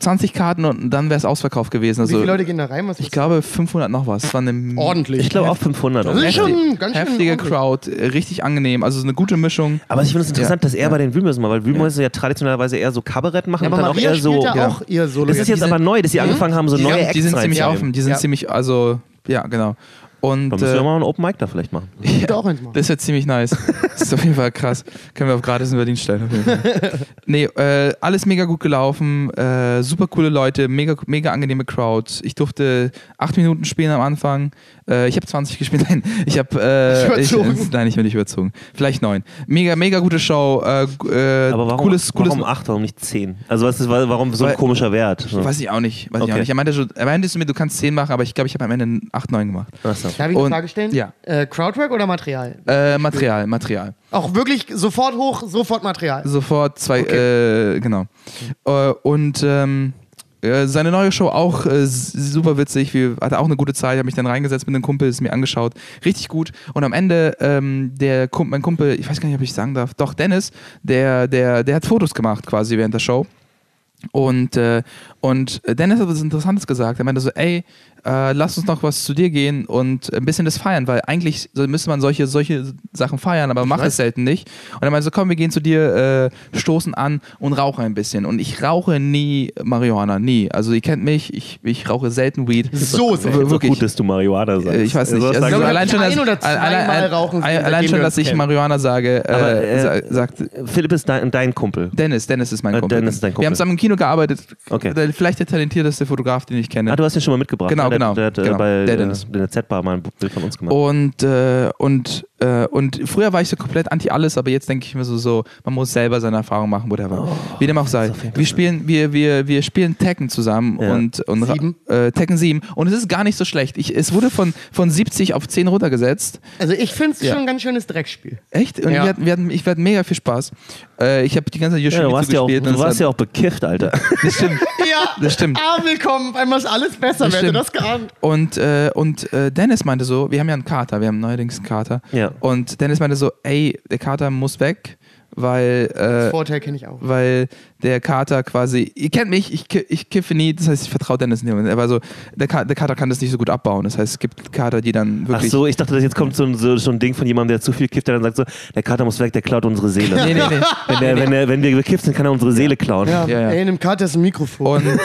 20 Karten und dann wäre es ausverkauft gewesen. Wie Also, viele Leute gehen da rein? Was ich glaube 500 noch was. Es war eine ordentlich. Ich glaube auch 500. Das ist schon ganz schön heftige. Crowd, richtig angenehm. Also so eine gute Mischung. Aber ich finde es interessant, Ja. dass er bei den Wühlmäusen war, weil Wühlmäuse ja traditionellerweise eher so Kabarett machen Ja, und aber dann auch eher so. spielt ja ja. auch ihr Solo. Das ist jetzt aber neu, dass sie angefangen haben, so Die, neue sind, die sind Acts ziemlich offen. Die sind Ja. ziemlich, also, ja, genau. Und Da müssen wir äh, mal ein Open Mic da vielleicht machen. ja. auch eins machen. Das ist ja ziemlich nice. Das ist auf jeden Fall krass. Können wir auf gratis in Berlin stellen. Nee, äh, alles mega gut gelaufen. Äh, super coole Leute, mega, mega angenehme Crowd. Ich durfte acht Minuten spielen am Anfang. Äh, ich habe 20 gespielt. Nein, ich habe. Äh, ich, Überzogen. nein, ich bin nicht überzogen. Vielleicht neun. Mega, mega gute Show. Äh, äh, Aber warum, cooles, cooles. warum 8, warum nicht 10? Also was ist, warum so ein Weil- komischer Wert? So. Weiß ich auch nicht. Weiß ich Okay. auch nicht. Er meinte, schon, er meinte zu mir, du kannst 10 machen, aber ich glaube, ich habe am Ende 8, 9 gemacht. Achso. Darf ich eine Frage stellen? ja. Äh, Crowdwork oder Material? Äh, Material, Material. Auch wirklich sofort hoch, sofort Material. Sofort zwei, äh, genau. Äh, und ähm, äh, seine neue Show auch äh, super witzig. Wir hatte auch eine gute Zeit. habe mich dann reingesetzt mit einem Kumpel, ist mir angeschaut. Richtig gut. Und am Ende, ähm, der Kump mein Kumpel, ich weiß gar nicht, ob ich sagen darf, doch, Dennis, der, der, der hat Fotos gemacht quasi während der Show. Und, äh, und Dennis hat was Interessantes gesagt. Er meinte so, ey, äh, lass uns noch was zu dir gehen und ein bisschen das feiern, weil eigentlich so müsste man solche, solche Sachen feiern, aber macht es selten nicht. Und er meinte so, komm, wir gehen zu dir, äh, stoßen an und rauchen ein bisschen. Und ich rauche nie Marihuana, nie. Also ihr kennt mich, ich, ich rauche selten Weed. So Wir- sehr. So wirklich. gut, dass du Marihuana sagst. Äh, Ich weiß nicht. Also, Also, sagen- allein schon, dass, allein, rauchen, allein, schon, wir dass ich kennen. Marihuana sage, äh, Aber, äh, sa- sagt Philipp ist dein, dein Kumpel. Dennis. Dennis ist mein Äh, Kumpel. Dennis ist dein Wir Kumpel. haben zusammen im Kino gearbeitet. Okay. Der- Vielleicht der talentierteste Fotograf, den ich kenne. Ah, du hast ihn schon mal mitgebracht. Genau, ne? der, genau, Der hat äh, genau. bei Der der, Dennis. der Z-Bar mal ein Bild von uns gemacht. Und, äh, und, äh, und früher war ich so komplett anti alles, aber jetzt denke ich mir so, so, man muss selber seine Erfahrung machen, whatever. Wie dem auch sei. Wir spielen, wir, wir, wir spielen Tekken zusammen Ja. und, und Sieben. Äh, Tekken 7 und es ist gar nicht so schlecht. Ich, es wurde von, von 70 auf 10 runtergesetzt. Also ich finde es Ja. schon ein ganz schönes Dreckspiel. Echt? Und Ja. wir hatten, wir hatten, ich hatte mega viel Spaß. Äh, ich habe die ganze Zeit ja, Yoshimitsu du warst, ja auch, gespielt. und du warst ja auch bekifft, Alter. Das stimmt. Ja, Das stimmt. Ah, willkommen. Auf einmal ist alles besser. Das Wer hätte das geahnt? Und, äh, und äh, Dennis meinte so, wir haben ja einen Kater, wir haben neuerdings einen Kater. Ja. Und Dennis meinte so, ey, der Kater muss weg, weil, äh, Vorteil kenne ich auch. weil der Kater quasi, ihr kennt mich, ich, ich kiffe nie, das heißt, ich vertraue Dennis nicht. Er war so, der, Ka der Kater kann das nicht so gut abbauen. Das heißt, es gibt Kater, die dann Ach wirklich. so, ich dachte, jetzt kommt so ein, so, so ein Ding von jemandem, der zu viel kifft, der dann sagt so, der Kater muss weg, der klaut unsere Seele. Nee, nee, nee. Wenn, der, wenn, der, wenn wir bekifft sind, kann er unsere Seele klauen. Ja, Ja, ja. ey, in dem Kater ist ein Und, Mikrofon.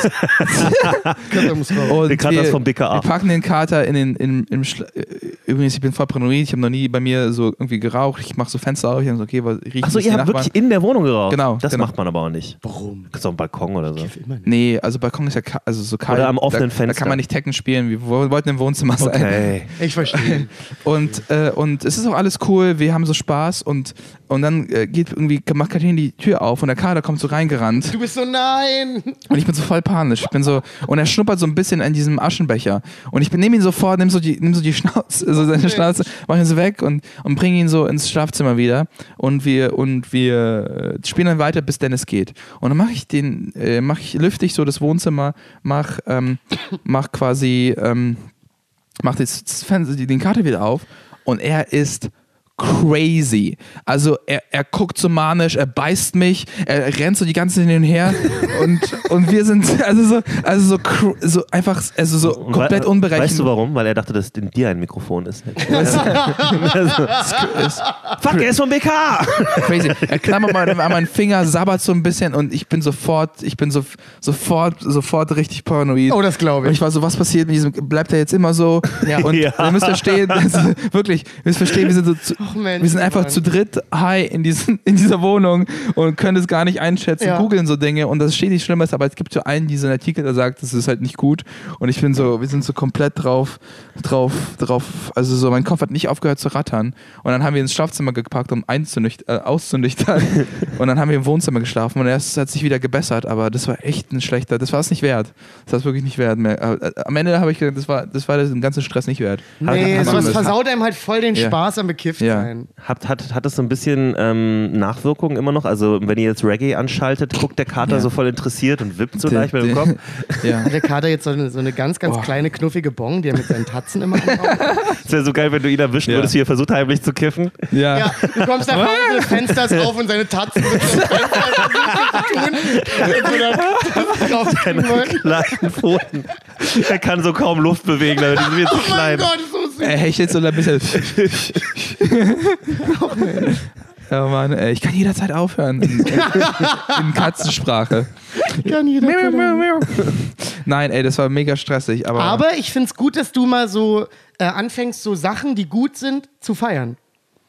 Kater muss raus. und Der Kater wir, ist vom BKA. Wir packen den Kater in den, in, im Schla äh, Übrigens, ich bin voll paranoid, ich habe noch nie bei mir so irgendwie geraucht. Ich mache so Fenster auf, ich habe so, okay, was riecht Achso, ihr habt wirklich in der Wohnung geraucht. Genau, Das genau. macht man aber auch nicht. Warum? Das ist doch ein Balkon oder so. Immer nicht. Nee, also Balkon ist ja ka- also so kalt. Oder am offenen da, Fenster. Da kann man nicht Tekken spielen. Wir wo- wollten im Wohnzimmer sein. Okay. Ich verstehe. Und, äh, und es ist auch alles cool, wir haben so Spaß und, und dann äh, geht irgendwie, macht Katrin die Tür auf und der Kader kommt so reingerannt Du bist so, nein. und ich bin so voll panisch. Ich bin so, und er schnuppert so ein bisschen an diesem Aschenbecher und ich nehme ihn sofort, nimm so die, nimm so die Schnauze, so seine Schnauze, mach ihn so weg und, und bringe ihn so ins Schlafzimmer wieder und wir, und wir äh, spielen dann weiter, bis Dennis geht. Und dann mache ich den, äh, mach ich, lüfte ich so das Wohnzimmer, mach, ähm, mach quasi, ähm, jetzt das Fenster, den Kater wieder auf und er ist crazy. Also er, er guckt so manisch, er beißt mich, er rennt so die ganze Zeit hin und her und, und wir sind also so, also so, so einfach, also so Und komplett unberechenbar. Weißt du warum? Weil er dachte, dass in dir ein Mikrofon ist. Fuck, er ist vom BK! crazy. Er klammert mal an meinen Finger, sabbert so ein bisschen und ich bin sofort, ich bin so, sofort, sofort richtig paranoid. Oh, das glaube Und ich. ich war so, was passiert mit diesem, bleibt er jetzt immer so? Ja. Und Ja. ihr müsst verstehen, also, wirklich, ihr müsst verstehen, wir sind so zu, Ach, Mensch, wir sind einfach Mann. zu dritt high in, diesen, in dieser Wohnung und können es gar nicht einschätzen, Ja. googeln so Dinge und das steht nicht Schlimmes, aber es gibt so einen, diesen Artikel, der sagt, das ist halt nicht gut und ich bin so, wir sind so komplett drauf, drauf, drauf, also so, mein Kopf hat nicht aufgehört zu rattern und dann haben wir ins Schlafzimmer gepackt, um äh, auszunüchtern und dann haben wir im Wohnzimmer geschlafen und erst hat sich wieder gebessert, aber das war echt ein schlechter, das war es nicht wert, das war es wirklich nicht wert mehr. Äh, Am Ende habe ich gedacht, das war, das war den ganzen Stress nicht wert. Nee, Hat- sowas versaut einem halt voll den Ja. Spaß am bekifft Ja. Sein. Hat, hat, hat es so ein bisschen ähm, Nachwirkungen immer noch? Also, wenn ihr jetzt Reggae anschaltet, guckt der Kater Ja. so voll interessiert und wippt so leicht mit dem Kopf. Ja. Hat der Kater jetzt so eine, so eine ganz, ganz Oh. kleine, knuffige Bong, die er mit seinen Tatzen immer anhaut? Es wäre so geil, wenn du ihn erwischen Ja. würdest, wie er versucht heimlich zu kiffen. Ja. Ja, du kommst nach Hause, das Fenster ist auf und seine Tatzen sind so zu tun. Seine kleinen Pfoten. Er kann so kaum Luft bewegen, aber die sind mir zu Oh mein klein. Gott, so. Er hechelt so ein bisschen. oh Mann, ey, ich kann jederzeit aufhören. In, in, in Katzensprache. Kann jeder können. Nein, ey, das war mega stressig. Aber, Aber ich finde es gut, dass du mal so äh, anfängst, so Sachen, die gut sind, zu feiern.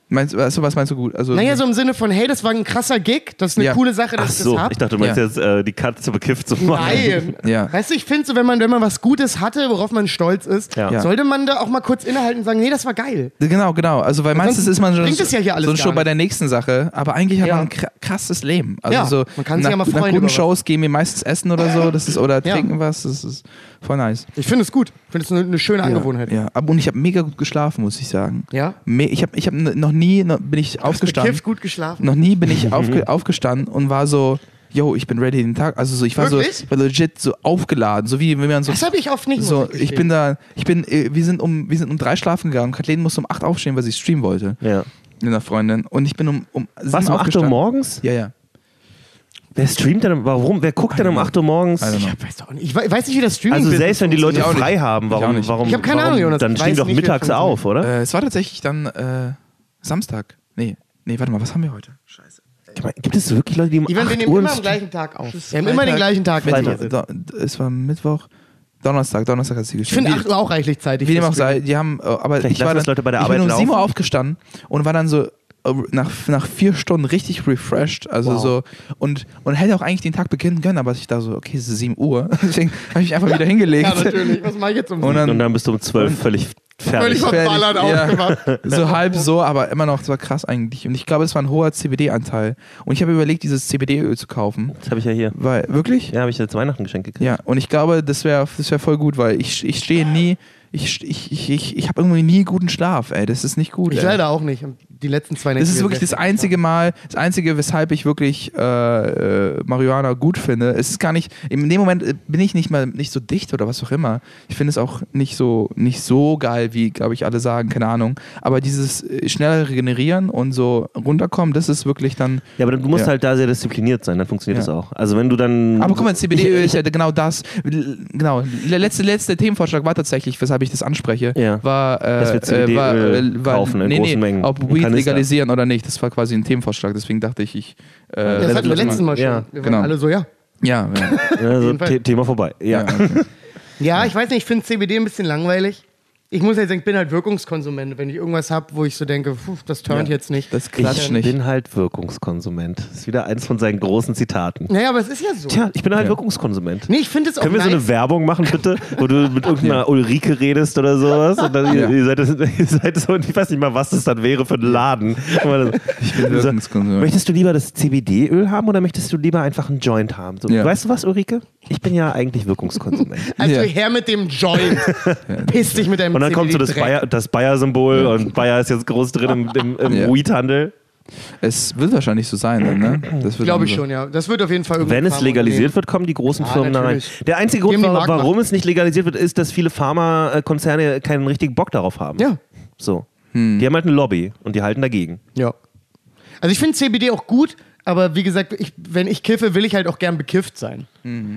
Meinst, du- also, was meinst du gut? Also, Naja, so im Sinne von, hey, das war ein krasser Gig, das ist eine Ja. coole Sache, Ach dass ich so, das hab. ich dachte, du meinst Ja. jetzt äh, die Katze bekifft zu machen. Nein. Ja. Weißt du, ich finde so, wenn man, wenn man was Gutes hatte, worauf man stolz ist, Ja. Ja. sollte man da auch mal kurz innehalten und sagen, nee, das war geil. Genau, genau. Also, weil meistens ist man schon, bringt es ja hier alles so schon bei der nächsten Sache, aber eigentlich hat man ein kra- krasses Leben. Also Ja, so man kann sich nach, ja mal nach freuen guten über was. Shows gehen wir meistens essen oder so, das ist oder Ja. trinken was, das ist voll nice. Ich finde es gut. Ich finde es eine, eine schöne Angewohnheit. Ja, aber und ich habe mega gut geschlafen, muss ich sagen. Ja? Me ich habe ich hab noch nie noch bin ich aufgestanden. Bekifft, gut geschlafen. Noch nie bin ich aufge aufgestanden und war so, yo, ich bin ready den Tag. Also so, ich war so, Wirklich? ich war legit so aufgeladen, so wie wenn man so Das habe ich oft nicht. so, ich bin da, ich bin, äh, wir sind um, wir sind um drei schlafen gegangen. Kathleen musste um acht aufstehen, weil sie streamen wollte Ja. mit einer Freundin. Und ich bin um, um Was, um 8 Uhr morgens? Ja, ja. Wer streamt denn? Warum? Wer guckt denn um 8 Uhr morgens? Ich weiß auch nicht. Ich we- weiß nicht, wie das Streaming Also selbst wenn die Leute frei haben, warum? warum Ich hab keine warum, Ahnung, Jonas. Dann stehen doch mittags auf, oder? Äh, es war tatsächlich dann äh, Samstag. Nee, nee, warte mal, was haben wir heute? Scheiße. Ich Gibt es wirklich Leute, die um Ivan, wir 8 nehmen Uhr immer am gleichen Tag auf. Wir haben immer den gleichen Tag. wenn sind. Do, es war Mittwoch, Donnerstag, Donnerstag hat sie Ich geschrieben. finde 8 Uhr auch reichlich zeitig. Wie dem auch sei, die haben, äh, aber Vielleicht ich war dann, das Leute bei der ich Arbeit bin um 7 Uhr aufgestanden und war dann so äh, nach, nach vier Stunden richtig refreshed, also Wow. so und, und hätte auch eigentlich den Tag beginnen können, aber ich da so, okay, es ist 7 Uhr, deswegen habe ich mich einfach wieder hingelegt. Ja, natürlich. Was mache ich jetzt um Und dann, Und dann bist du um 12 völlig fertig. Völlig verballert Ja. aufgewacht. so halb so, aber immer noch, das war krass eigentlich. Und ich glaube, es war ein hoher CBD-Anteil. Und ich habe überlegt, dieses CBD-Öl zu kaufen. Das habe ich ja hier. Weil, wirklich? Ja, habe ich jetzt Weihnachten geschenkt gekriegt. Ja, und ich glaube, das wäre das wär voll gut, weil ich, ich stehe nie, ich, ich, ich, ich, ich habe irgendwie nie guten Schlaf, ey. Das ist nicht gut. Ich ey. leider auch nicht. Die letzten zwei Nächte. Das ist wirklich das einzige Mal, das einzige, weshalb ich wirklich äh, äh, Marihuana gut finde. Es ist gar nicht, in dem Moment äh, bin ich nicht mal nicht so dicht oder was auch immer. Ich finde es auch nicht so, nicht so geil, wie, glaube ich, alle sagen, keine Ahnung. Aber dieses äh, schnelle Regenerieren und so runterkommen, das ist wirklich dann. Ja, aber du musst Ja. halt da sehr diszipliniert sein, dann funktioniert Ja. das auch. Also wenn du dann. Aber guck mal, CBD-Öl ist ja genau das. Genau. Der letzte, letzte Themenvorschlag war tatsächlich, weshalb ich das anspreche, Ja. war, äh, Dass wir CBD äh, war, äh, war kaufen in nee, großen nee, Mengen. ob Weed. Legalisieren oder nicht. Das war quasi ein Themenvorschlag. Deswegen dachte ich, ich. Äh, Das hatten wir letztes Mal schon. Ja, wir genau. waren alle so, ja. Ja, ja. also, Thema vorbei. Ja. ja okay. Ja, ich weiß nicht, ich finde CBD ein bisschen langweilig. Ich muss jetzt sagen, ich bin halt Wirkungskonsument. Wenn ich irgendwas habe, wo ich so denke, puh, das turnt Ja. jetzt nicht. Das klatscht Ich nicht. bin halt Wirkungskonsument. Das ist wieder eins von seinen großen Zitaten. naja, aber es ist ja so. Tja, ich bin halt Ja. Wirkungskonsument. Nee, ich finde es auch Können wir so nice. eine Werbung machen, bitte? Wo du mit irgendeiner Ulrike redest oder sowas? Und dann, Ja. ihr, seid, ihr seid so, ich weiß nicht mal, was das dann wäre für ein Laden. Ich bin Wirkungskonsument. Möchtest du lieber das CBD-Öl haben oder möchtest du lieber einfach einen Joint haben? So, Ja. Weißt du was, Ulrike? Ich bin ja eigentlich Wirkungskonsument. also Ja. her mit dem Joint. Piss dich mit deinem Und dann kommt so das. Bayer- das Bayer-Symbol und Bayer ist jetzt groß drin im, im, im Ja. Weed-Handel. Es wird wahrscheinlich so sein, dann, ne? Das wird Glaube ich so. schon, ja. Das wird auf jeden Fall. Wenn es legalisiert wird, kommen die großen Ja, Firmen da rein. Der einzige Grund, haben die wa- Marktmacht. warum es nicht legalisiert wird, ist, dass viele Pharmakonzerne keinen richtigen Bock darauf haben. Ja. So. Die haben halt eine Lobby und die halten dagegen. Ja. Also ich finde CBD auch gut, aber wie gesagt, ich, wenn ich kiffe, will ich halt auch gern bekifft sein.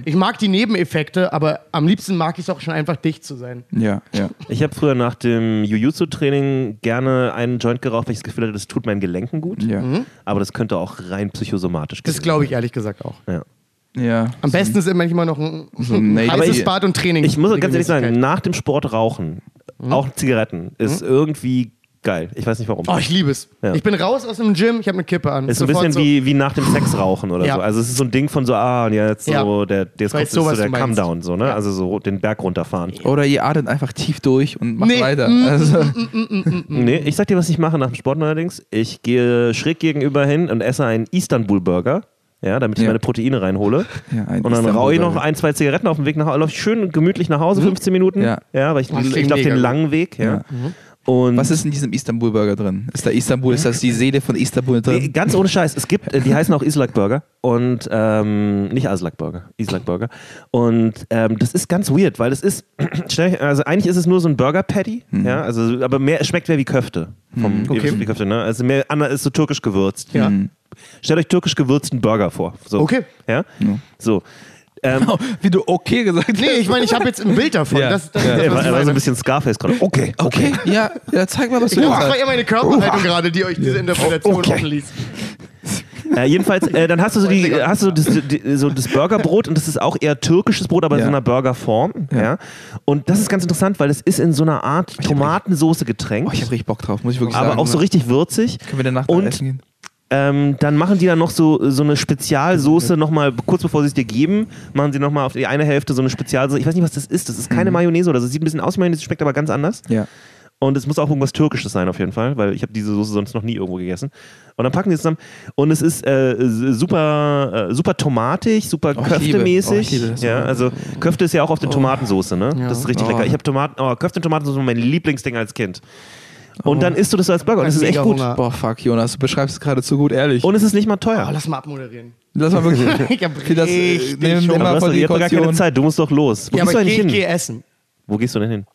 Ich mag die Nebeneffekte, aber am liebsten mag ich es auch schon einfach dicht zu sein. Ja, ja. Ich habe früher nach dem Jiu-Jitsu-Training gerne einen Joint geraucht, weil ich das Gefühl hatte, das tut meinen Gelenken gut. Ja. Aber das könnte auch rein psychosomatisch Das gewesen glaube ich ehrlich gesagt auch. Ja. ja. Am besten ist immer immer noch ein, So ein heißes ich- Bad und Training. Ich muss ganz ehrlich sagen, nach dem Sport rauchen, auch Zigaretten, ist irgendwie geil. Ich weiß nicht warum. Oh, ich liebe es. Ja. Ich bin raus aus dem Gym, ich habe eine Kippe an. ist so ein bisschen wie, wie nach dem Sex rauchen oder Ja. so. Also es ist so ein Ding von so, ah, und jetzt Ja. so, der, jetzt kommt so, so der du meinst. Come-Down, so, ne? Ja. Also so den Berg runterfahren. Oder ihr atmet einfach tief durch und macht Nee, weiter. mm, Also, Nee, ich sag dir, was ich mache nach dem Sport neuerdings. Ich gehe schräg gegenüber hin und esse einen Istanbul-Burger. Ja, damit ich Ja. meine Proteine reinhole. Ja, und dann rauche ich noch ein, zwei Zigaretten auf dem Weg nach Hause. Laufe ich schön gemütlich nach Hause, 15 Minuten. Ja. ja weil ich, ich laufe den langen Weg. Ja. Ja. Und was ist in diesem Istanbul-Burger drin? Ist da Istanbul, ist das die Seele von Istanbul Nee, drin? Ganz ohne Scheiß. Es gibt, die heißen auch Islak Burger und ähm, nicht Aslak Burger, Islak Burger. Und ähm, das ist ganz weird, weil es ist, also eigentlich ist es nur so ein Burger Patty, ja, also aber mehr, es schmeckt mehr wie Köfte. Vom, ihr okay. wie Köfte, ne? Also mehr, Anna ist so türkisch gewürzt. Ja. Stellt euch türkisch gewürzten Burger vor. So. Okay. Ja. So. Ähm, Wie du okay gesagt hast. Nee, ich meine, ich habe jetzt ein Bild davon. Ja. Das, das, Ja. das, er war, was er war so ein bisschen Scarface gerade. Okay, Okay, ja, ja, zeig mal, was Ich du jetzt das war hast. eher meine Körperhaltung gerade, die euch diese Interpretation Okay. offen ließ. Äh, jedenfalls, äh, dann hast du so, die, hast du das, die, so das Burgerbrot und das ist auch eher türkisches Brot, aber in Ja. so einer Burgerform. Ja. Und das ist ganz interessant, weil es ist in so einer Art Tomatensoße getränkt, Oh, ich hab richtig Bock drauf, muss ich wirklich aber sagen. auch so richtig würzig. Können wir danach Und- essen gehen? Ähm, dann machen die dann noch so, so eine Spezialsoße nochmal, kurz bevor sie es dir geben, machen sie nochmal auf die eine Hälfte so eine Spezialsoße. Ich weiß nicht, was das ist. Das ist keine Mayonnaise oder so. Sieht ein bisschen aus wie Mayonnaise, schmeckt aber ganz anders. Ja. Und es muss auch irgendwas Türkisches sein auf jeden Fall, weil ich habe diese Soße sonst noch nie irgendwo gegessen. Und dann packen die es zusammen und es ist äh, super, äh, super tomatig, super Oh, köftemäßig. oh, ja, also Köfte ist ja auch auf der Tomatensoße, ne? Das ist richtig Oh. lecker. Ich habe Tomaten, oh, Köfte und Tomatensoße war mein Lieblingsding als Kind. Und dann isst du das als Burger und das ist echt gut. Hunger. Boah, fuck, Jonas, du beschreibst es gerade zu gut, ehrlich. Und es ist nicht mal Oh, teuer. lass mal abmoderieren. Lass mal wirklich. Ich hab das, äh, nimm Aber mal doch, die ihr habt doch gar keine. Zeit, du musst doch los. Wo Ja, gehst aber du ich eigentlich gehe hin? geh essen. Wo gehst du denn hin?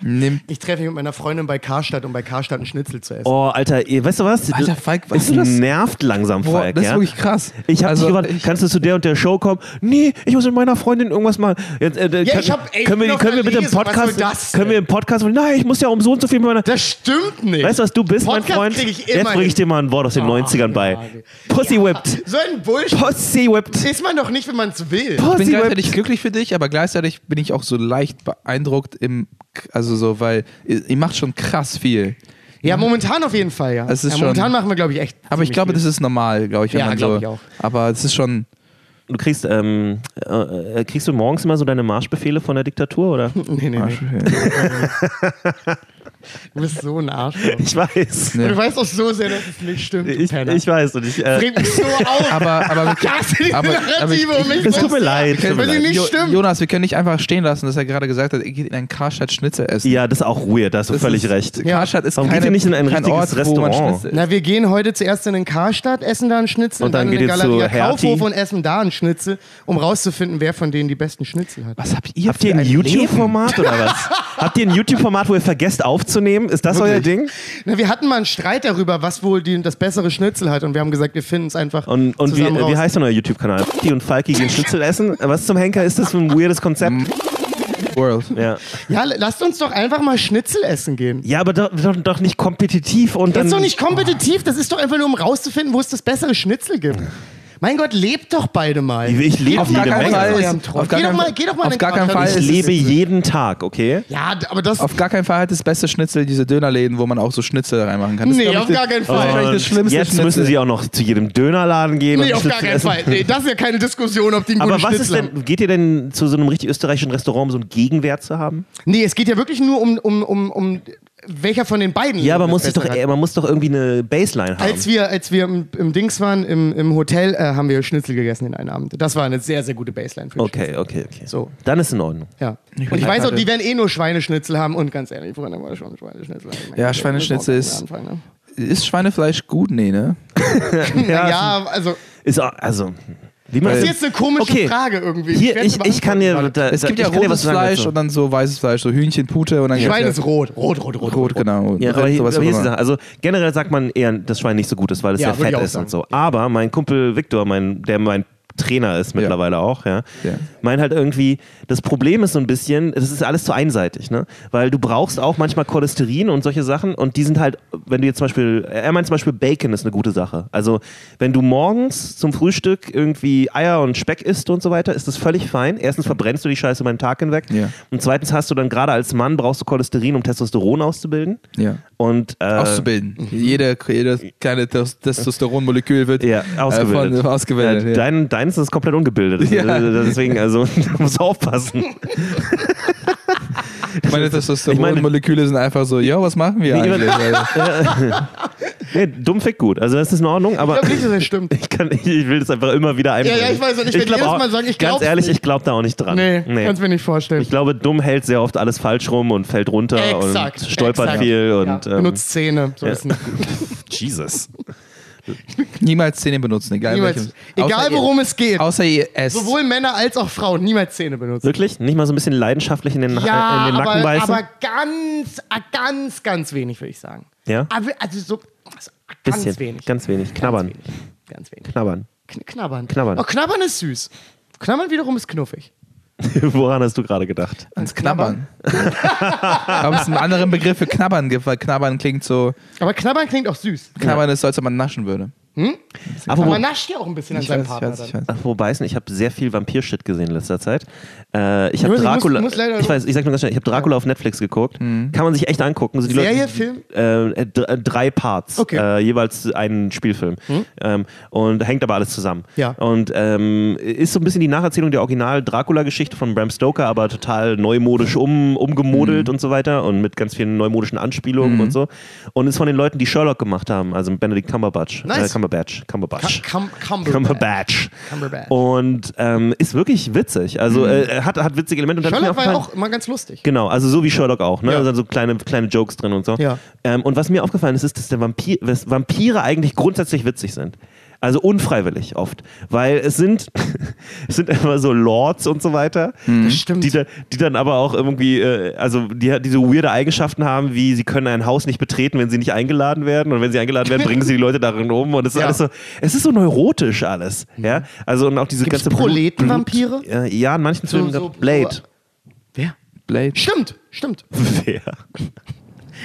Nimm. Ich treffe mich mit meiner Freundin bei Karstadt, um bei Karstadt einen Schnitzel zu essen. Oh, Alter, ihr- weißt du was? Alter, Falk, weißt es du das? nervt langsam, Boah, Falk. das ist ja? wirklich krass. Ich habe also, dich gefragt, kannst du zu der und der Show kommen? Nee, ich muss mit meiner Freundin irgendwas machen. Jetzt, äh, Ja, kann, ich hab- ey, können, wir, können wir bitte im Podcast, das können wir im Podcast, nein, ich muss ja um so und so viel mit meiner. Das stimmt nicht. Weißt du, was du bist, mein Podcast Freund? krieg ich Jetzt bringe ich dir mal ein Wort aus den 90ern bei. ja, Pussy whipped. So ein Bullshit. Pussy whipped. Ist man doch nicht, wenn man es will. ich bin Pussy gleichzeitig glücklich für dich, aber gleichzeitig bin ich auch so leicht beeindruckt im, also so, weil ihr, ihr macht schon krass viel. Ja, momentan auf jeden Fall, ja. Es ist ja momentan schon- machen wir, glaube ich, echt. Aber ich glaube, viel. das ist normal, glaube ich, wenn Ja, man glaub so. ich auch. Aber es ist schon. Du kriegst, ähm, äh, äh, kriegst du morgens immer so deine Marschbefehle von der Diktatur, oder? Nee, nee, nee. Du bist so ein Arschloch. Ich weiß. Ja. Du weißt doch so sehr, dass es nicht stimmt. Ich, Penner. ich weiß und ich. Äh, mich so auf. Aber, aber, die aber, aber ich, um mich es so tut mir leid, mir Weil sie leid. nicht Jo- stimmt. Jonas, wir können nicht einfach stehen lassen, dass er gerade gesagt hat, er geht in ein Karstadt Schnitzel essen. ja, das ist auch weird, da hast du Das völlig ist, recht. Karstadt ist Warum keine, geht ihr nicht in ein kein richtiges Ort, wo man Restaurant? Schnitzel Na, wir gehen heute zuerst in den Karstadt, essen da einen Schnitzel Und dann in geht den ihr zu Galeria. Kaufhof und essen da einen Schnitzel, um rauszufinden, wer von denen die besten Schnitzel hat. Was habt ihr Habt ihr ein? YouTube-Format oder was? Habt ihr ein YouTube-Format, wo ihr vergesst aufzunehmen? Ist das euer Ding? Na, wir hatten mal einen Streit darüber, was wohl die, das bessere Schnitzel hat und wir haben gesagt, wir finden es einfach Und, und wie, raus. wie heißt denn euer YouTube-Kanal? Die und Falki gehen Schnitzel essen? Was zum Henker ist das für ein weirdes Konzept? World. Ja, Ja, lasst uns doch einfach mal Schnitzel essen gehen. ja aber doch, doch, doch nicht kompetitiv und Das dann. ist doch nicht kompetitiv, das ist doch einfach nur, um rauszufinden, wo es das bessere Schnitzel gibt. Mein Gott, lebt doch beide mal. Ich lebe Auf gar jede keinen Menge. Fall. Ist, auf gar Geh doch keinen- mal- geh doch mal in auf den gar keinen. Fall Ich ist lebe jeden Tag, okay? Ja, aber das. auf gar keinen Fall hat das beste Schnitzel diese Dönerläden, wo man auch so Schnitzel reinmachen kann. Das ist, Nee, auf gar keinen das ist Fall. das Und schlimmste jetzt Schnitzel. müssen sie auch noch zu jedem Dönerladen gehen nee, und auf gar Schnitzel keinen essen. Fall. Nee, das ist ja keine Diskussion, ob die einen Aber was ist Schnitzel haben. denn, geht ihr denn zu so einem richtig österreichischen Restaurant, um so einen Gegenwert zu haben? Nee, es geht ja wirklich nur um, um, um, um welcher von den beiden. Ja, aber muss doch, hat. man muss doch irgendwie eine Baseline haben. Als wir, als wir im, im Dings waren, im, im Hotel, äh, haben wir Schnitzel gegessen in einem Abend. Das war eine sehr, sehr gute Baseline für okay, okay, okay. So. Dann ist in Ordnung. Ja. Ich Und ich weiß auch, die werden eh nur Schweineschnitzel haben und ganz ehrlich, Freunde, war schon Schweineschnitzel. Ich meine, Ja, Schweineschnitzel ist- anfangen, Ist Schweinefleisch gut? Nee, ne? Ne? Ja, also Ist auch, also, Wie man Das ist jetzt eine komische Okay. Frage irgendwie. Hier, ich, ich kann dir. Da, Es gibt ja rotes Fleisch und dann so weißes Fleisch, so Hühnchen, Pute und dann. Schwein ist rot. Rot, rot, rot, ja, rot, genau. Ja, aber hier, aber hier ist die. Sache. Also generell sagt man eher, dass Schwein nicht so gut ist, weil es Ja, ich fett ist sagen. und so. Aber mein Kumpel Viktor, mein, der mein Trainer ist mittlerweile auch, ja, Ja. meint halt irgendwie, das Problem ist so ein bisschen, das ist alles zu einseitig, ne? Weil du brauchst auch manchmal Cholesterin und solche Sachen und die sind halt, wenn du jetzt zum Beispiel, er meint zum Beispiel Bacon ist eine gute Sache. Also wenn du morgens zum Frühstück irgendwie Eier und Speck isst und so weiter, ist das völlig fein. Erstens verbrennst du die Scheiße beim Tag hinweg Ja. und zweitens hast du dann gerade als Mann brauchst du Cholesterin, um Testosteron auszubilden. Ja. Und, äh, Auszubilden. Jede, jedes kleine Tes- Testosteronmolekül wird Ja, ausgebildet. Äh, von, ausgebildet Ja, ja. dein, deins ist komplett ungebildet. Ja. Deswegen, also, da musst du aufpassen. Meine Testosteronmoleküle sind einfach so, ja, was machen wir Wie eigentlich? Nee, dumm fick gut. Also, das ist in Ordnung, aber Ich glaube nicht, dass das stimmt. ich, kann, ich will das einfach immer wieder einbringen. ja, ich weiß und ich werde jedes auch- Mal sagen, ich Ganz glaub's ehrlich, nicht. ich glaube da auch nicht dran. Nee, kannst mir nicht vorstellen. Ich glaube, dumm hält sehr oft alles falsch rum und fällt runter Exakt. und stolpert exakt. viel. ja, Und, ähm, benutzt Zähne. So ja. ist nicht gut. Jesus. Niemals Zähne benutzen, egal Niemals, welches. egal ihr- worum es geht. Außer ihr esst. Sowohl Männer als auch Frauen niemals Zähne benutzen. Wirklich? Nicht mal so ein bisschen leidenschaftlich in den, Ja, äh, in den Nacken aber, beißen? aber ganz, ah, ganz, ganz wenig, würde ich sagen. ja? Aber, also so also ganz Bisschen. wenig. Ganz wenig. Knabbern. Ganz wenig. Ganz wenig. Knabbern. Kn knabbern. Knabbern. Oh, knabbern ist süß. Knabbern wiederum ist knuffig. Woran hast du gerade gedacht? ans Knabbern. Aber es einen anderen Begriff für Knabbern gibt, weil Knabbern klingt so, Aber knabbern klingt auch süß. Knabbern ist so, als ob man naschen würde. Aber Apropos, man nascht ja auch ein bisschen an seinem weiß, ich Partner. weiß, ich weiß. apropos beißen, ich habe sehr viel Vampir-Shit gesehen in letzter Zeit. Äh, ich habe muss- muss- Dracula. muss leider- ich weiß, ich sag nur ganz schnell, ich habe Dracula auf Netflix geguckt. Kann man sich echt angucken. So die Serie, Leute, Film? Äh, d- äh, drei Parts, Okay. äh, jeweils einen Spielfilm. Ähm, und hängt aber alles zusammen. Ja. Und ähm, ist so ein bisschen die Nacherzählung der Original-Dracula-Geschichte von Bram Stoker, aber total neumodisch um, umgemodelt und so weiter und mit ganz vielen neumodischen Anspielungen und so. Und ist von den Leuten, die Sherlock gemacht haben, also Benedict Cumberbatch. Nice. Äh, Cumberbatch. Cumberbatch. Cum- Cumberbatch. Cumberbatch. Cumberbatch. Und ähm, ist wirklich witzig. Also äh, hat, hat witzige Elemente. Und Sherlock war ja auch immer ganz lustig. Genau, also so wie Sherlock auch, ne? Ja. Also so kleine, kleine Jokes drin und so. Ja. Ähm, und was mir aufgefallen ist, ist, dass der Vampir, dass Vampire eigentlich grundsätzlich witzig sind. Also unfreiwillig oft. Weil es sind, es sind immer so Lords und so weiter. Das stimmt. Die, da, die dann aber auch irgendwie, äh, also die, die so weirde Eigenschaften haben, wie sie können ein Haus nicht betreten, wenn sie nicht eingeladen werden. Und wenn sie eingeladen werden, bringen sie die Leute darin um. Und es ist Ja. alles so, es ist so neurotisch alles. Ja? Also und auch diese Gibt's ganze Proletenvampire? Blut- Äh, ja, in manchen So- Filmen. so- Blade. Wer? Blade. Stimmt, stimmt. Wer?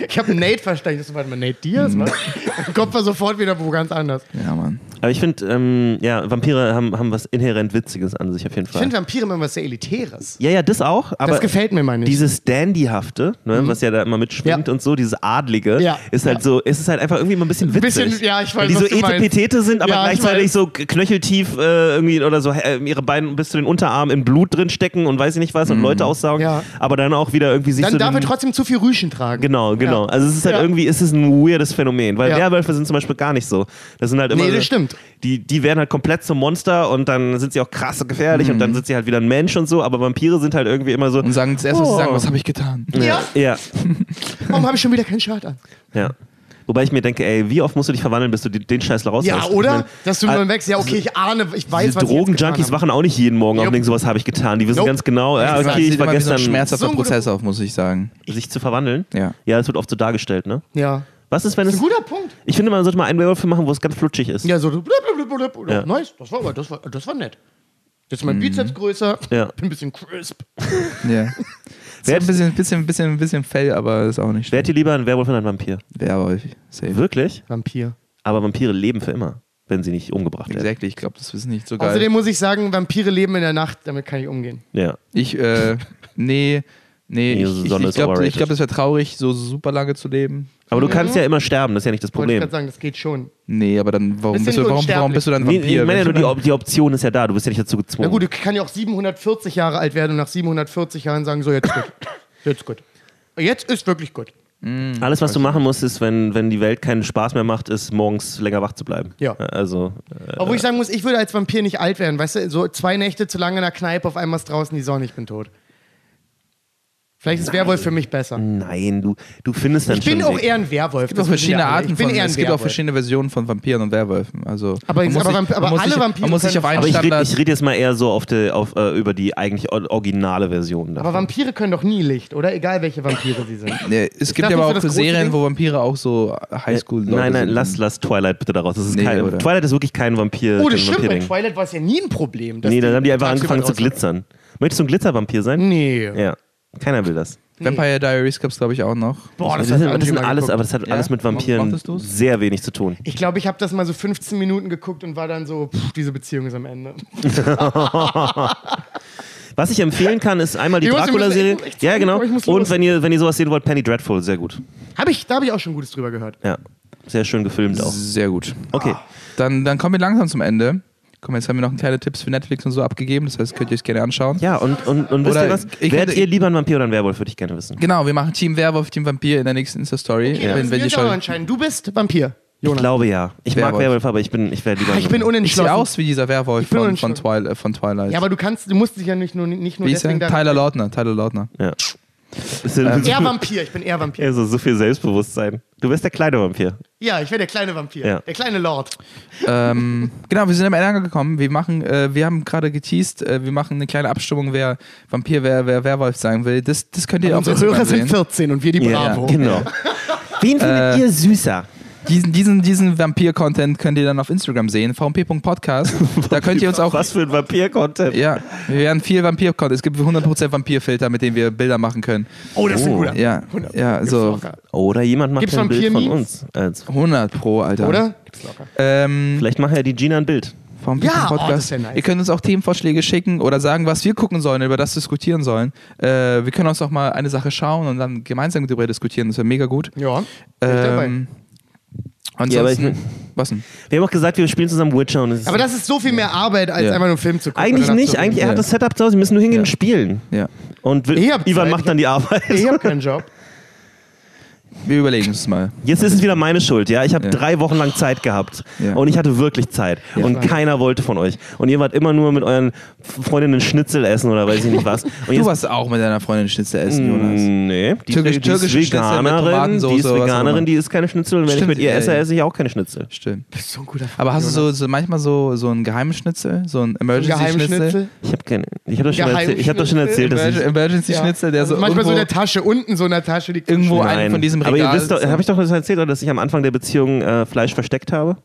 Ich habe Nate verstanden. Das war mal Nate Diaz, was? Mein Kopf war sofort wieder wo ganz anders. Ja, Mann. Aber ich finde, ähm, ja, Vampire haben, haben was inhärent Witziges an sich auf jeden Ich Fall. finde Vampire immer was sehr Elitäres. ja, ja, das auch. Aber das gefällt mir mal nicht. dieses Dandyhafte, ne, was ja da immer mitschwingt Ja. und so, dieses Adlige, Ja. ist halt so, es ist halt einfach irgendwie immer ein bisschen witzig. Bisschen- ja, ich weiß, Weil die so. Etepetete sind, aber Ja, ich gleichzeitig so knöcheltief äh, irgendwie oder so äh, ihre Beine bis zu den Unterarmen in Blut drin stecken und weiß ich nicht was und Leute aussaugen, Mhm. Aber dann auch wieder irgendwie sich Dann so darf er trotzdem zu viel Rüschen tragen. Genau, genau. Also es ist halt irgendwie, es ist ein weirdes Phänomen, weil. Werwölfe sind zum Beispiel gar nicht so. Das sind halt immer Nee, das stimmt. Die, die werden halt komplett zum Monster und dann sind sie auch krass und gefährlich und Mhm. dann sind sie halt wieder ein Mensch und so, aber Vampire sind halt irgendwie immer so. Und sagen das erste, was sie Oh. sagen, was habe ich getan? Ja. Ja, Warum habe ich schon wieder kein Shirt an? ja. Wobei ich mir denke, ey, wie oft musst du dich verwandeln, bis du die- den Scheiß raus Ja, hast? oder? Ich mein, Dass du äh, nur wächst. Ja, okay, ich ahne, ich weiß, Diese was ich Drogenjunkies wachen auch nicht jeden Morgen auf und denken, sowas habe ich getan. Die wissen Nope. ganz genau, ja, okay, ich sieht war wie so ein gestern schmerzhafter So ein Prozess auf, muss ich sagen. sich zu verwandeln. Ja. Ja, das wird oft so dargestellt, ne? Ja. Was ist, wenn Das es. ist ein guter Punkt. Ich finde, man sollte mal einen Werwolf machen, wo es ganz flutschig ist. Ja, so blub, blub, blub, blub, blub. Ja. Nice, das war, das war, das war nett. Jetzt ist mein Bizeps größer, Ja. bin ein bisschen crisp. Ja. Es hat ein bisschen, bisschen, bisschen, bisschen Fell, aber ist auch nicht Wärt ihr lieber ein Werwolf oder ein Vampir? Werwolf. Safe. Wirklich? Vampir. Aber Vampire leben für immer, wenn sie nicht umgebracht werden. Exactly, ich glaube, das ist nicht so geil. Außerdem muss ich sagen, Vampire leben in der Nacht, damit kann ich umgehen. Ja. Ich, äh, nee, nee, Nee, ich, ich, ich glaube, glaub, das wäre traurig, so super lange zu leben. Aber du kannst ja immer sterben, das ist ja nicht das Wollte ich Problem. gerade sagen, das geht schon. Nee, aber dann, warum, Bisschen bist du, warum, warum bist du dann Nee, Vampir? ich meine ja nur, die, Op- die Option ist ja da, du bist ja nicht dazu gezwungen. Na gut, ich kann ja auch 740 Jahre alt werden und nach 740 Jahren sagen, so jetzt gut. Jetzt gut. Jetzt ist wirklich gut. Alles, was du machen musst, ist, wenn, wenn die Welt keinen Spaß mehr macht, ist morgens länger wach zu bleiben. Ja. Also, äh, Obwohl ich sagen muss, ich würde als Vampir nicht alt werden. Weißt du, so zwei Nächte zu lange in der Kneipe, auf einmal ist draußen die Sonne, ich bin tot. Vielleicht ist Werwolf für mich besser. Nein, du, du findest dann Ich bin auch eher ein Werwolf. Es gibt auch verschiedene Arten von, es gibt auch verschiedene Versionen von Vampiren und Werwölfen. Also, Aber- man muss aber sich- aber man alle sich- Vampire Man muss sich auf einen Aber ich rede Standard... red jetzt mal eher so auf die, auf, äh, über die eigentlich or- originale Version. Aber davon. Vampire können doch nie Licht, oder? Egal welche Vampire sie sind. Nee, es gibt das ja aber nicht so auch das große Serien, Ding? wo Vampire auch so Highschool Nein, nein, sind. lass, lass Twilight bitte daraus. Das ist Nee, kein, oder? Twilight ist wirklich kein Vampir. Oh, das kein stimmt. Bei Vampir-Ding. Twilight war es ja nie ein Problem. dass Nee, dann haben die einfach tagsüber angefangen zu draußen- glitzern. Möchtest du ein Glitzervampir sein? Nee. Ja. Keiner will das. Vampire Diaries gab es, glaube ich, auch noch. Boah, Das, das, sind, hat das sind alles, aber das hat Ja? alles mit Vampiren sehr wenig zu tun. Ich glaube, ich habe das mal so 15 Minuten geguckt und war dann so, pff, diese Beziehung ist am Ende. Was ich empfehlen kann, ist einmal die Dracula-Serie. Ja, genau. Und wenn ihr, wenn ihr sowas sehen wollt, Penny Dreadful, sehr gut. Hab ich, da habe ich auch schon Gutes drüber gehört. Ja. Sehr schön gefilmt auch. Sehr gut. Okay. Dann, dann kommen wir langsam zum Ende. Komm, jetzt haben wir noch kleine Tipps für Netflix und so abgegeben. Das heißt, könnt ihr euch gerne anschauen. Ja, und, und, und wisst ihr was? ich Werdet ihr lieber ein Vampir oder ein Werwolf, würde ich gerne wissen. Genau, wir machen Team Werwolf, Team Vampir in der nächsten Insta-Story. Okay, wenn, wenn, wenn wir schon. entscheiden. Du bist Vampir, Ich Jonas. glaube ja. Ich mag Werwolf. Werwolf, aber ich bin, ich wäre lieber. Ah, ich bin Ich sehe unentschlossen. aus wie dieser Werwolf von, von, unentschlossen. Twil äh, von Twilight. Ja, aber du kannst, du musst dich ja nicht nur, nicht nur wie ist deswegen der? Tyler Lautner. Tyler Lautner. ja. Ja Ähm, Eher Vampir, ich bin eher Vampir. Also so viel Selbstbewusstsein. Du wärst der kleine Vampir. Ja, ich wäre der kleine Vampir. Ja. Der kleine Lord. ähm, genau, wir sind am Ende angekommen. Wir machen, äh, wir haben gerade geteased, äh, wir machen eine kleine Abstimmung, wer Vampir, wer, wer Werwolf sein will. Das, das könnt ihr auf Unsere Instagram Hörer sind sehen. 14 und wir die Bravo. genau. Wen findet Äh, ihr süßer? Diesen, diesen, diesen Vampir-Content könnt ihr dann auf Instagram sehen, vmp.podcast. da könnt ihr uns auch. Was für ein Vampir-Content. Ja, wir werden viel Vampir-Content. Es gibt 100% Vampir-Filter, mit denen wir Bilder machen können. Oh, das ist ein Oh. guter. Ja, ja, so Oder jemand macht Gibt's ein Bild von uns. Als 100 pro, Alter. Oder? Gibt's locker. Ähm, Vielleicht macht ja die Gina ein Bild. vom Ja, oh, Podcast. das ist ja nice. Ihr könnt uns auch Themenvorschläge schicken oder sagen, was wir gucken sollen, über das diskutieren sollen. Äh, wir können uns auch mal eine Sache schauen und dann gemeinsam darüber diskutieren. Das wäre mega gut. Ja, bin Ähm, Ja, aber ich- ansonsten, was denn? Wir haben auch gesagt, wir spielen zusammen Witcher und es ist Aber das ist so viel mehr Arbeit, als Ja. einfach nur einen Film zu gucken. eigentlich nicht. Eigentlich, er hat das Setup zu Hause. Wir müssen nur hingehen Ja. und spielen. Ja, Und Ivan Zeit. macht dann die Arbeit. Ich habe keinen Job. Wir überlegen es mal. Jetzt ist es wieder meine Schuld, ja. Ich habe Ja. drei Wochen lang Zeit gehabt. Ja. Und ich hatte wirklich Zeit. und weiß. keiner wollte von euch. Und ihr wart immer nur mit euren Freundinnen Schnitzel essen oder weiß ich nicht was. Und Du jetzt- warst auch mit deiner Freundin Schnitzel essen, Jonas. Nee, die, Türkisch- die türkische ist Veganerin, die ist. Veganerin, die isst keine Schnitzel. Und wenn Stimmt, ich mit ihr ey. esse, esse ich auch keine Schnitzel. Stimmt. Bist so ein guter Aber hast du so, so manchmal so, so einen geheimen Schnitzel? So einen Emergency-Schnitzel? Ich habe keine. Ich habe doch schon erzählt, ich hab doch schon erzählt dass ich. Emergency-Schnitzel, der Also so manchmal so in der Tasche, unten so in der Tasche liegt. irgendwo einen von diesem Aber ihr Regal. wisst doch, habe ich doch das erzählt, oder dass ich am Anfang der Beziehung äh, Fleisch versteckt habe?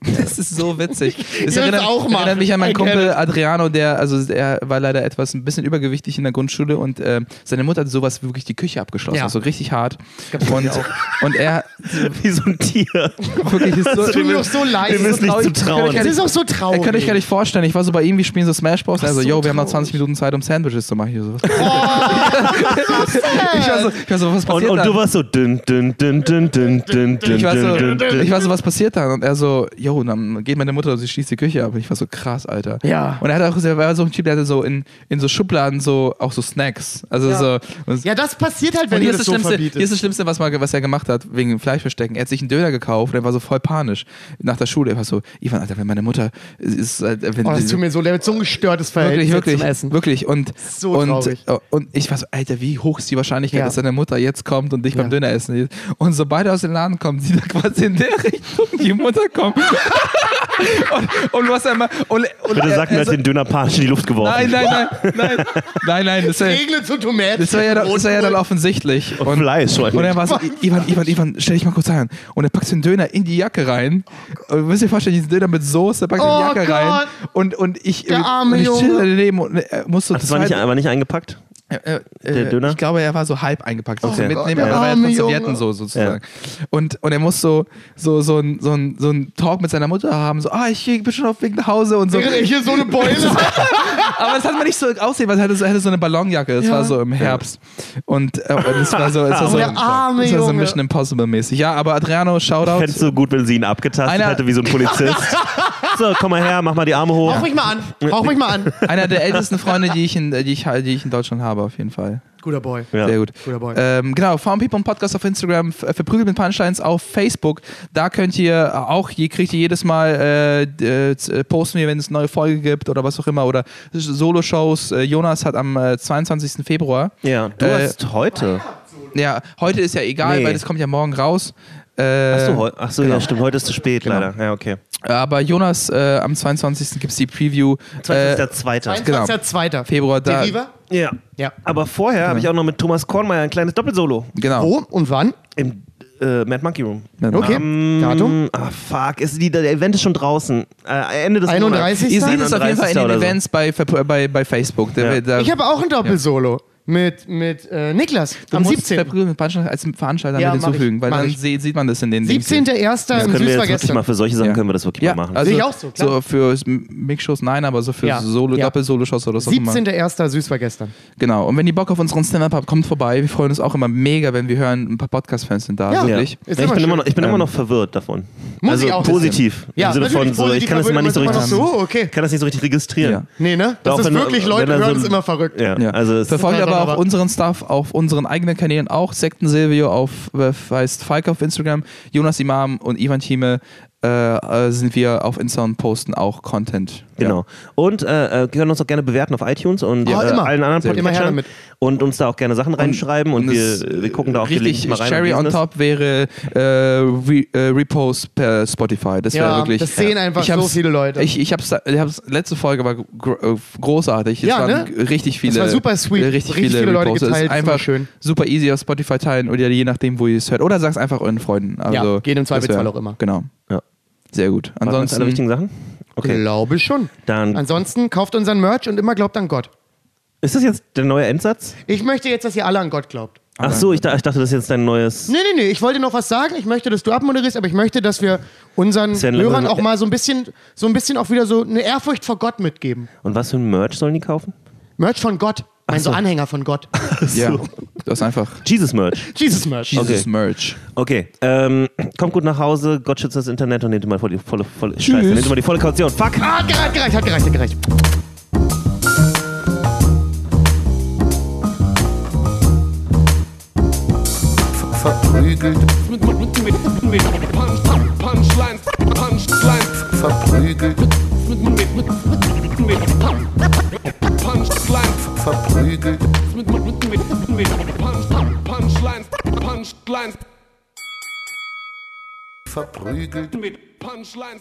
Das ist so witzig. Das erinnert, auch machen. erinnert mich an meinen Kumpel. Adriano, der, also er war leider etwas ein bisschen übergewichtig in der Grundschule und äh, seine Mutter hat sowas wirklich die Küche abgeschlossen, Ja. also richtig hart. Und, und er Wie so ein Tier. wirklich ist so, Das tut mir doch so leid. Das ist nicht traurig. zu trauen. Das ist auch so Ihr traurig. könnt euch gar nicht vorstellen, ich war so bei ihm, wir spielen so Smash Bros. Also, so yo, wir haben noch traurig. 20 Minuten Zeit, um Sandwiches zu machen. Ich, so, Oh, ich, war so, ich war so, was Und, passiert und da? du warst so dünn, dünn, dünn, dünn, dünn, dünn, dünn, ich war, so, dünn, dünn, ich dünn. war so, was passiert da? Und er so, yo, dann geht meine Mutter und sie schließt die Küche ab. Und ich war so, krass, Alter. Ja. Und er hat auch, er war so ein Typ, der hatte so in, in so Schubladen so, auch so Snacks. Also so. Und, Ja, das passiert halt, und wenn ist, das das so Schlimmste, verbietest. hier ist das Schlimmste, was, mal, was er gemacht hat, wegen Fleischverstecken. Er hat sich einen Döner gekauft und er war so voll panisch nach der Schule. Er war so, Ivan, Alter, wenn meine Mutter ist, äh, wenn, oh, das tut mir so leid. So ein gestörtes Wirklich, Verhältnis wirklich, zum Essen. wirklich. Und, So und, traurig. und ich war so, Alter, wie hoch ist die Wahrscheinlichkeit, Ja. dass deine Mutter jetzt kommt und dich beim Ja. Döner essen? Und so beide aus dem Laden kommen, sie da quasi in der Richtung, die Mutter kommt. und, und was er immer. Und, und Bitte er- sag mir, er hat so- den Döner panisch in die Luft geworfen. Nein, nein, nein, nein, nein, nein, das war, Regnet zu Tomaten. das war ja, dann- das war ja dann offensichtlich. Und, Fleisch, und er war so, Ivan, Ivan, Ivan, stell dich mal kurz ein. Und er packt den Döner in die Jacke rein. Und du müsst dir vorstellen, diesen Döner mit Soße, packt in Oh die Jacke Gott. rein. Und, und ich, Der arme und ich chill daneben und er muss so Das war nicht, war nicht eingepackt? Äh, Der äh, Döner? Ich glaube, er war so halb eingepackt. Okay. Okay. Mitnehmen, Der aber er war ja von Junge. Sowjeten so sozusagen. Und, und er muss so, so, so, ein, so, ein, so ein Talk mit seiner Mutter haben, so, ah, ich bin schon auf dem Weg nach Hause und so. Er hier so eine Beule Aber es hat mir nicht so aussehen, weil er hatte so, hatte so eine Ballonjacke. Es Ja. war so im Herbst. Und, äh, und es war so, es war so, Der arme es war so. Mission Impossible mäßig. Ja, aber Adriano, Ich Shoutout. fände es so gut, wenn sie ihn abgetastet Einer- hätte wie so ein Polizist. So, komm mal her, mach mal die Arme hoch. Hauch mich mal an. Hauch mich mal an. Einer der ältesten Freunde, die ich, in, die, ich, die ich in Deutschland habe, auf jeden Fall. Guter Boy. Ja. Sehr gut. Guter Boy. Ähm, genau, Farm People und Podcast auf Instagram, äh, verprügelt mit Punchlines auf Facebook. Da könnt ihr auch, hier kriegt ihr jedes Mal, äh, äh, äh, posten wir, wenn es eine neue Folge gibt oder was auch immer. Oder Solo-Shows. Äh, Jonas hat am äh, 22. Februar. Ja, du Äh, hast heute. Ja, heute ist ja egal, Nee. weil das kommt ja morgen raus. Äh, Achso, ach so genau. ja, stimmt. Heute ist zu spät, Genau. leider. Ja, okay. Aber Jonas, äh, am 22. gibt es die Preview. Das ist Äh, der zweite. genau. 22.02. Februar da. Deriva? Ja. Ja. Aber vorher habe ich auch noch mit Thomas Kornmeier ein kleines Doppelsolo Genau. Wo und wann? im äh, Mad Monkey Room. Okay. Ähm, Datum? Ah, fuck. Ist die, der Event ist schon draußen. Äh, Ende des 31. Ihr Monats. seht es auf jeden Fall in 31. den oder so. Events bei, bei, bei Facebook. Da, Ja. da, Ich habe auch ein Doppelsolo mit, mit äh, Niklas du am musst 17. Verprügelt mit Punchlines als Veranstalter Ja, mit mach ich. hinzufügen, weil dann ich. se- sieht man das in den Dings. 17.01. Das im können wir jetzt wirklich mal Süßvergestern. für solche Sachen Ja. können wir das wirklich Ja, mal machen. also Sehe ich auch so, klar. so für Mixshows nein, aber so für Ja. Solo, Ja. Doppel-Solo-Shows oder so. auch immer. 17.01. Süßvergestern. Genau. Und wenn ihr Bock auf unseren Stand-Up habt, kommt vorbei. Wir freuen uns auch immer mega, wenn wir hören, ein paar Podcast-Fans sind da. Ja. ja. Wirklich. Ist ich bin, schön. immer noch, ich bin Ähm, immer noch verwirrt davon. Muss also ich auch positiv. Ja, Im Sinne von natürlich so, ich kann das aber immer nicht so richtig. noch so, okay. Ich kann das nicht so richtig registrieren. Ja. Nee, ne? Das ist wirklich, Leute hören es immer verrückt. Ja. Ja. Also Verfolgt ist aber auch aber- unseren Stuff auf unseren eigenen Kanälen auch. Sekten Silvio auf äh, heißt Falk auf Instagram, Jonas Imam und Ivan Thieme äh, äh, sind wir auf Insta und posten auch Content. Genau. Und äh, äh, können uns auch gerne bewerten auf iTunes und Ja, äh, immer. allen anderen Podcatchern und uns da auch gerne Sachen reinschreiben und, und es- wir, wir gucken da auch Richtig, mal rein. Cherry und on top wäre äh, Re äh, Repost per Spotify. Das wäre Ja, wirklich. das sehen einfach so viele Leute. Ich, ich hab's, ich hab's, letzte Folge war gro äh, großartig. Es Ja, waren ne? richtig viele. war super sweet. Richtig, Richtig viele, viele Leute Reposts. Es geteilt, Ist einfach schön. super easy auf Spotify teilen oder je nachdem, wo ihr es hört. Oder sag's einfach euren Freunden. Also, Ja, geht im Zweifelsfall auch immer. Genau. Ja. Sehr gut. Das alle Ansonsten. wichtigen Sachen? Okay. Glaube schon. Dann Ansonsten kauft unseren Merch und immer glaubt an Gott. ist das jetzt der neue Endsatz? Ich möchte jetzt, dass ihr alle an Gott glaubt. Ach so, ich, da- ich dachte, das ist jetzt dein neues. Nee, nee, nee, ich wollte noch was sagen. Ich möchte, dass du abmoderierst, aber ich möchte, dass wir unseren Sven, Hörern auch mal so ein bisschen, so ein bisschen auch wieder so eine Ehrfurcht vor Gott mitgeben. Und was für ein Merch sollen die kaufen? Merch von Gott. Mein so. so Anhänger von Gott. Ja, das ist einfach. Jesus Merch. Jesus Merch. Jesus Okay. Merch. Okay, ähm, kommt gut nach Hause, Gott schützt das Internet und nehmt mal voll die volle, volle Scheiße, nehmt mal die volle Kaution. Fuck! Ah, hat gereicht, gereicht, hat gereicht, hat gereicht. verprügelt, Mit, mit, mit, mit, mit Punch, Punchline, Punchline, verprügelt, mit, mit, mit, verprügelt, mit, mit, mit, Punch, Punchline, Punchline, verprügelt. mit Punchline.